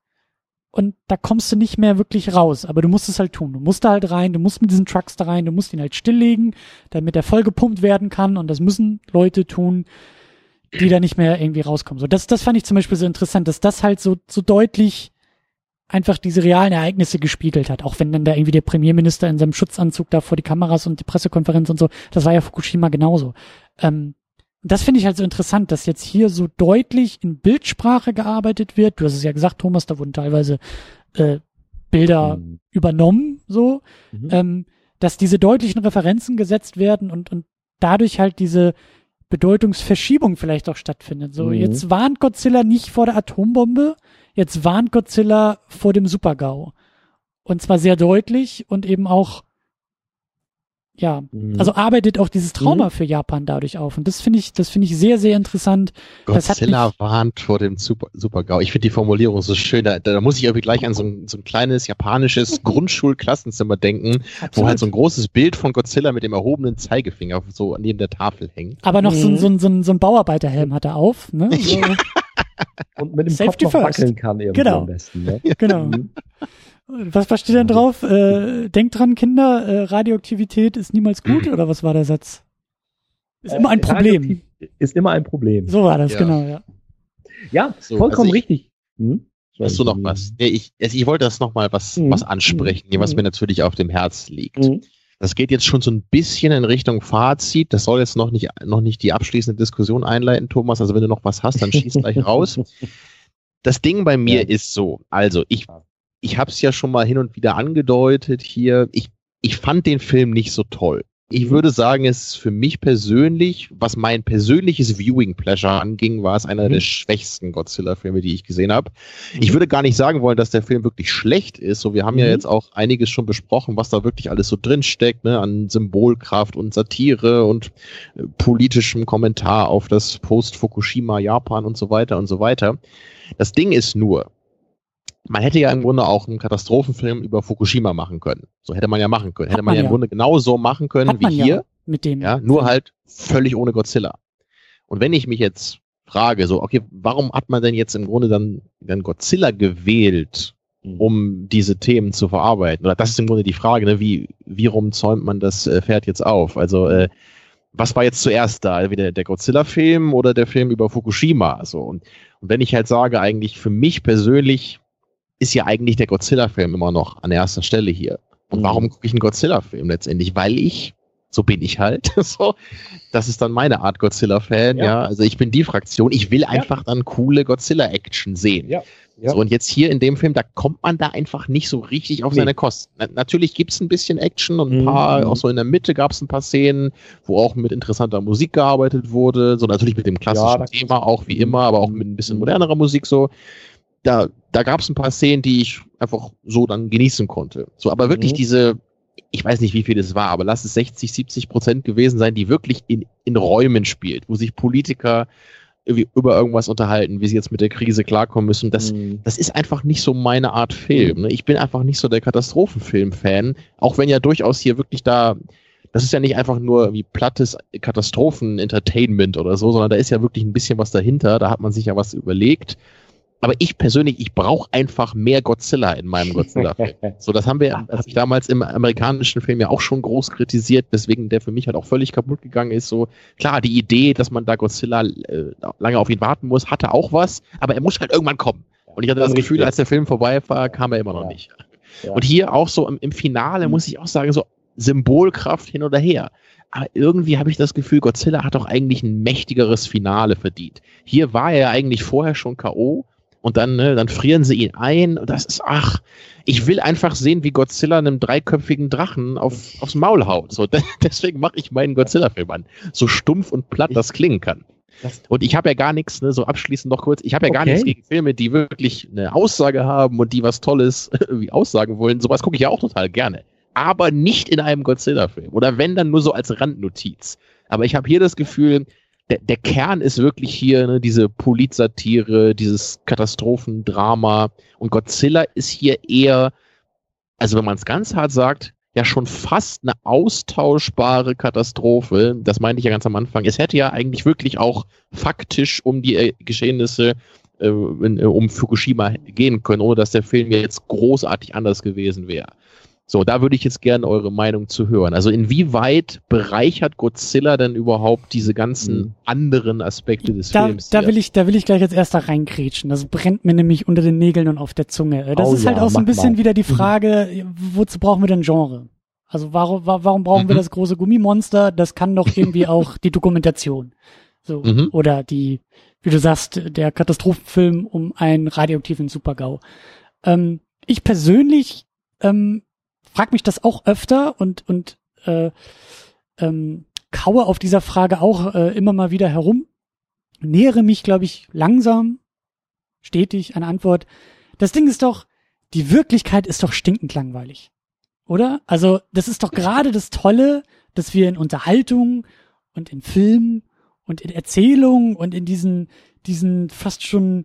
und da kommst du nicht mehr wirklich raus. Aber du musst es halt tun. Du musst da halt rein, du musst mit diesen Trucks da rein, du musst ihn halt stilllegen, damit er voll gepumpt werden kann. Und das müssen Leute tun, die da nicht mehr irgendwie rauskommen. So, das, das fand ich zum Beispiel so interessant, dass das halt so, so deutlich einfach diese realen Ereignisse gespiegelt hat. Auch wenn dann da irgendwie der Premierminister in seinem Schutzanzug da vor die Kameras und die Pressekonferenz und so, das war ja Fukushima genauso. Ähm, das finde ich halt so interessant, dass jetzt hier so deutlich in Bildsprache gearbeitet wird. Du hast es ja gesagt, Thomas, da wurden teilweise äh, Bilder mhm. übernommen, so, mhm. ähm, dass diese deutlichen Referenzen gesetzt werden und, und dadurch halt diese Bedeutungsverschiebung vielleicht auch stattfindet. So, mhm. jetzt warnt Godzilla nicht vor der Atombombe, jetzt warnt Godzilla vor dem Supergau. Und zwar sehr deutlich und eben auch ja, mhm. also arbeitet auch dieses Trauma mhm. für Japan dadurch auf. Und das finde ich, das finde ich sehr, sehr interessant. Godzilla warnt vor dem Super, Super-GAU. Ich finde die Formulierung so schön. Da, da muss ich irgendwie gleich an so ein, so ein kleines japanisches Grundschulklassenzimmer denken, Absolut. wo halt so ein großes Bild von Godzilla mit dem erhobenen Zeigefinger so neben der Tafel hängt. Aber noch mhm. so, so, so, so ein Bauarbeiterhelm hat er auf, ne? So. Und mit dem Safety Kopf noch wackeln kann irgendwie genau. am besten. Ne? Genau. Mhm. Was, was steht denn drauf? Äh, denkt dran, Kinder, äh, Radioaktivität ist niemals gut, oder was war der Satz? Ist äh, immer ein Problem. Ist immer ein Problem. So war das, ja. genau, ja. Ja, so, vollkommen also ich, richtig. Hm? Hast du noch was? Nee, ich, also ich wollte das noch mal was, mhm. was ansprechen, mhm. was mir natürlich auf dem Herz liegt. Mhm. Das geht jetzt schon so ein bisschen in Richtung Fazit. Das soll jetzt noch nicht, noch nicht die abschließende Diskussion einleiten, Thomas. Also wenn du noch was hast, dann schieß gleich raus. Das Ding bei mir ja. ist so, also ich ich habe es ja schon mal hin und wieder angedeutet hier. Ich, ich fand den Film nicht so toll. Ich mhm. würde sagen, es ist für mich persönlich, was mein persönliches Viewing Pleasure anging, war es einer mhm. der schwächsten Godzilla-Filme, die ich gesehen habe. Mhm. Ich würde gar nicht sagen wollen, dass der Film wirklich schlecht ist. So, wir haben ja mhm. jetzt auch einiges schon besprochen, was da wirklich alles so drinsteckt, ne, an Symbolkraft und Satire und äh, politischem Kommentar auf das Post-Fukushima Japan und so weiter und so weiter. Das Ding ist nur, man hätte ja im Grunde auch einen Katastrophenfilm über Fukushima machen können. So hätte man ja machen können. Hätte man, man, ja im Grunde genauso machen können wie hier. Ja mit dem. Ja, nur Film. halt völlig ohne Godzilla. Und wenn ich mich jetzt frage, so, okay, warum hat man denn jetzt im Grunde dann, dann Godzilla gewählt, mhm. um diese Themen zu verarbeiten? Oder das ist im Grunde die Frage, ne, wie, wie rum zäumt man das äh, Pferd jetzt auf? Also, äh, was war jetzt zuerst da? Entweder der Godzilla-Film oder der Film über Fukushima? So, und, und wenn ich halt sage, eigentlich für mich persönlich ist ja eigentlich der Godzilla-Film immer noch an erster Stelle hier. Und mhm. warum gucke ich einen Godzilla-Film letztendlich? Weil ich, so bin ich halt, so, das ist dann meine Art Godzilla-Fan, ja. ja. Also ich bin die Fraktion, ich will ja. einfach dann coole Godzilla-Action sehen. Ja. Ja. So, und jetzt hier in dem Film, da kommt man da einfach nicht so richtig auf nee. seine Kosten. Na, natürlich gibt's ein bisschen Action und ein mhm. paar, auch so in der Mitte gab's ein paar Szenen, wo auch mit interessanter Musik gearbeitet wurde. So natürlich mit dem klassischen Thema, auch wie immer, aber auch mit ein bisschen mhm. modernerer Musik so da, da gab es ein paar Szenen, die ich einfach so dann genießen konnte. So, aber wirklich mhm. diese, ich weiß nicht, wie viel das war, aber lass es 60, 70 Prozent gewesen sein, die wirklich in, in Räumen spielt, wo sich Politiker irgendwie über irgendwas unterhalten, wie sie jetzt mit der Krise klarkommen müssen. Das, mhm. das ist einfach nicht so meine Art Film. Ne? Ich bin einfach nicht so der Katastrophenfilm-Fan, auch wenn ja durchaus hier wirklich da, das ist ja nicht einfach nur wie plattes Katastrophen-Entertainment oder so, sondern da ist ja wirklich ein bisschen was dahinter. Da hat man sich ja was überlegt aber ich persönlich, ich brauche einfach mehr Godzilla in meinem Godzilla-Film. so, das haben wir das ich damals im amerikanischen Film ja auch schon groß kritisiert, weswegen der für mich halt auch völlig kaputt gegangen ist. So, klar, die Idee, dass man da Godzilla äh, lange auf ihn warten muss, hatte auch was, aber er muss halt irgendwann kommen. Und ich hatte das Gefühl, als der Film vorbei war, kam er immer noch nicht. Ja. Und hier auch so im, im Finale, muss ich auch sagen, so Symbolkraft hin oder her. Aber irgendwie habe ich das Gefühl, Godzilla hat doch eigentlich ein mächtigeres Finale verdient. Hier war er ja eigentlich vorher schon K.O., und dann, ne, dann frieren sie ihn ein. Und das ist, ach, ich will einfach sehen, wie Godzilla einem dreiköpfigen Drachen auf, aufs Maul haut. So, deswegen mache ich meinen Godzilla-Film an. So stumpf und platt das klingen kann. Und ich habe ja gar nichts, ne, so abschließend noch kurz, ich habe ja okay. gar nichts gegen Filme, die wirklich eine Aussage haben und die was Tolles irgendwie aussagen wollen. Sowas gucke ich ja auch total gerne. Aber nicht in einem Godzilla-Film. Oder wenn dann nur so als Randnotiz. Aber ich habe hier das Gefühl, der, der Kern ist wirklich hier ne, diese Politsatire, dieses Katastrophendrama. Und Godzilla ist hier eher, also wenn man es ganz hart sagt, ja schon fast eine austauschbare Katastrophe. Das meinte ich ja ganz am Anfang. Es hätte ja eigentlich wirklich auch faktisch um die äh, Geschehnisse äh, äh um Fukushima gehen können, ohne dass der Film jetzt großartig anders gewesen wäre. So, da würde ich jetzt gerne eure Meinung zu hören. Also inwieweit bereichert Godzilla denn überhaupt diese ganzen mhm. anderen Aspekte des da, Films? Da will ich, da will ich gleich jetzt erst da reingrätschen. Das brennt mir nämlich unter den Nägeln und auf der Zunge. Das oh, ist halt ja, auch so ein bisschen mal. wieder die mhm. Frage, wozu brauchen wir denn Genre? Also warum, warum brauchen mhm. wir das große Gummimonster? Das kann doch irgendwie auch die Dokumentation. So, mhm. oder die, wie du sagst, der Katastrophenfilm um einen radioaktiven Supergau. Ähm, ich persönlich ähm, frag mich das auch öfter und, und äh, ähm, kaue auf dieser Frage auch äh, immer mal wieder herum. Nähere mich, glaube ich, langsam, stetig eine Antwort. Das Ding ist doch, die Wirklichkeit ist doch stinkend langweilig. Oder? Also, das ist doch gerade das Tolle, dass wir in Unterhaltung und in Film und in Erzählung und in diesen, diesen fast schon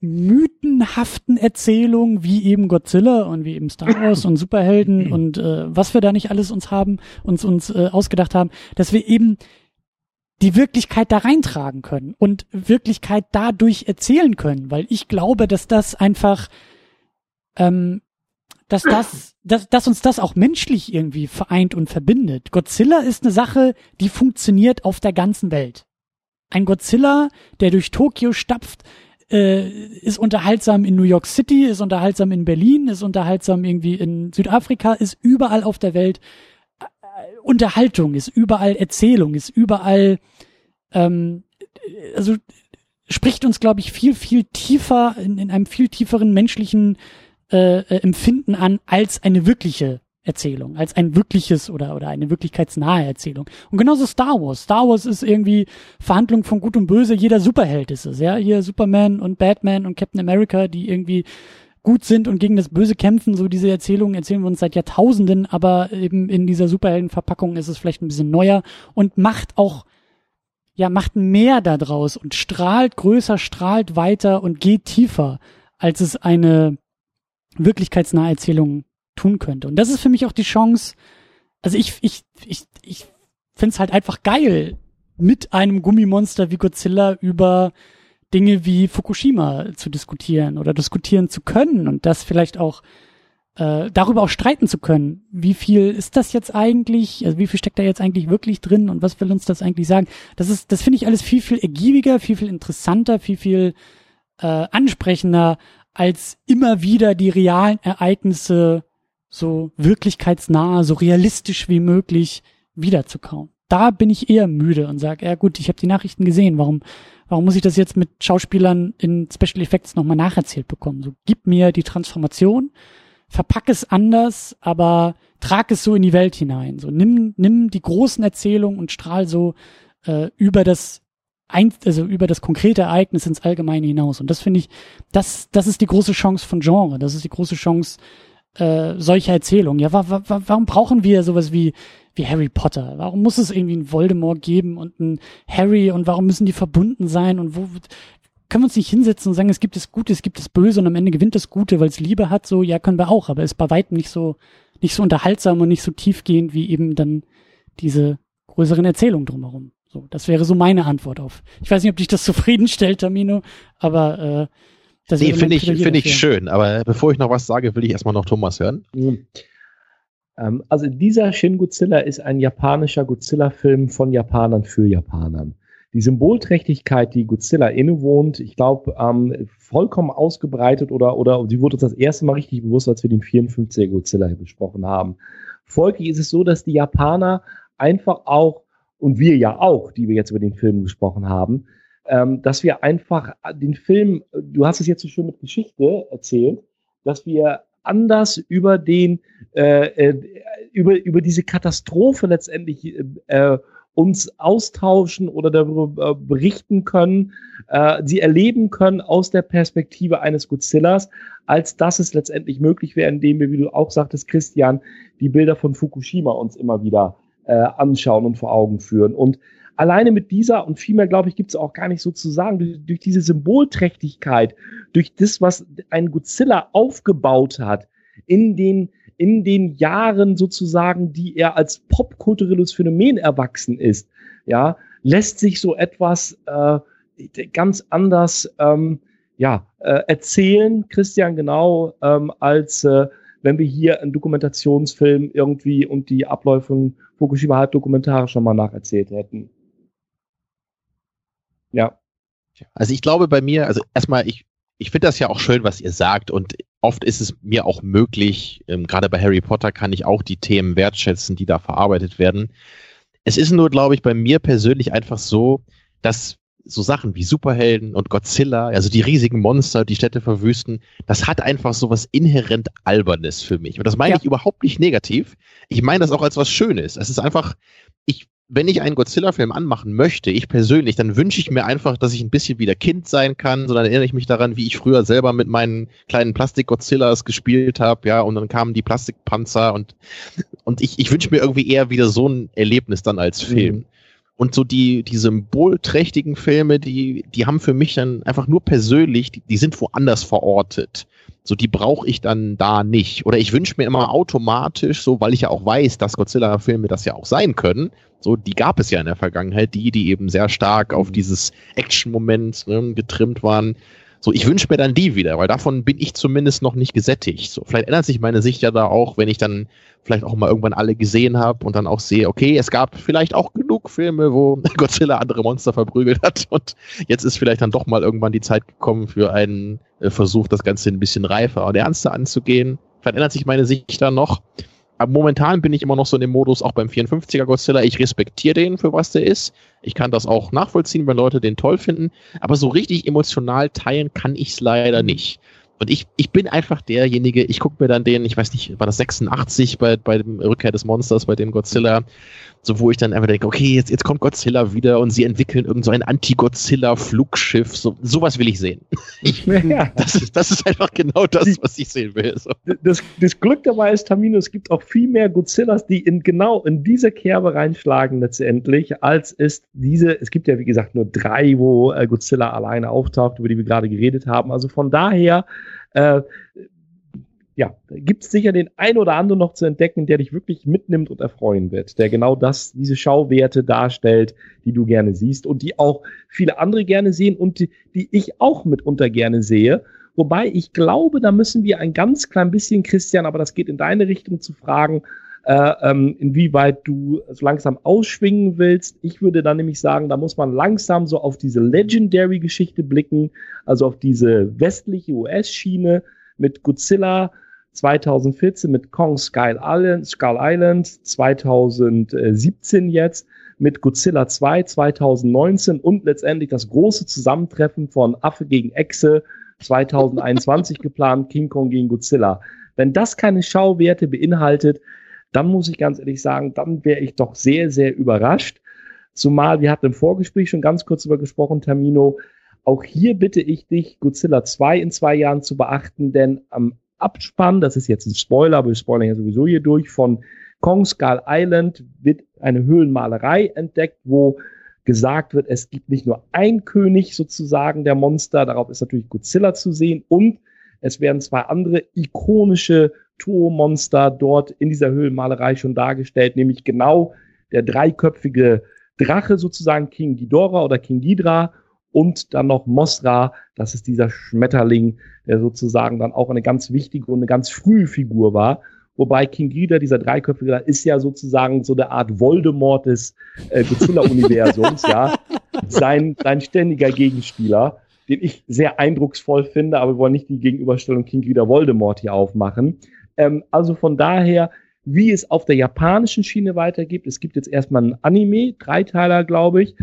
mythenhaften Erzählungen wie eben Godzilla und wie eben Star Wars und Superhelden und äh, was wir da nicht alles uns haben, uns uns äh, ausgedacht haben, dass wir eben die Wirklichkeit da reintragen können und Wirklichkeit dadurch erzählen können, weil ich glaube, dass das einfach, ähm, dass das, dass, dass uns das auch menschlich irgendwie vereint und verbindet. Godzilla ist eine Sache, die funktioniert auf der ganzen Welt. Ein Godzilla, der durch Tokio stapft, äh, ist unterhaltsam in New York City, ist unterhaltsam in Berlin, ist unterhaltsam irgendwie in Südafrika, ist überall auf der Welt äh, Unterhaltung, ist überall Erzählung, ist überall, ähm, also spricht uns, glaube ich, viel, viel tiefer, in, in einem viel tieferen menschlichen äh, äh Empfinden an als eine wirkliche Erzählung, als ein wirkliches oder, oder eine wirklichkeitsnahe Erzählung. Und genauso Star Wars. Star Wars ist irgendwie Verhandlung von Gut und Böse, jeder Superheld ist es, ja. Hier Superman und Batman und Captain America, die irgendwie gut sind und gegen das Böse kämpfen. So diese Erzählungen erzählen wir uns seit Jahrtausenden, aber eben in dieser Superheldenverpackung ist es vielleicht ein bisschen neuer und macht auch, ja, macht mehr daraus und strahlt größer, strahlt weiter und geht tiefer, als es eine wirklichkeitsnahe Erzählung tun könnte. Und das ist für mich auch die Chance, also ich, ich, ich, ich finde es halt einfach geil, mit einem Gummimonster wie Godzilla über Dinge wie Fukushima zu diskutieren oder diskutieren zu können und das vielleicht auch äh, darüber auch streiten zu können. Wie viel ist das jetzt eigentlich? Also wie viel steckt da jetzt eigentlich wirklich drin und was will uns das eigentlich sagen? Das ist, das finde ich alles viel, viel ergiebiger, viel, viel interessanter, viel, viel äh, ansprechender, als immer wieder die realen Ereignisse so wirklichkeitsnah, so realistisch wie möglich wiederzukauen. Da bin ich eher müde und sage, ja gut, ich habe die Nachrichten gesehen, warum, warum muss ich das jetzt mit Schauspielern in Special Effects nochmal nacherzählt bekommen? So, gib mir die Transformation, verpack es anders, aber trag es so in die Welt hinein. So, nimm, nimm die großen Erzählungen und strahl so äh, über das also über das konkrete Ereignis ins Allgemeine hinaus. Und das finde ich, das, das ist die große Chance von Genre. Das ist die große Chance, äh, solche Erzählungen. Ja, wa wa warum brauchen wir sowas wie wie Harry Potter? Warum muss es irgendwie einen Voldemort geben und einen Harry und warum müssen die verbunden sein und wo können wir uns nicht hinsetzen und sagen, es gibt das Gute, es gibt das Böse und am Ende gewinnt das Gute, weil es Liebe hat, so, ja, können wir auch, aber ist bei weitem nicht so, nicht so unterhaltsam und nicht so tiefgehend wie eben dann diese größeren Erzählungen drumherum. So, das wäre so meine Antwort auf. Ich weiß nicht, ob dich das zufriedenstellt, Tamino, aber äh, das nee, finde ich, finde ich schön. Aber bevor ich noch was sage, will ich erstmal noch Thomas hören. Mhm. Ähm, also dieser Shin Godzilla ist ein japanischer Godzilla-Film von Japanern für Japanern. Die Symbolträchtigkeit, die Godzilla innewohnt, ich glaube, ähm, vollkommen ausgebreitet oder, oder sie wurde uns das erste Mal richtig bewusst, als wir den 54er Godzilla besprochen haben. Folglich ist es so, dass die Japaner einfach auch, und wir ja auch, die wir jetzt über den Film gesprochen haben, ähm, dass wir einfach den Film, du hast es jetzt so schön mit Geschichte erzählt, dass wir anders über den, äh, äh, über, über diese Katastrophe letztendlich äh, uns austauschen oder darüber äh, berichten können, äh, sie erleben können aus der Perspektive eines Godzillas, als dass es letztendlich möglich wäre, indem wir, wie du auch sagtest, Christian, die Bilder von Fukushima uns immer wieder äh, anschauen und vor Augen führen. Und alleine mit dieser und vielmehr, glaube ich, gibt es auch gar nicht so zu sagen, durch, durch diese Symbolträchtigkeit, durch das, was ein Godzilla aufgebaut hat, in den, in den Jahren sozusagen, die er als popkulturelles Phänomen erwachsen ist, ja, lässt sich so etwas äh, ganz anders ähm, ja, äh, erzählen, Christian, genau, ähm, als äh, wenn wir hier einen Dokumentationsfilm irgendwie und die Abläufe von Fukushima halt dokumentarisch nochmal nacherzählt hätten. Ja. Also ich glaube bei mir, also erstmal, ich, ich finde das ja auch schön, was ihr sagt und oft ist es mir auch möglich, ähm, gerade bei Harry Potter kann ich auch die Themen wertschätzen, die da verarbeitet werden. Es ist nur, glaube ich, bei mir persönlich einfach so, dass so Sachen wie Superhelden und Godzilla, also die riesigen Monster, die Städte verwüsten, das hat einfach so was inhärent Albernes für mich. Und das meine ja. ich überhaupt nicht negativ. Ich meine das auch als was Schönes. Es ist einfach, ich wenn ich einen Godzilla-Film anmachen möchte, ich persönlich, dann wünsche ich mir einfach, dass ich ein bisschen wieder Kind sein kann. So dann erinnere ich mich daran, wie ich früher selber mit meinen kleinen Plastik-Godzillas gespielt habe, ja, und dann kamen die Plastikpanzer und, und ich, ich wünsche mir irgendwie eher wieder so ein Erlebnis dann als Film. Mhm. Und so die, die symbolträchtigen Filme, die, die haben für mich dann einfach nur persönlich, die, die sind woanders verortet. So, die brauche ich dann da nicht. Oder ich wünsche mir immer automatisch, so, weil ich ja auch weiß, dass Godzilla-Filme das ja auch sein können. So, die gab es ja in der Vergangenheit, die, die eben sehr stark auf mhm. dieses Action-Moment ne, getrimmt waren. So, ich wünsche mir dann die wieder, weil davon bin ich zumindest noch nicht gesättigt. So, vielleicht ändert sich meine Sicht ja da auch, wenn ich dann vielleicht auch mal irgendwann alle gesehen habe und dann auch sehe, okay, es gab vielleicht auch genug Filme, wo Godzilla andere Monster verprügelt hat und jetzt ist vielleicht dann doch mal irgendwann die Zeit gekommen für einen äh, Versuch, das Ganze ein bisschen reifer und ernster anzugehen. Vielleicht ändert sich meine Sicht dann noch. Momentan bin ich immer noch so in dem Modus, auch beim 54er Godzilla, ich respektiere den für was der ist. Ich kann das auch nachvollziehen, wenn Leute den toll finden. Aber so richtig emotional teilen kann ich es leider nicht. Und ich, ich bin einfach derjenige, ich gucke mir dann den, ich weiß nicht, war das 86 bei, bei dem Rückkehr des Monsters, bei dem Godzilla, so wo ich dann einfach denke, okay, jetzt, jetzt kommt Godzilla wieder und sie entwickeln irgend so ein Anti-Godzilla-Flugschiff, so, sowas will ich sehen. Ich, ja. das, ist, das ist einfach genau das, was ich sehen will. So. Das, das Glück dabei ist, Tamino, es gibt auch viel mehr Godzillas, die in genau in diese Kerbe reinschlagen letztendlich, als es diese, es gibt ja wie gesagt nur drei, wo äh, Godzilla alleine auftaucht, über die wir gerade geredet haben. Also von daher äh, ja, gibt es sicher den ein oder anderen noch zu entdecken, der dich wirklich mitnimmt und erfreuen wird, der genau das, diese Schauwerte darstellt, die du gerne siehst und die auch viele andere gerne sehen und die, die ich auch mitunter gerne sehe. Wobei ich glaube, da müssen wir ein ganz klein bisschen, Christian, aber das geht in deine Richtung zu fragen, äh, ähm, inwieweit du so langsam ausschwingen willst. Ich würde dann nämlich sagen, da muss man langsam so auf diese Legendary-Geschichte blicken, also auf diese westliche US-Schiene mit Godzilla, 2014 mit Kong Skull Island, Skull Island 2017 jetzt mit Godzilla 2 2019 und letztendlich das große Zusammentreffen von Affe gegen Echse 2021 geplant, King Kong gegen Godzilla. Wenn das keine Schauwerte beinhaltet, dann muss ich ganz ehrlich sagen, dann wäre ich doch sehr, sehr überrascht. Zumal wir hatten im Vorgespräch schon ganz kurz über gesprochen, Termino. Auch hier bitte ich dich, Godzilla 2 in zwei Jahren zu beachten, denn am Abspann, das ist jetzt ein Spoiler, aber wir spoilern ja sowieso hier durch, von Kong Skull Island wird eine Höhlenmalerei entdeckt, wo gesagt wird, es gibt nicht nur ein König sozusagen der Monster, darauf ist natürlich Godzilla zu sehen. Und es werden zwei andere ikonische Toho-Monster dort in dieser Höhlenmalerei schon dargestellt, nämlich genau der dreiköpfige Drache sozusagen, King Ghidorah oder King Ghidra und dann noch Mosra, das ist dieser Schmetterling, der sozusagen dann auch eine ganz wichtige und eine ganz frühe Figur war. Wobei King Ghidorah, dieser dreiköpfige, ist ja sozusagen so eine Art Voldemort des äh, Godzilla-Universums, ja. Sein, sein ständiger Gegenspieler, den ich sehr eindrucksvoll finde, aber wir wollen nicht die Gegenüberstellung King Ghidorah Voldemort hier aufmachen. Ähm, also von daher, wie es auf der japanischen Schiene weitergeht, es gibt jetzt erstmal ein Anime, Dreiteiler, glaube ich,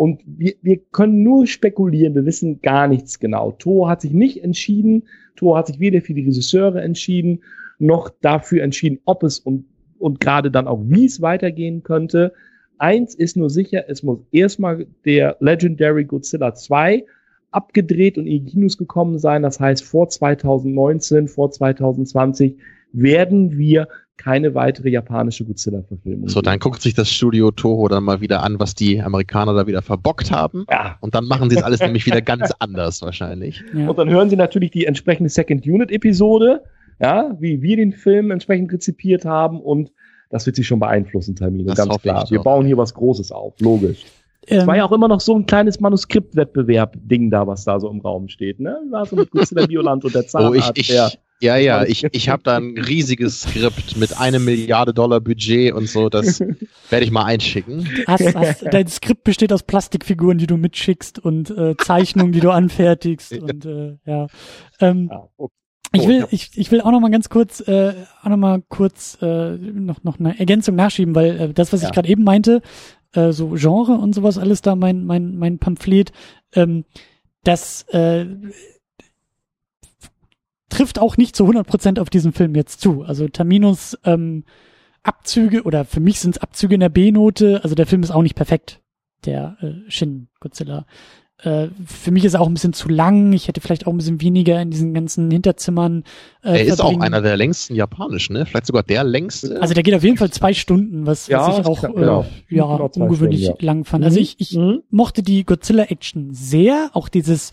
und wir, wir können nur spekulieren, wir wissen gar nichts genau. Toho hat sich nicht entschieden, Toho hat sich weder für die Regisseure entschieden, noch dafür entschieden, ob es und, und gerade dann auch wie es weitergehen könnte. Eins ist nur sicher, es muss erstmal der Legendary Godzilla 2 abgedreht und in die Kinos gekommen sein. Das heißt, vor 2019, vor 2020 werden wir keine weitere japanische Godzilla-Verfilmung. So, dann guckt sich das Studio Toho dann mal wieder an, was die Amerikaner da wieder verbockt haben. Ja. Und dann machen sie es alles nämlich wieder ganz anders wahrscheinlich. Ja. Und dann hören sie natürlich die entsprechende Second Unit-Episode, ja, wie wir den Film entsprechend rezipiert haben und das wird sich schon beeinflussen, Termine, ganz klar. Wir bauen hier was Großes auf, logisch. Es war ja auch immer noch so ein kleines Manuskriptwettbewerb-Ding da, was da so im Raum steht. Ne? War so mit Godzilla Bioland und der Zahnarzt. Oh, ich, ich, der, ja, ja, ich, ich habe da ein riesiges Skript mit einem Milliarde Dollar Budget und so, das werde ich mal einschicken. Hast, hast, dein Skript besteht aus Plastikfiguren, die du mitschickst und äh, Zeichnungen, die du anfertigst und äh, ja. Ähm, ja okay. Ich will, ich, ich will auch noch mal ganz kurz, äh, auch noch mal kurz äh, noch noch eine Ergänzung nachschieben, weil äh, das, was ja. ich gerade eben meinte, äh, so Genre und sowas alles da, mein mein mein Pamphlet, ähm, das äh, trifft auch nicht zu 100% auf diesen Film jetzt zu. Also Terminus ähm, Abzüge oder für mich sind es Abzüge in der B-Note. Also der Film ist auch nicht perfekt, der äh, Shin Godzilla. Äh, für mich ist er auch ein bisschen zu lang. Ich hätte vielleicht auch ein bisschen weniger in diesen ganzen Hinterzimmern. Äh, er ist verbringen. auch einer der längsten japanischen, ne? Vielleicht sogar der längste. Also der geht auf jeden Fall zwei Stunden, was, ja, was ich auch genau. äh, ja, ungewöhnlich Stunden, ja. lang fand. Also ich, ich mhm. mochte die Godzilla-Action sehr, auch dieses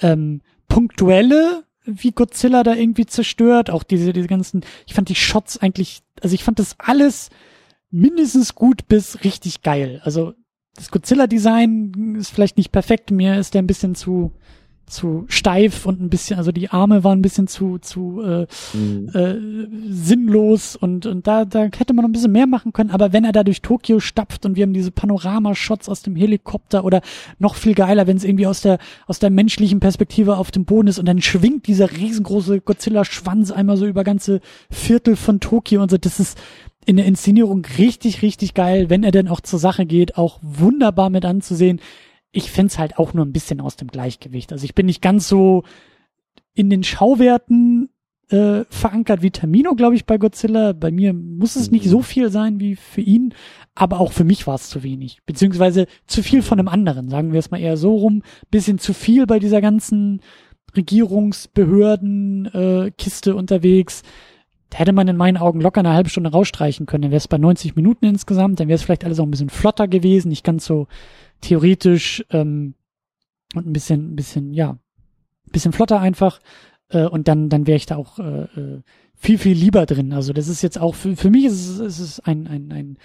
ähm, punktuelle, wie Godzilla da irgendwie zerstört, auch diese, diese ganzen, ich fand die Shots eigentlich, also ich fand das alles mindestens gut bis richtig geil. Also das Godzilla-Design ist vielleicht nicht perfekt, mir ist der ein bisschen zu, zu steif und ein bisschen, also die Arme waren ein bisschen zu, zu äh, mhm. äh, sinnlos und, und da, da hätte man noch ein bisschen mehr machen können. Aber wenn er da durch Tokio stapft und wir haben diese Panoramashots aus dem Helikopter oder noch viel geiler, wenn es irgendwie aus der, aus der menschlichen Perspektive auf dem Boden ist und dann schwingt dieser riesengroße Godzilla-Schwanz einmal so über ganze Viertel von Tokio und so, das ist, in der Inszenierung richtig, richtig geil, wenn er denn auch zur Sache geht, auch wunderbar mit anzusehen ich find's halt auch nur ein bisschen aus dem Gleichgewicht. Also ich bin nicht ganz so in den Schauwerten äh, verankert wie Termino, glaube ich, bei Godzilla. Bei mir muss es nicht so mhm. viel sein wie für ihn, aber auch für mich war es zu wenig. Beziehungsweise zu viel von einem anderen, sagen wir es mal eher so rum. Bisschen zu viel bei dieser ganzen Regierungsbehörden äh, Kiste unterwegs. Da hätte man in meinen Augen locker eine halbe Stunde rausstreichen können. Dann wäre es bei 90 Minuten insgesamt, dann wäre es vielleicht alles auch ein bisschen flotter gewesen, nicht ganz so theoretisch ähm, und ein bisschen, ein bisschen, ja, bisschen flotter einfach. Äh, und dann, dann wäre ich da auch äh, äh, viel, viel lieber drin. Also das ist jetzt auch, für, für mich ist es, ist es ein, ein, ein,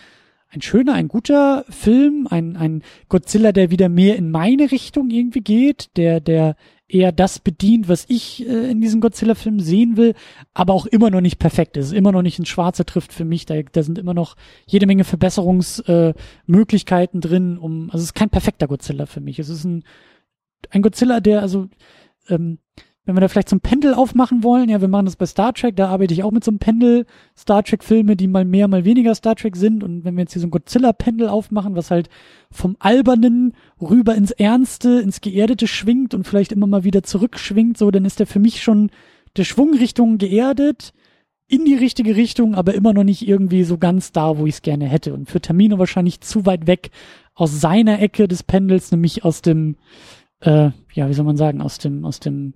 ein schöner, ein guter Film, ein, ein Godzilla, der wieder mehr in meine Richtung irgendwie geht, der, der eher das bedient, was ich äh, in diesem Godzilla-Film sehen will, aber auch immer noch nicht perfekt ist, immer noch nicht ins Schwarze trifft für mich. Da, da sind immer noch jede Menge Verbesserungsmöglichkeiten äh, drin, um, also es ist kein perfekter Godzilla für mich. Es ist ein, ein Godzilla, der, also, ähm, wenn wir da vielleicht so ein Pendel aufmachen wollen, ja, wir machen das bei Star Trek, da arbeite ich auch mit so einem Pendel, Star Trek Filme, die mal mehr, mal weniger Star Trek sind. Und wenn wir jetzt hier so ein Godzilla Pendel aufmachen, was halt vom Albernen rüber ins Ernste, ins Geerdete schwingt und vielleicht immer mal wieder zurückschwingt, so, dann ist der für mich schon der Schwungrichtung geerdet, in die richtige Richtung, aber immer noch nicht irgendwie so ganz da, wo ich es gerne hätte. Und für Termino wahrscheinlich zu weit weg aus seiner Ecke des Pendels, nämlich aus dem, äh, ja, wie soll man sagen, aus dem, aus dem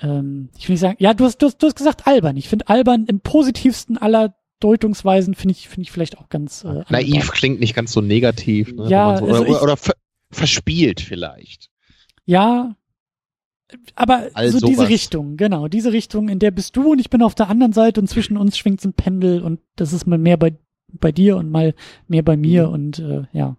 ähm, ich will nicht sagen, ja, du hast, du hast, du hast gesagt albern. Ich finde albern im positivsten aller Deutungsweisen finde ich, finde ich vielleicht auch ganz äh, Naiv angebracht. klingt nicht ganz so negativ. Ne, ja, so, oder, oder, oder ver verspielt vielleicht. Ja, aber All so sowas. diese Richtung, genau, diese Richtung, in der bist du und ich bin auf der anderen Seite und zwischen uns schwingt so ein Pendel und das ist mal mehr bei, bei dir und mal mehr bei mir mhm. und äh, ja.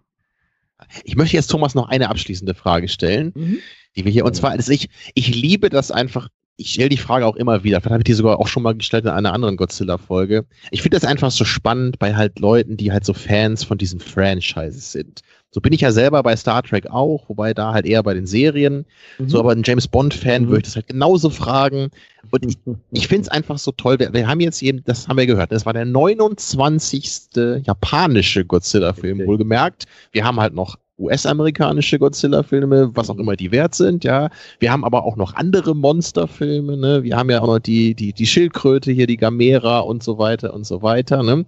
Ich möchte jetzt Thomas noch eine abschließende Frage stellen, mhm. Die wir hier, und zwar, also ich, ich liebe das einfach, ich stelle die Frage auch immer wieder, vielleicht habe ich die sogar auch schon mal gestellt in einer anderen Godzilla-Folge. Ich finde das einfach so spannend bei halt Leuten, die halt so Fans von diesen Franchises sind. So bin ich ja selber bei Star Trek auch, wobei da halt eher bei den Serien. Mhm. So, aber ein James Bond-Fan mhm. würde ich das halt genauso fragen. Und ich, ich finde es einfach so toll. Wir, wir, haben jetzt eben, das haben wir gehört, das war der 29. japanische Godzilla-Film, okay. wohlgemerkt. Wir haben halt noch US-amerikanische Godzilla-Filme, was auch immer die wert sind, ja. Wir haben aber auch noch andere Monsterfilme, ne. Wir haben ja auch noch die, die, die Schildkröte hier, die Gamera und so weiter und so weiter, ne.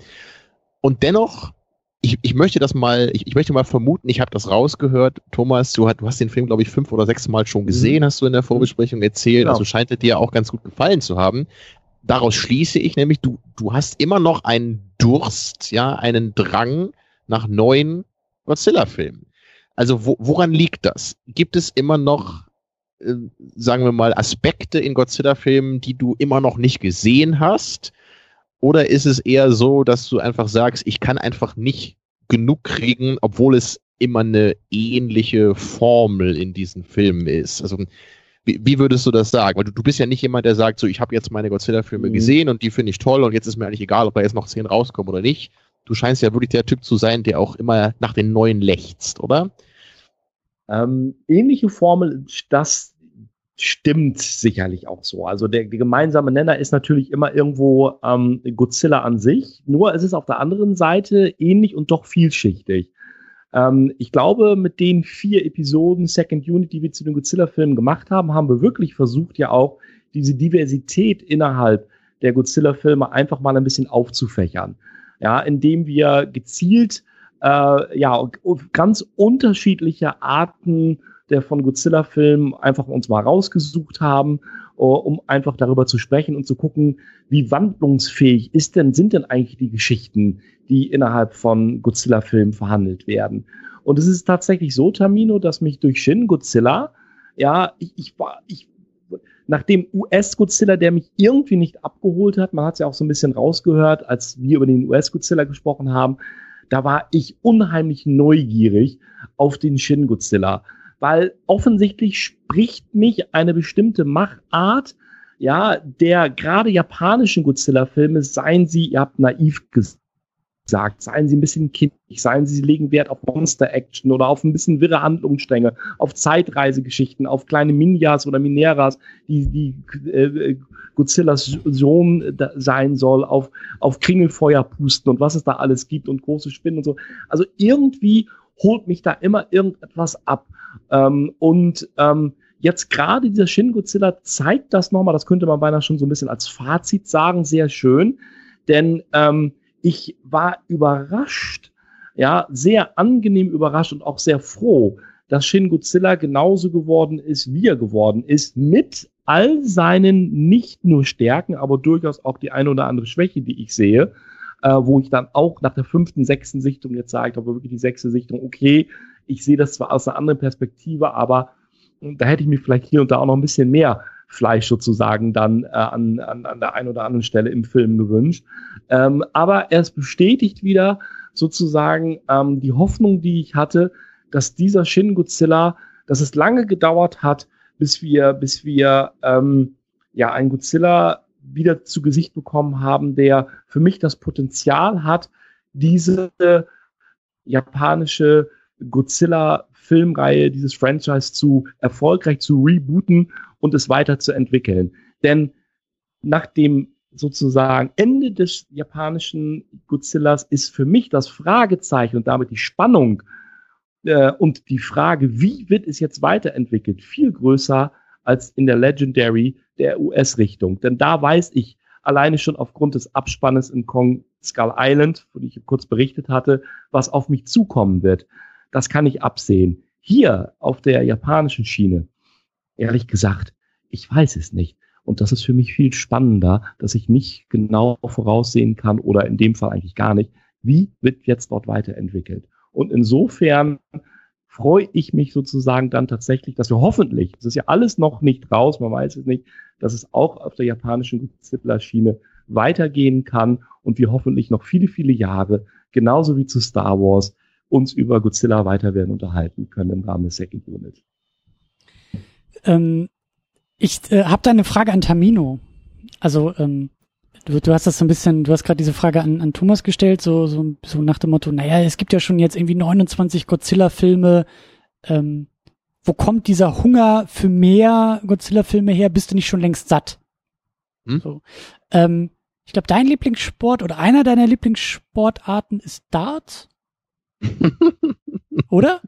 Und dennoch, ich, ich möchte das mal, ich, ich möchte mal vermuten, ich habe das rausgehört, Thomas, du, hast, du hast den Film, glaube ich, fünf oder sechs Mal schon gesehen, mhm. hast du in der Vorbesprechung erzählt, genau. also scheint er dir auch ganz gut gefallen zu haben. Daraus schließe ich nämlich, du, du hast immer noch einen Durst, ja, einen Drang nach neuen Godzilla-Filmen. Also wo, woran liegt das? Gibt es immer noch, äh, sagen wir mal, Aspekte in Godzilla-Filmen, die du immer noch nicht gesehen hast? Oder ist es eher so, dass du einfach sagst, ich kann einfach nicht genug kriegen, obwohl es immer eine ähnliche Formel in diesen Filmen ist? Also wie, wie würdest du das sagen? Weil du, du bist ja nicht jemand, der sagt, so ich habe jetzt meine Godzilla-Filme mhm. gesehen und die finde ich toll und jetzt ist mir eigentlich egal, ob da jetzt noch zehn rauskommen oder nicht, du scheinst ja wirklich der Typ zu sein, der auch immer nach den neuen lechzt, oder? Ähm, ähnliche Formel, das stimmt sicherlich auch so. Also der, der gemeinsame Nenner ist natürlich immer irgendwo ähm, Godzilla an sich. Nur es ist auf der anderen Seite ähnlich und doch vielschichtig. Ähm, ich glaube, mit den vier Episoden Second Unit, die wir zu den Godzilla-Filmen gemacht haben, haben wir wirklich versucht, ja auch diese Diversität innerhalb der Godzilla-Filme einfach mal ein bisschen aufzufächern ja, indem wir gezielt äh, ja ganz unterschiedliche Arten der von Godzilla-Filmen einfach uns mal rausgesucht haben, uh, um einfach darüber zu sprechen und zu gucken, wie wandlungsfähig ist denn, sind denn eigentlich die Geschichten, die innerhalb von Godzilla-Filmen verhandelt werden. Und es ist tatsächlich so, Tamino, dass mich durch Shin Godzilla, ja, ich, ich war, ich nach dem US-Godzilla, der mich irgendwie nicht abgeholt hat, man hat es ja auch so ein bisschen rausgehört, als wir über den US-Godzilla gesprochen haben, da war ich unheimlich neugierig auf den Shin-Godzilla, weil offensichtlich spricht mich eine bestimmte Machart, ja, der gerade japanischen Godzilla-Filme, seien sie, ihr habt naiv gesagt, sagt. Seien Sie ein bisschen kindlich, seien Sie, Sie legen Wert auf Monster-Action oder auf ein bisschen wirre Handlungsstränge, auf Zeitreisegeschichten, auf kleine Minjas oder Mineras, die, die äh, Godzillas Sohn sein soll, auf, auf Kringelfeuer pusten und was es da alles gibt und große Spinnen und so. Also irgendwie holt mich da immer irgendetwas ab. Ähm, und ähm, jetzt gerade dieser Shin Godzilla zeigt das nochmal, das könnte man beinahe schon so ein bisschen als Fazit sagen, sehr schön. Denn ähm, ich war überrascht, ja, sehr angenehm überrascht und auch sehr froh, dass Shin Godzilla genauso geworden ist, wie er geworden ist, mit all seinen nicht nur Stärken, aber durchaus auch die eine oder andere Schwäche, die ich sehe, äh, wo ich dann auch nach der fünften, sechsten Sichtung jetzt sage, aber wirklich die sechste Sichtung, okay, ich sehe das zwar aus einer anderen Perspektive, aber da hätte ich mir vielleicht hier und da auch noch ein bisschen mehr Fleisch sozusagen dann äh, an, an, an der einen oder anderen Stelle im Film gewünscht. Ähm, aber es bestätigt wieder sozusagen ähm, die Hoffnung, die ich hatte, dass dieser Shin Godzilla, dass es lange gedauert hat, bis wir, bis wir ähm, ja einen Godzilla wieder zu Gesicht bekommen haben, der für mich das Potenzial hat, diese japanische Godzilla-Filmreihe, dieses Franchise zu erfolgreich zu rebooten und es weiterzuentwickeln. Denn nach dem sozusagen Ende des japanischen Godzillas ist für mich das Fragezeichen und damit die Spannung äh, und die Frage, wie wird es jetzt weiterentwickelt, viel größer als in der Legendary der US-Richtung. Denn da weiß ich alleine schon aufgrund des Abspannes in Kong Skull Island, wo ich kurz berichtet hatte, was auf mich zukommen wird. Das kann ich absehen. Hier auf der japanischen Schiene ehrlich gesagt, ich weiß es nicht. Und das ist für mich viel spannender, dass ich nicht genau voraussehen kann oder in dem Fall eigentlich gar nicht, wie wird jetzt dort weiterentwickelt. Und insofern freue ich mich sozusagen dann tatsächlich, dass wir hoffentlich, das ist ja alles noch nicht raus, man weiß es nicht, dass es auch auf der japanischen Godzilla-Schiene weitergehen kann und wir hoffentlich noch viele, viele Jahre, genauso wie zu Star Wars, uns über Godzilla weiter werden unterhalten können im Rahmen des Second Unit. Ähm, ich äh, habe da eine Frage an Tamino. Also ähm, du, du hast das so ein bisschen, du hast gerade diese Frage an, an Thomas gestellt, so, so, so nach dem Motto, naja, es gibt ja schon jetzt irgendwie 29 Godzilla-Filme. Ähm, wo kommt dieser Hunger für mehr Godzilla-Filme her? Bist du nicht schon längst satt? Hm? So. Ähm, ich glaube, dein Lieblingssport oder einer deiner Lieblingssportarten ist Dart. Oder?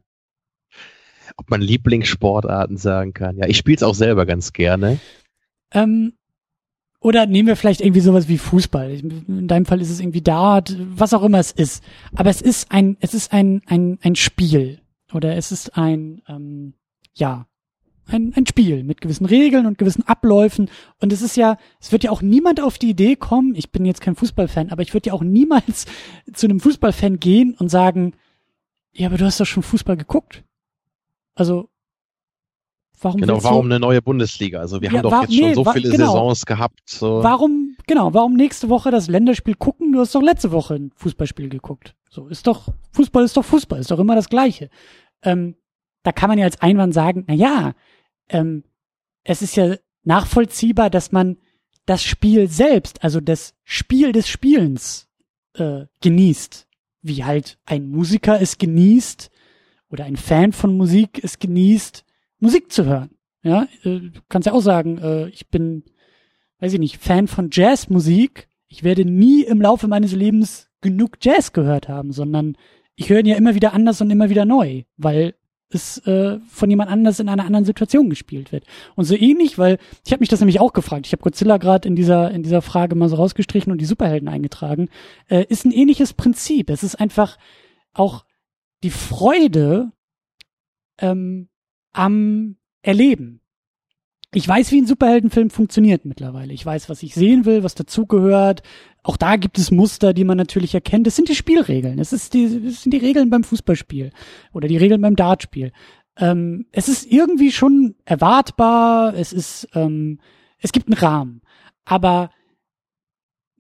Ob man Lieblingssportarten sagen kann. Ja, ich spiele es auch selber ganz gerne. Ähm, oder nehmen wir vielleicht irgendwie sowas wie Fußball. In deinem Fall ist es irgendwie Dart, was auch immer es ist. Aber es ist ein, es ist ein, ein, ein Spiel. Oder es ist ein, ähm, ja, ein, ein Spiel mit gewissen Regeln und gewissen Abläufen. Und es ist ja, es wird ja auch niemand auf die Idee kommen, ich bin jetzt kein Fußballfan, aber ich würde ja auch niemals zu einem Fußballfan gehen und sagen, ja, aber du hast doch schon Fußball geguckt. Also, warum Genau, warum eine neue Bundesliga? Also wir ja, haben doch war, jetzt schon nee, so viele genau. Saisons gehabt. So. Warum, genau, warum nächste Woche das Länderspiel gucken? Du hast doch letzte Woche ein Fußballspiel geguckt. So, ist doch, Fußball ist doch Fußball, ist doch immer das Gleiche. Ähm, da kann man ja als Einwand sagen, na ja, ähm, es ist ja nachvollziehbar, dass man das Spiel selbst, also das Spiel des Spielens äh, genießt, wie halt ein Musiker es genießt oder ein Fan von Musik es genießt, Musik zu hören. Ja, äh, du kannst ja auch sagen, äh, ich bin, weiß ich nicht, Fan von Jazzmusik. Ich werde nie im Laufe meines Lebens genug Jazz gehört haben, sondern ich höre ihn ja immer wieder anders und immer wieder neu, weil es äh, von jemand anders in einer anderen Situation gespielt wird. Und so ähnlich, weil ich habe mich das nämlich auch gefragt. Ich habe Godzilla gerade in dieser in dieser Frage mal so rausgestrichen und die Superhelden eingetragen. Ist ein ähnliches Prinzip. Es ist einfach auch die Freude ähm, am Erleben ich weiß, wie ein Superheldenfilm funktioniert mittlerweile. Ich weiß, was ich sehen will, was dazugehört. Auch da gibt es Muster, die man natürlich erkennt. Das sind die Spielregeln. Es ist die, das sind die Regeln beim Fußballspiel oder die Regeln beim Dartspiel. Ähm, es ist irgendwie schon erwartbar. Es ist, ähm, es gibt einen Rahmen. Aber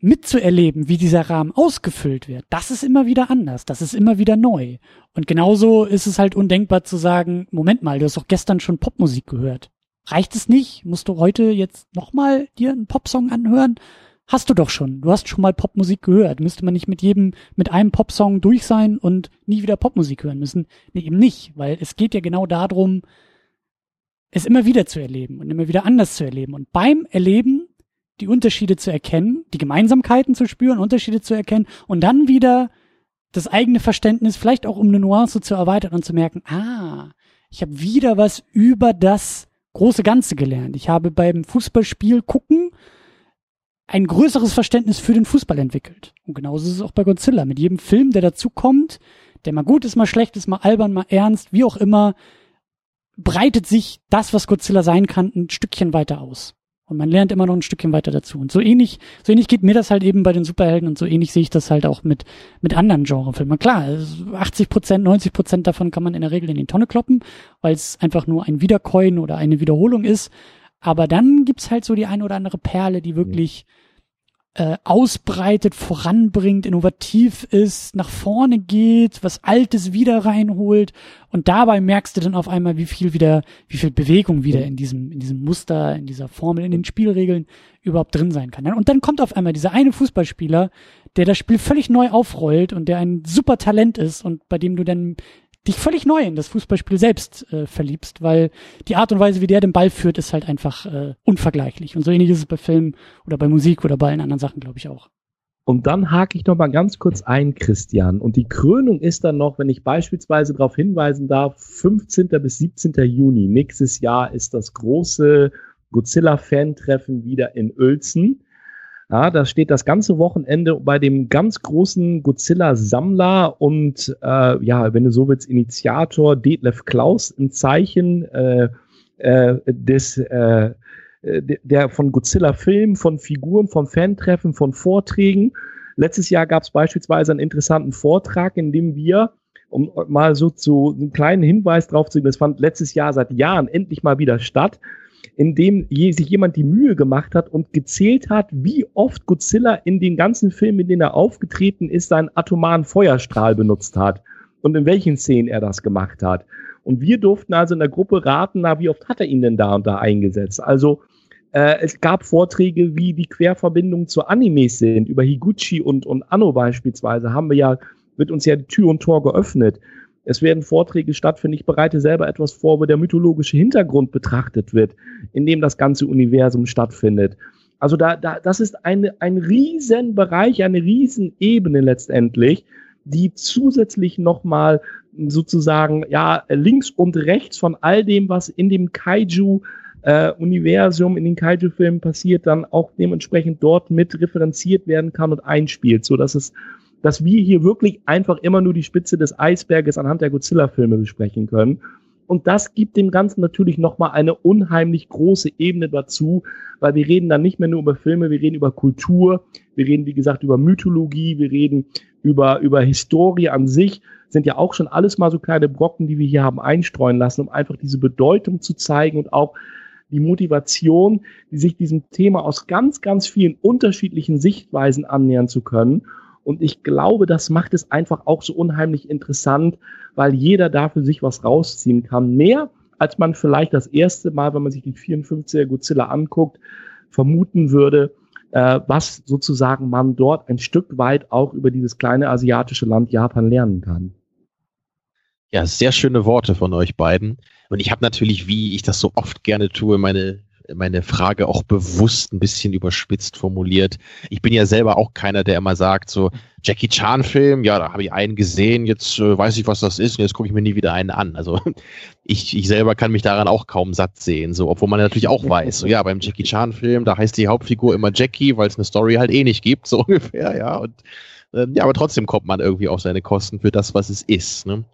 mitzuerleben, wie dieser Rahmen ausgefüllt wird, das ist immer wieder anders, das ist immer wieder neu. Und genauso ist es halt undenkbar zu sagen, Moment mal, du hast doch gestern schon Popmusik gehört. Reicht es nicht? Musst du heute jetzt nochmal dir einen Popsong anhören? Hast du doch schon. Du hast schon mal Popmusik gehört. Müsste man nicht mit jedem, mit einem Popsong durch sein und nie wieder Popmusik hören müssen? Nee, eben nicht, weil es geht ja genau darum, es immer wieder zu erleben und immer wieder anders zu erleben. Und beim Erleben die Unterschiede zu erkennen, die Gemeinsamkeiten zu spüren, Unterschiede zu erkennen und dann wieder das eigene Verständnis vielleicht auch um eine Nuance zu erweitern und zu merken, ah, ich habe wieder was über das große Ganze gelernt. Ich habe beim Fußballspiel gucken ein größeres Verständnis für den Fußball entwickelt. Und genauso ist es auch bei Godzilla. Mit jedem Film, der dazu kommt, der mal gut ist, mal schlecht ist, mal albern, mal ernst, wie auch immer, breitet sich das, was Godzilla sein kann, ein Stückchen weiter aus. Und man lernt immer noch ein Stückchen weiter dazu. Und so ähnlich, so ähnlich geht mir das halt eben bei den Superhelden und so ähnlich sehe ich das halt auch mit, mit anderen Genrefilmen. Klar, 80 Prozent, 90 Prozent davon kann man in der Regel in die Tonne kloppen, weil es einfach nur ein Wiedercoin oder eine Wiederholung ist. Aber dann gibt's halt so die eine oder andere Perle, die wirklich, mhm äh, ausbreitet, voranbringt, innovativ ist, nach vorne geht, was Altes wieder reinholt und dabei merkst du dann auf einmal, wie viel wieder, wie viel Bewegung wieder in diesem, in diesem Muster, in dieser Formel, in den Spielregeln überhaupt drin sein kann. Und dann kommt auf einmal dieser eine Fußballspieler, der das Spiel völlig neu aufrollt und der ein super Talent ist und bei dem du dann dich völlig neu in das Fußballspiel selbst äh, verliebst, weil die Art und Weise, wie der den Ball führt, ist halt einfach äh, unvergleichlich. Und so ähnlich ist es bei Filmen oder bei Musik oder bei allen anderen Sachen, glaube ich auch. Und dann hake ich noch mal ganz kurz ein, Christian. Und die Krönung ist dann noch, wenn ich beispielsweise darauf hinweisen darf, 15. bis 17. Juni nächstes Jahr ist das große Godzilla-Fan-Treffen wieder in Uelzen. Ja, da steht das ganze Wochenende bei dem ganz großen Godzilla-Sammler und äh, ja, wenn du so willst, Initiator Detlef Klaus ein Zeichen äh, äh, des äh, äh, der von Godzilla-Filmen, von Figuren, von Fantreffen, von Vorträgen. Letztes Jahr gab es beispielsweise einen interessanten Vortrag, in dem wir, um mal so zu einen kleinen Hinweis drauf zu geben, das fand letztes Jahr seit Jahren endlich mal wieder statt, in dem sich jemand die Mühe gemacht hat und gezählt hat, wie oft Godzilla in den ganzen Filmen, in denen er aufgetreten ist, seinen atomaren Feuerstrahl benutzt hat und in welchen Szenen er das gemacht hat. Und wir durften also in der Gruppe raten, na, wie oft hat er ihn denn da und da eingesetzt? Also äh, es gab Vorträge, wie die Querverbindungen zu Animes sind. Über Higuchi und, und Anno beispielsweise haben wir ja, wird uns ja Tür und Tor geöffnet. Es werden Vorträge stattfinden. Ich bereite selber etwas vor, wo der mythologische Hintergrund betrachtet wird, in dem das ganze Universum stattfindet. Also da, da, das ist eine, ein Riesenbereich, eine Riesenebene letztendlich, die zusätzlich nochmal sozusagen, ja, links und rechts von all dem, was in dem Kaiju äh, Universum in den Kaiju-Filmen passiert, dann auch dementsprechend dort mit referenziert werden kann und einspielt, so dass es, dass wir hier wirklich einfach immer nur die Spitze des Eisberges anhand der Godzilla-Filme besprechen können. Und das gibt dem Ganzen natürlich nochmal eine unheimlich große Ebene dazu, weil wir reden dann nicht mehr nur über Filme, wir reden über Kultur, wir reden, wie gesagt, über Mythologie, wir reden über, über Historie an sich, sind ja auch schon alles mal so kleine Brocken, die wir hier haben einstreuen lassen, um einfach diese Bedeutung zu zeigen und auch die Motivation, die sich diesem Thema aus ganz, ganz vielen unterschiedlichen Sichtweisen annähern zu können. Und ich glaube, das macht es einfach auch so unheimlich interessant, weil jeder da für sich was rausziehen kann. Mehr, als man vielleicht das erste Mal, wenn man sich die 54er Godzilla anguckt, vermuten würde, äh, was sozusagen man dort ein Stück weit auch über dieses kleine asiatische Land Japan lernen kann. Ja, sehr schöne Worte von euch beiden. Und ich habe natürlich, wie ich das so oft gerne tue, meine meine Frage auch bewusst ein bisschen überspitzt formuliert. Ich bin ja selber auch keiner, der immer sagt, so Jackie Chan Film, ja, da habe ich einen gesehen, jetzt äh, weiß ich, was das ist und jetzt gucke ich mir nie wieder einen an. Also ich, ich selber kann mich daran auch kaum satt sehen, so, obwohl man natürlich auch weiß, so ja, beim Jackie Chan Film, da heißt die Hauptfigur immer Jackie, weil es eine Story halt eh nicht gibt, so ungefähr, ja. Und ähm, ja, aber trotzdem kommt man irgendwie auf seine Kosten für das, was es ist. Ne?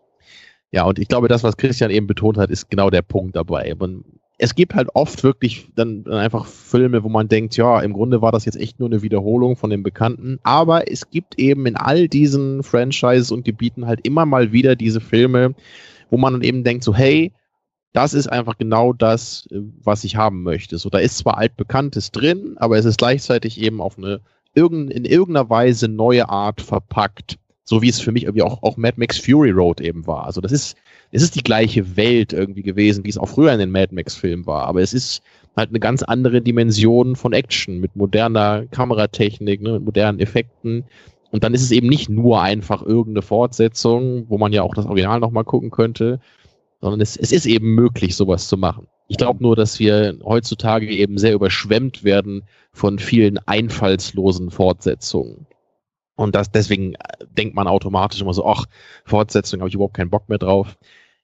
Ja, und ich glaube, das, was Christian eben betont hat, ist genau der Punkt dabei. Man, es gibt halt oft wirklich dann einfach Filme, wo man denkt, ja, im Grunde war das jetzt echt nur eine Wiederholung von dem Bekannten. Aber es gibt eben in all diesen Franchises und Gebieten halt immer mal wieder diese Filme, wo man dann eben denkt, so, hey, das ist einfach genau das, was ich haben möchte. So, da ist zwar altbekanntes drin, aber es ist gleichzeitig eben auf eine in irgendeiner Weise neue Art verpackt. So wie es für mich irgendwie auch, auch Mad Max Fury Road eben war. Also das ist, es ist die gleiche Welt irgendwie gewesen, wie es auch früher in den Mad Max-Filmen war. Aber es ist halt eine ganz andere Dimension von Action mit moderner Kameratechnik, ne, mit modernen Effekten. Und dann ist es eben nicht nur einfach irgendeine Fortsetzung, wo man ja auch das Original nochmal gucken könnte, sondern es, es ist eben möglich, sowas zu machen. Ich glaube nur, dass wir heutzutage eben sehr überschwemmt werden von vielen einfallslosen Fortsetzungen. Und das, deswegen äh, denkt man automatisch immer so, ach, Fortsetzung habe ich überhaupt keinen Bock mehr drauf.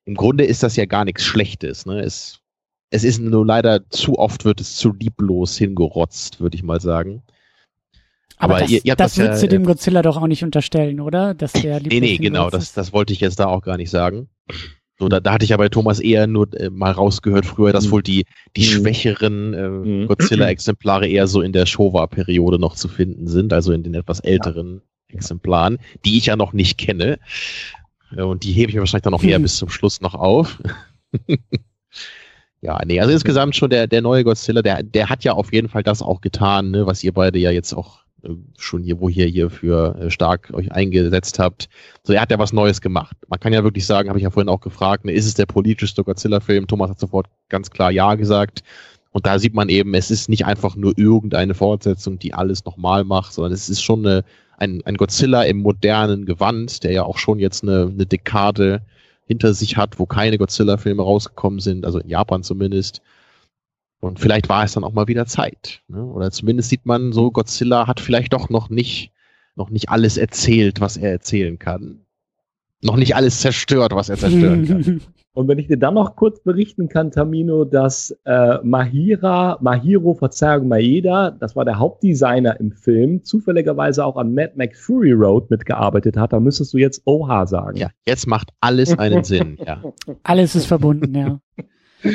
Im Grunde ist das ja gar nichts Schlechtes. Ne? Es, es ist nur leider zu oft wird es zu lieblos hingerotzt, würde ich mal sagen. Aber, Aber das, ihr, ihr das würdest ja, du dem Godzilla doch auch nicht unterstellen, oder? Dass der nee, nee, genau, das, das wollte ich jetzt da auch gar nicht sagen. So, da, da hatte ich ja bei Thomas eher nur äh, mal rausgehört früher, dass mhm. wohl die, die mhm. schwächeren äh, mhm. Godzilla-Exemplare eher so in der Showa-Periode noch zu finden sind, also in den etwas älteren ja. Exemplaren, die ich ja noch nicht kenne. Und die hebe ich mir wahrscheinlich dann noch eher bis zum Schluss noch auf. ja, nee, also insgesamt schon der, der neue Godzilla, der, der hat ja auf jeden Fall das auch getan, ne, was ihr beide ja jetzt auch schon hier, wo ihr hier für äh, stark euch eingesetzt habt. So, er hat ja was Neues gemacht. Man kann ja wirklich sagen, habe ich ja vorhin auch gefragt, ne, ist es der politischste Godzilla-Film? Thomas hat sofort ganz klar Ja gesagt. Und da sieht man eben, es ist nicht einfach nur irgendeine Fortsetzung, die alles nochmal macht, sondern es ist schon eine, ein, ein Godzilla im modernen Gewand, der ja auch schon jetzt eine, eine Dekade hinter sich hat, wo keine Godzilla-Filme rausgekommen sind, also in Japan zumindest. Und vielleicht war es dann auch mal wieder Zeit. Ne? Oder zumindest sieht man so, Godzilla hat vielleicht doch noch nicht, noch nicht alles erzählt, was er erzählen kann. Noch nicht alles zerstört, was er zerstören kann. Und wenn ich dir dann noch kurz berichten kann, Tamino, dass äh, Mahira, Mahiro, Verzeihung, Maeda, das war der Hauptdesigner im Film, zufälligerweise auch an Mad Max Fury Road mitgearbeitet hat, dann müsstest du jetzt Oha sagen. Ja, jetzt macht alles einen Sinn, ja. Alles ist verbunden, ja.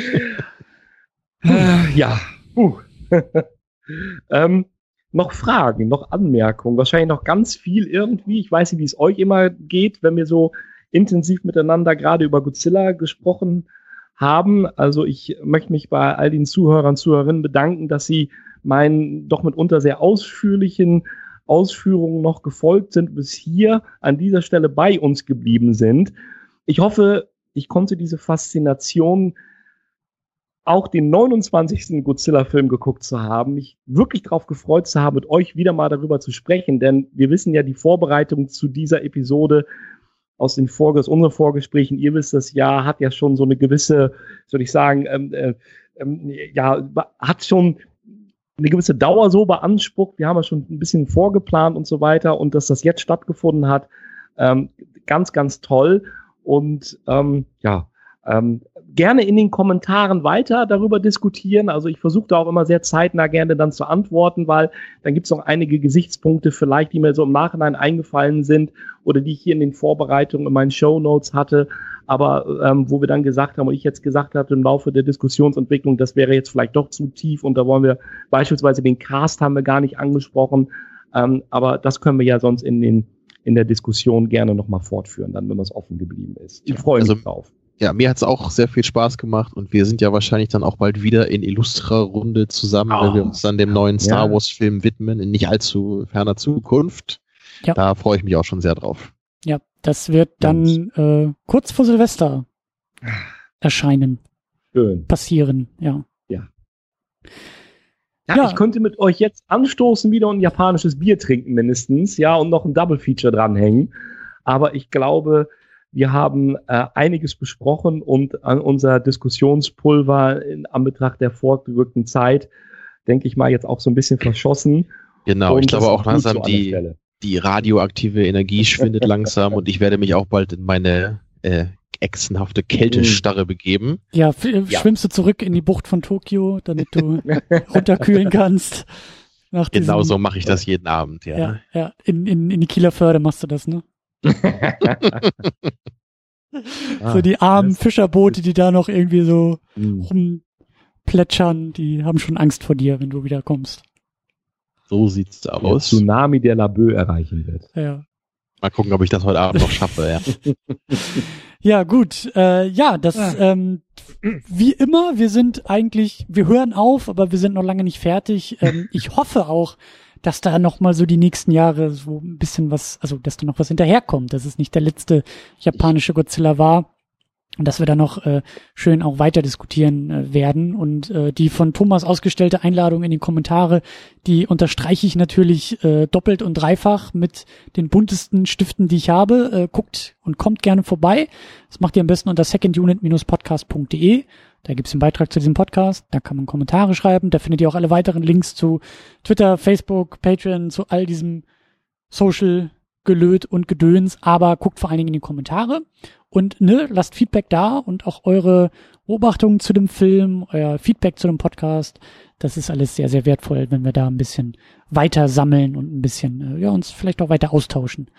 Äh, ja, Uh. ähm, noch Fragen, noch Anmerkungen, wahrscheinlich noch ganz viel irgendwie. Ich weiß nicht, wie es euch immer geht, wenn wir so intensiv miteinander gerade über Godzilla gesprochen haben. Also ich möchte mich bei all den Zuhörern Zuhörerinnen bedanken, dass sie meinen doch mitunter sehr ausführlichen Ausführungen noch gefolgt sind, bis hier an dieser Stelle bei uns geblieben sind. Ich hoffe, ich konnte diese Faszination auch den 29. Godzilla-Film geguckt zu haben, mich wirklich darauf gefreut zu haben, mit euch wieder mal darüber zu sprechen, denn wir wissen ja, die Vorbereitung zu dieser Episode aus den Vor aus unseren Vorgesprächen, ihr wisst das ja, hat ja schon so eine gewisse, soll ich sagen, ähm, äh, ähm, ja, hat schon eine gewisse Dauer so beansprucht. Wir haben ja schon ein bisschen vorgeplant und so weiter und dass das jetzt stattgefunden hat, ähm, ganz, ganz toll. Und ähm, ja, ähm, gerne in den Kommentaren weiter darüber diskutieren. Also ich versuche da auch immer sehr zeitnah gerne dann zu antworten, weil dann gibt es noch einige Gesichtspunkte vielleicht, die mir so im Nachhinein eingefallen sind oder die ich hier in den Vorbereitungen in meinen Show Notes hatte, aber ähm, wo wir dann gesagt haben und ich jetzt gesagt hatte im Laufe der Diskussionsentwicklung, das wäre jetzt vielleicht doch zu tief und da wollen wir beispielsweise den Cast haben wir gar nicht angesprochen, ähm, aber das können wir ja sonst in den in der Diskussion gerne nochmal fortführen, dann wenn es offen geblieben ist. Ich freue mich also, drauf. Ja, mir hat es auch sehr viel Spaß gemacht und wir sind ja wahrscheinlich dann auch bald wieder in Illustra-Runde zusammen, oh, wenn wir uns dann dem neuen Star ja. Wars-Film widmen, in nicht allzu ferner Zukunft. Ja. Da freue ich mich auch schon sehr drauf. Ja, das wird dann äh, kurz vor Silvester erscheinen. Schön. Passieren, ja. Ja. Ja, ja, ich könnte mit euch jetzt anstoßen wieder ein japanisches Bier trinken mindestens, ja, und noch ein Double Feature dranhängen. Aber ich glaube, wir haben äh, einiges besprochen und an unser Diskussionspulver in Anbetracht der fortgerückten Zeit, denke ich mal, jetzt auch so ein bisschen verschossen. Genau, und ich glaube auch langsam so die, die radioaktive Energie schwindet langsam und ich werde mich auch bald in meine äh, echsenhafte Kältestarre begeben. Ja, ja, schwimmst du zurück in die Bucht von Tokio, damit du runterkühlen kannst. Nach genau so mache ich das jeden Abend, ja. Ja, ja. In, in, in die Kieler Förde machst du das, ne? so die armen Fischerboote, die da noch irgendwie so mhm. rumplätschern, die haben schon Angst vor dir, wenn du wieder kommst. So sieht's aus. Der Tsunami der Labö erreichen wird. Ja. Mal gucken, ob ich das heute Abend noch schaffe, ja. ja, gut. Äh, ja, das, ah. ähm, wie immer, wir sind eigentlich, wir hören auf, aber wir sind noch lange nicht fertig. Ähm, ich hoffe auch, dass da noch mal so die nächsten Jahre so ein bisschen was, also dass da noch was hinterherkommt, dass es nicht der letzte japanische Godzilla war und dass wir da noch äh, schön auch weiter diskutieren äh, werden. Und äh, die von Thomas ausgestellte Einladung in die Kommentare, die unterstreiche ich natürlich äh, doppelt und dreifach mit den buntesten Stiften, die ich habe. Äh, guckt und kommt gerne vorbei. Das macht ihr am besten unter secondunit-podcast.de. Da gibt's einen Beitrag zu diesem Podcast, da kann man Kommentare schreiben, da findet ihr auch alle weiteren Links zu Twitter, Facebook, Patreon, zu all diesem Social Gelöt und Gedöns, aber guckt vor allen Dingen in die Kommentare und ne, lasst Feedback da und auch eure Beobachtungen zu dem Film, euer Feedback zu dem Podcast. Das ist alles sehr, sehr wertvoll, wenn wir da ein bisschen weiter sammeln und ein bisschen, äh, ja, uns vielleicht auch weiter austauschen.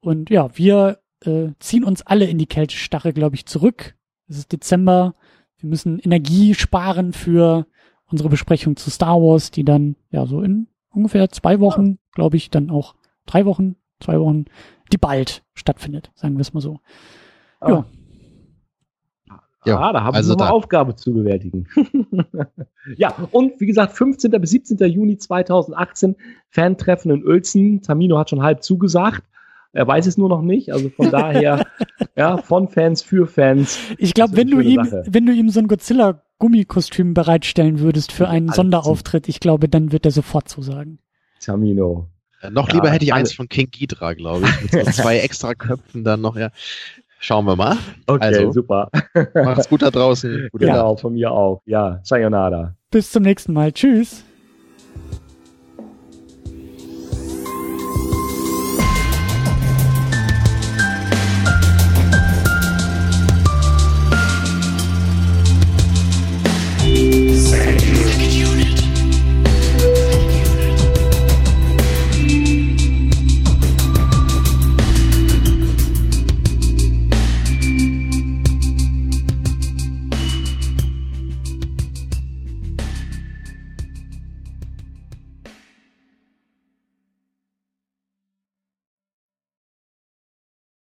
Und ja, wir äh, ziehen uns alle in die Kältestarre, glaube ich, zurück. Es ist Dezember. Wir müssen Energie sparen für unsere Besprechung zu Star Wars, die dann ja so in ungefähr zwei Wochen, glaube ich, dann auch drei Wochen, zwei Wochen, die bald stattfindet, sagen wir es mal so. Ja. Ja, ah, da haben also wir eine Aufgabe zu bewältigen. ja, und wie gesagt, 15. bis 17. Juni 2018 Fantreffen in Uelzen. Tamino hat schon halb zugesagt. Er weiß es nur noch nicht. Also von daher, ja, von Fans für Fans. Ich glaube, wenn du ihm, Sache. wenn du ihm so ein Godzilla Gummikostüm bereitstellen würdest für einen Sonderauftritt, ich glaube, dann wird er sofort zusagen. Tamino. Ja, noch ja, lieber hätte ich eins von King Ghidra, glaube ich, mit so zwei extra Köpfen dann noch, ja. Schauen wir mal. Okay, also, super. Macht's gut da draußen. Gute genau, von mir auch. Ja, sayonara. Bis zum nächsten Mal. Tschüss.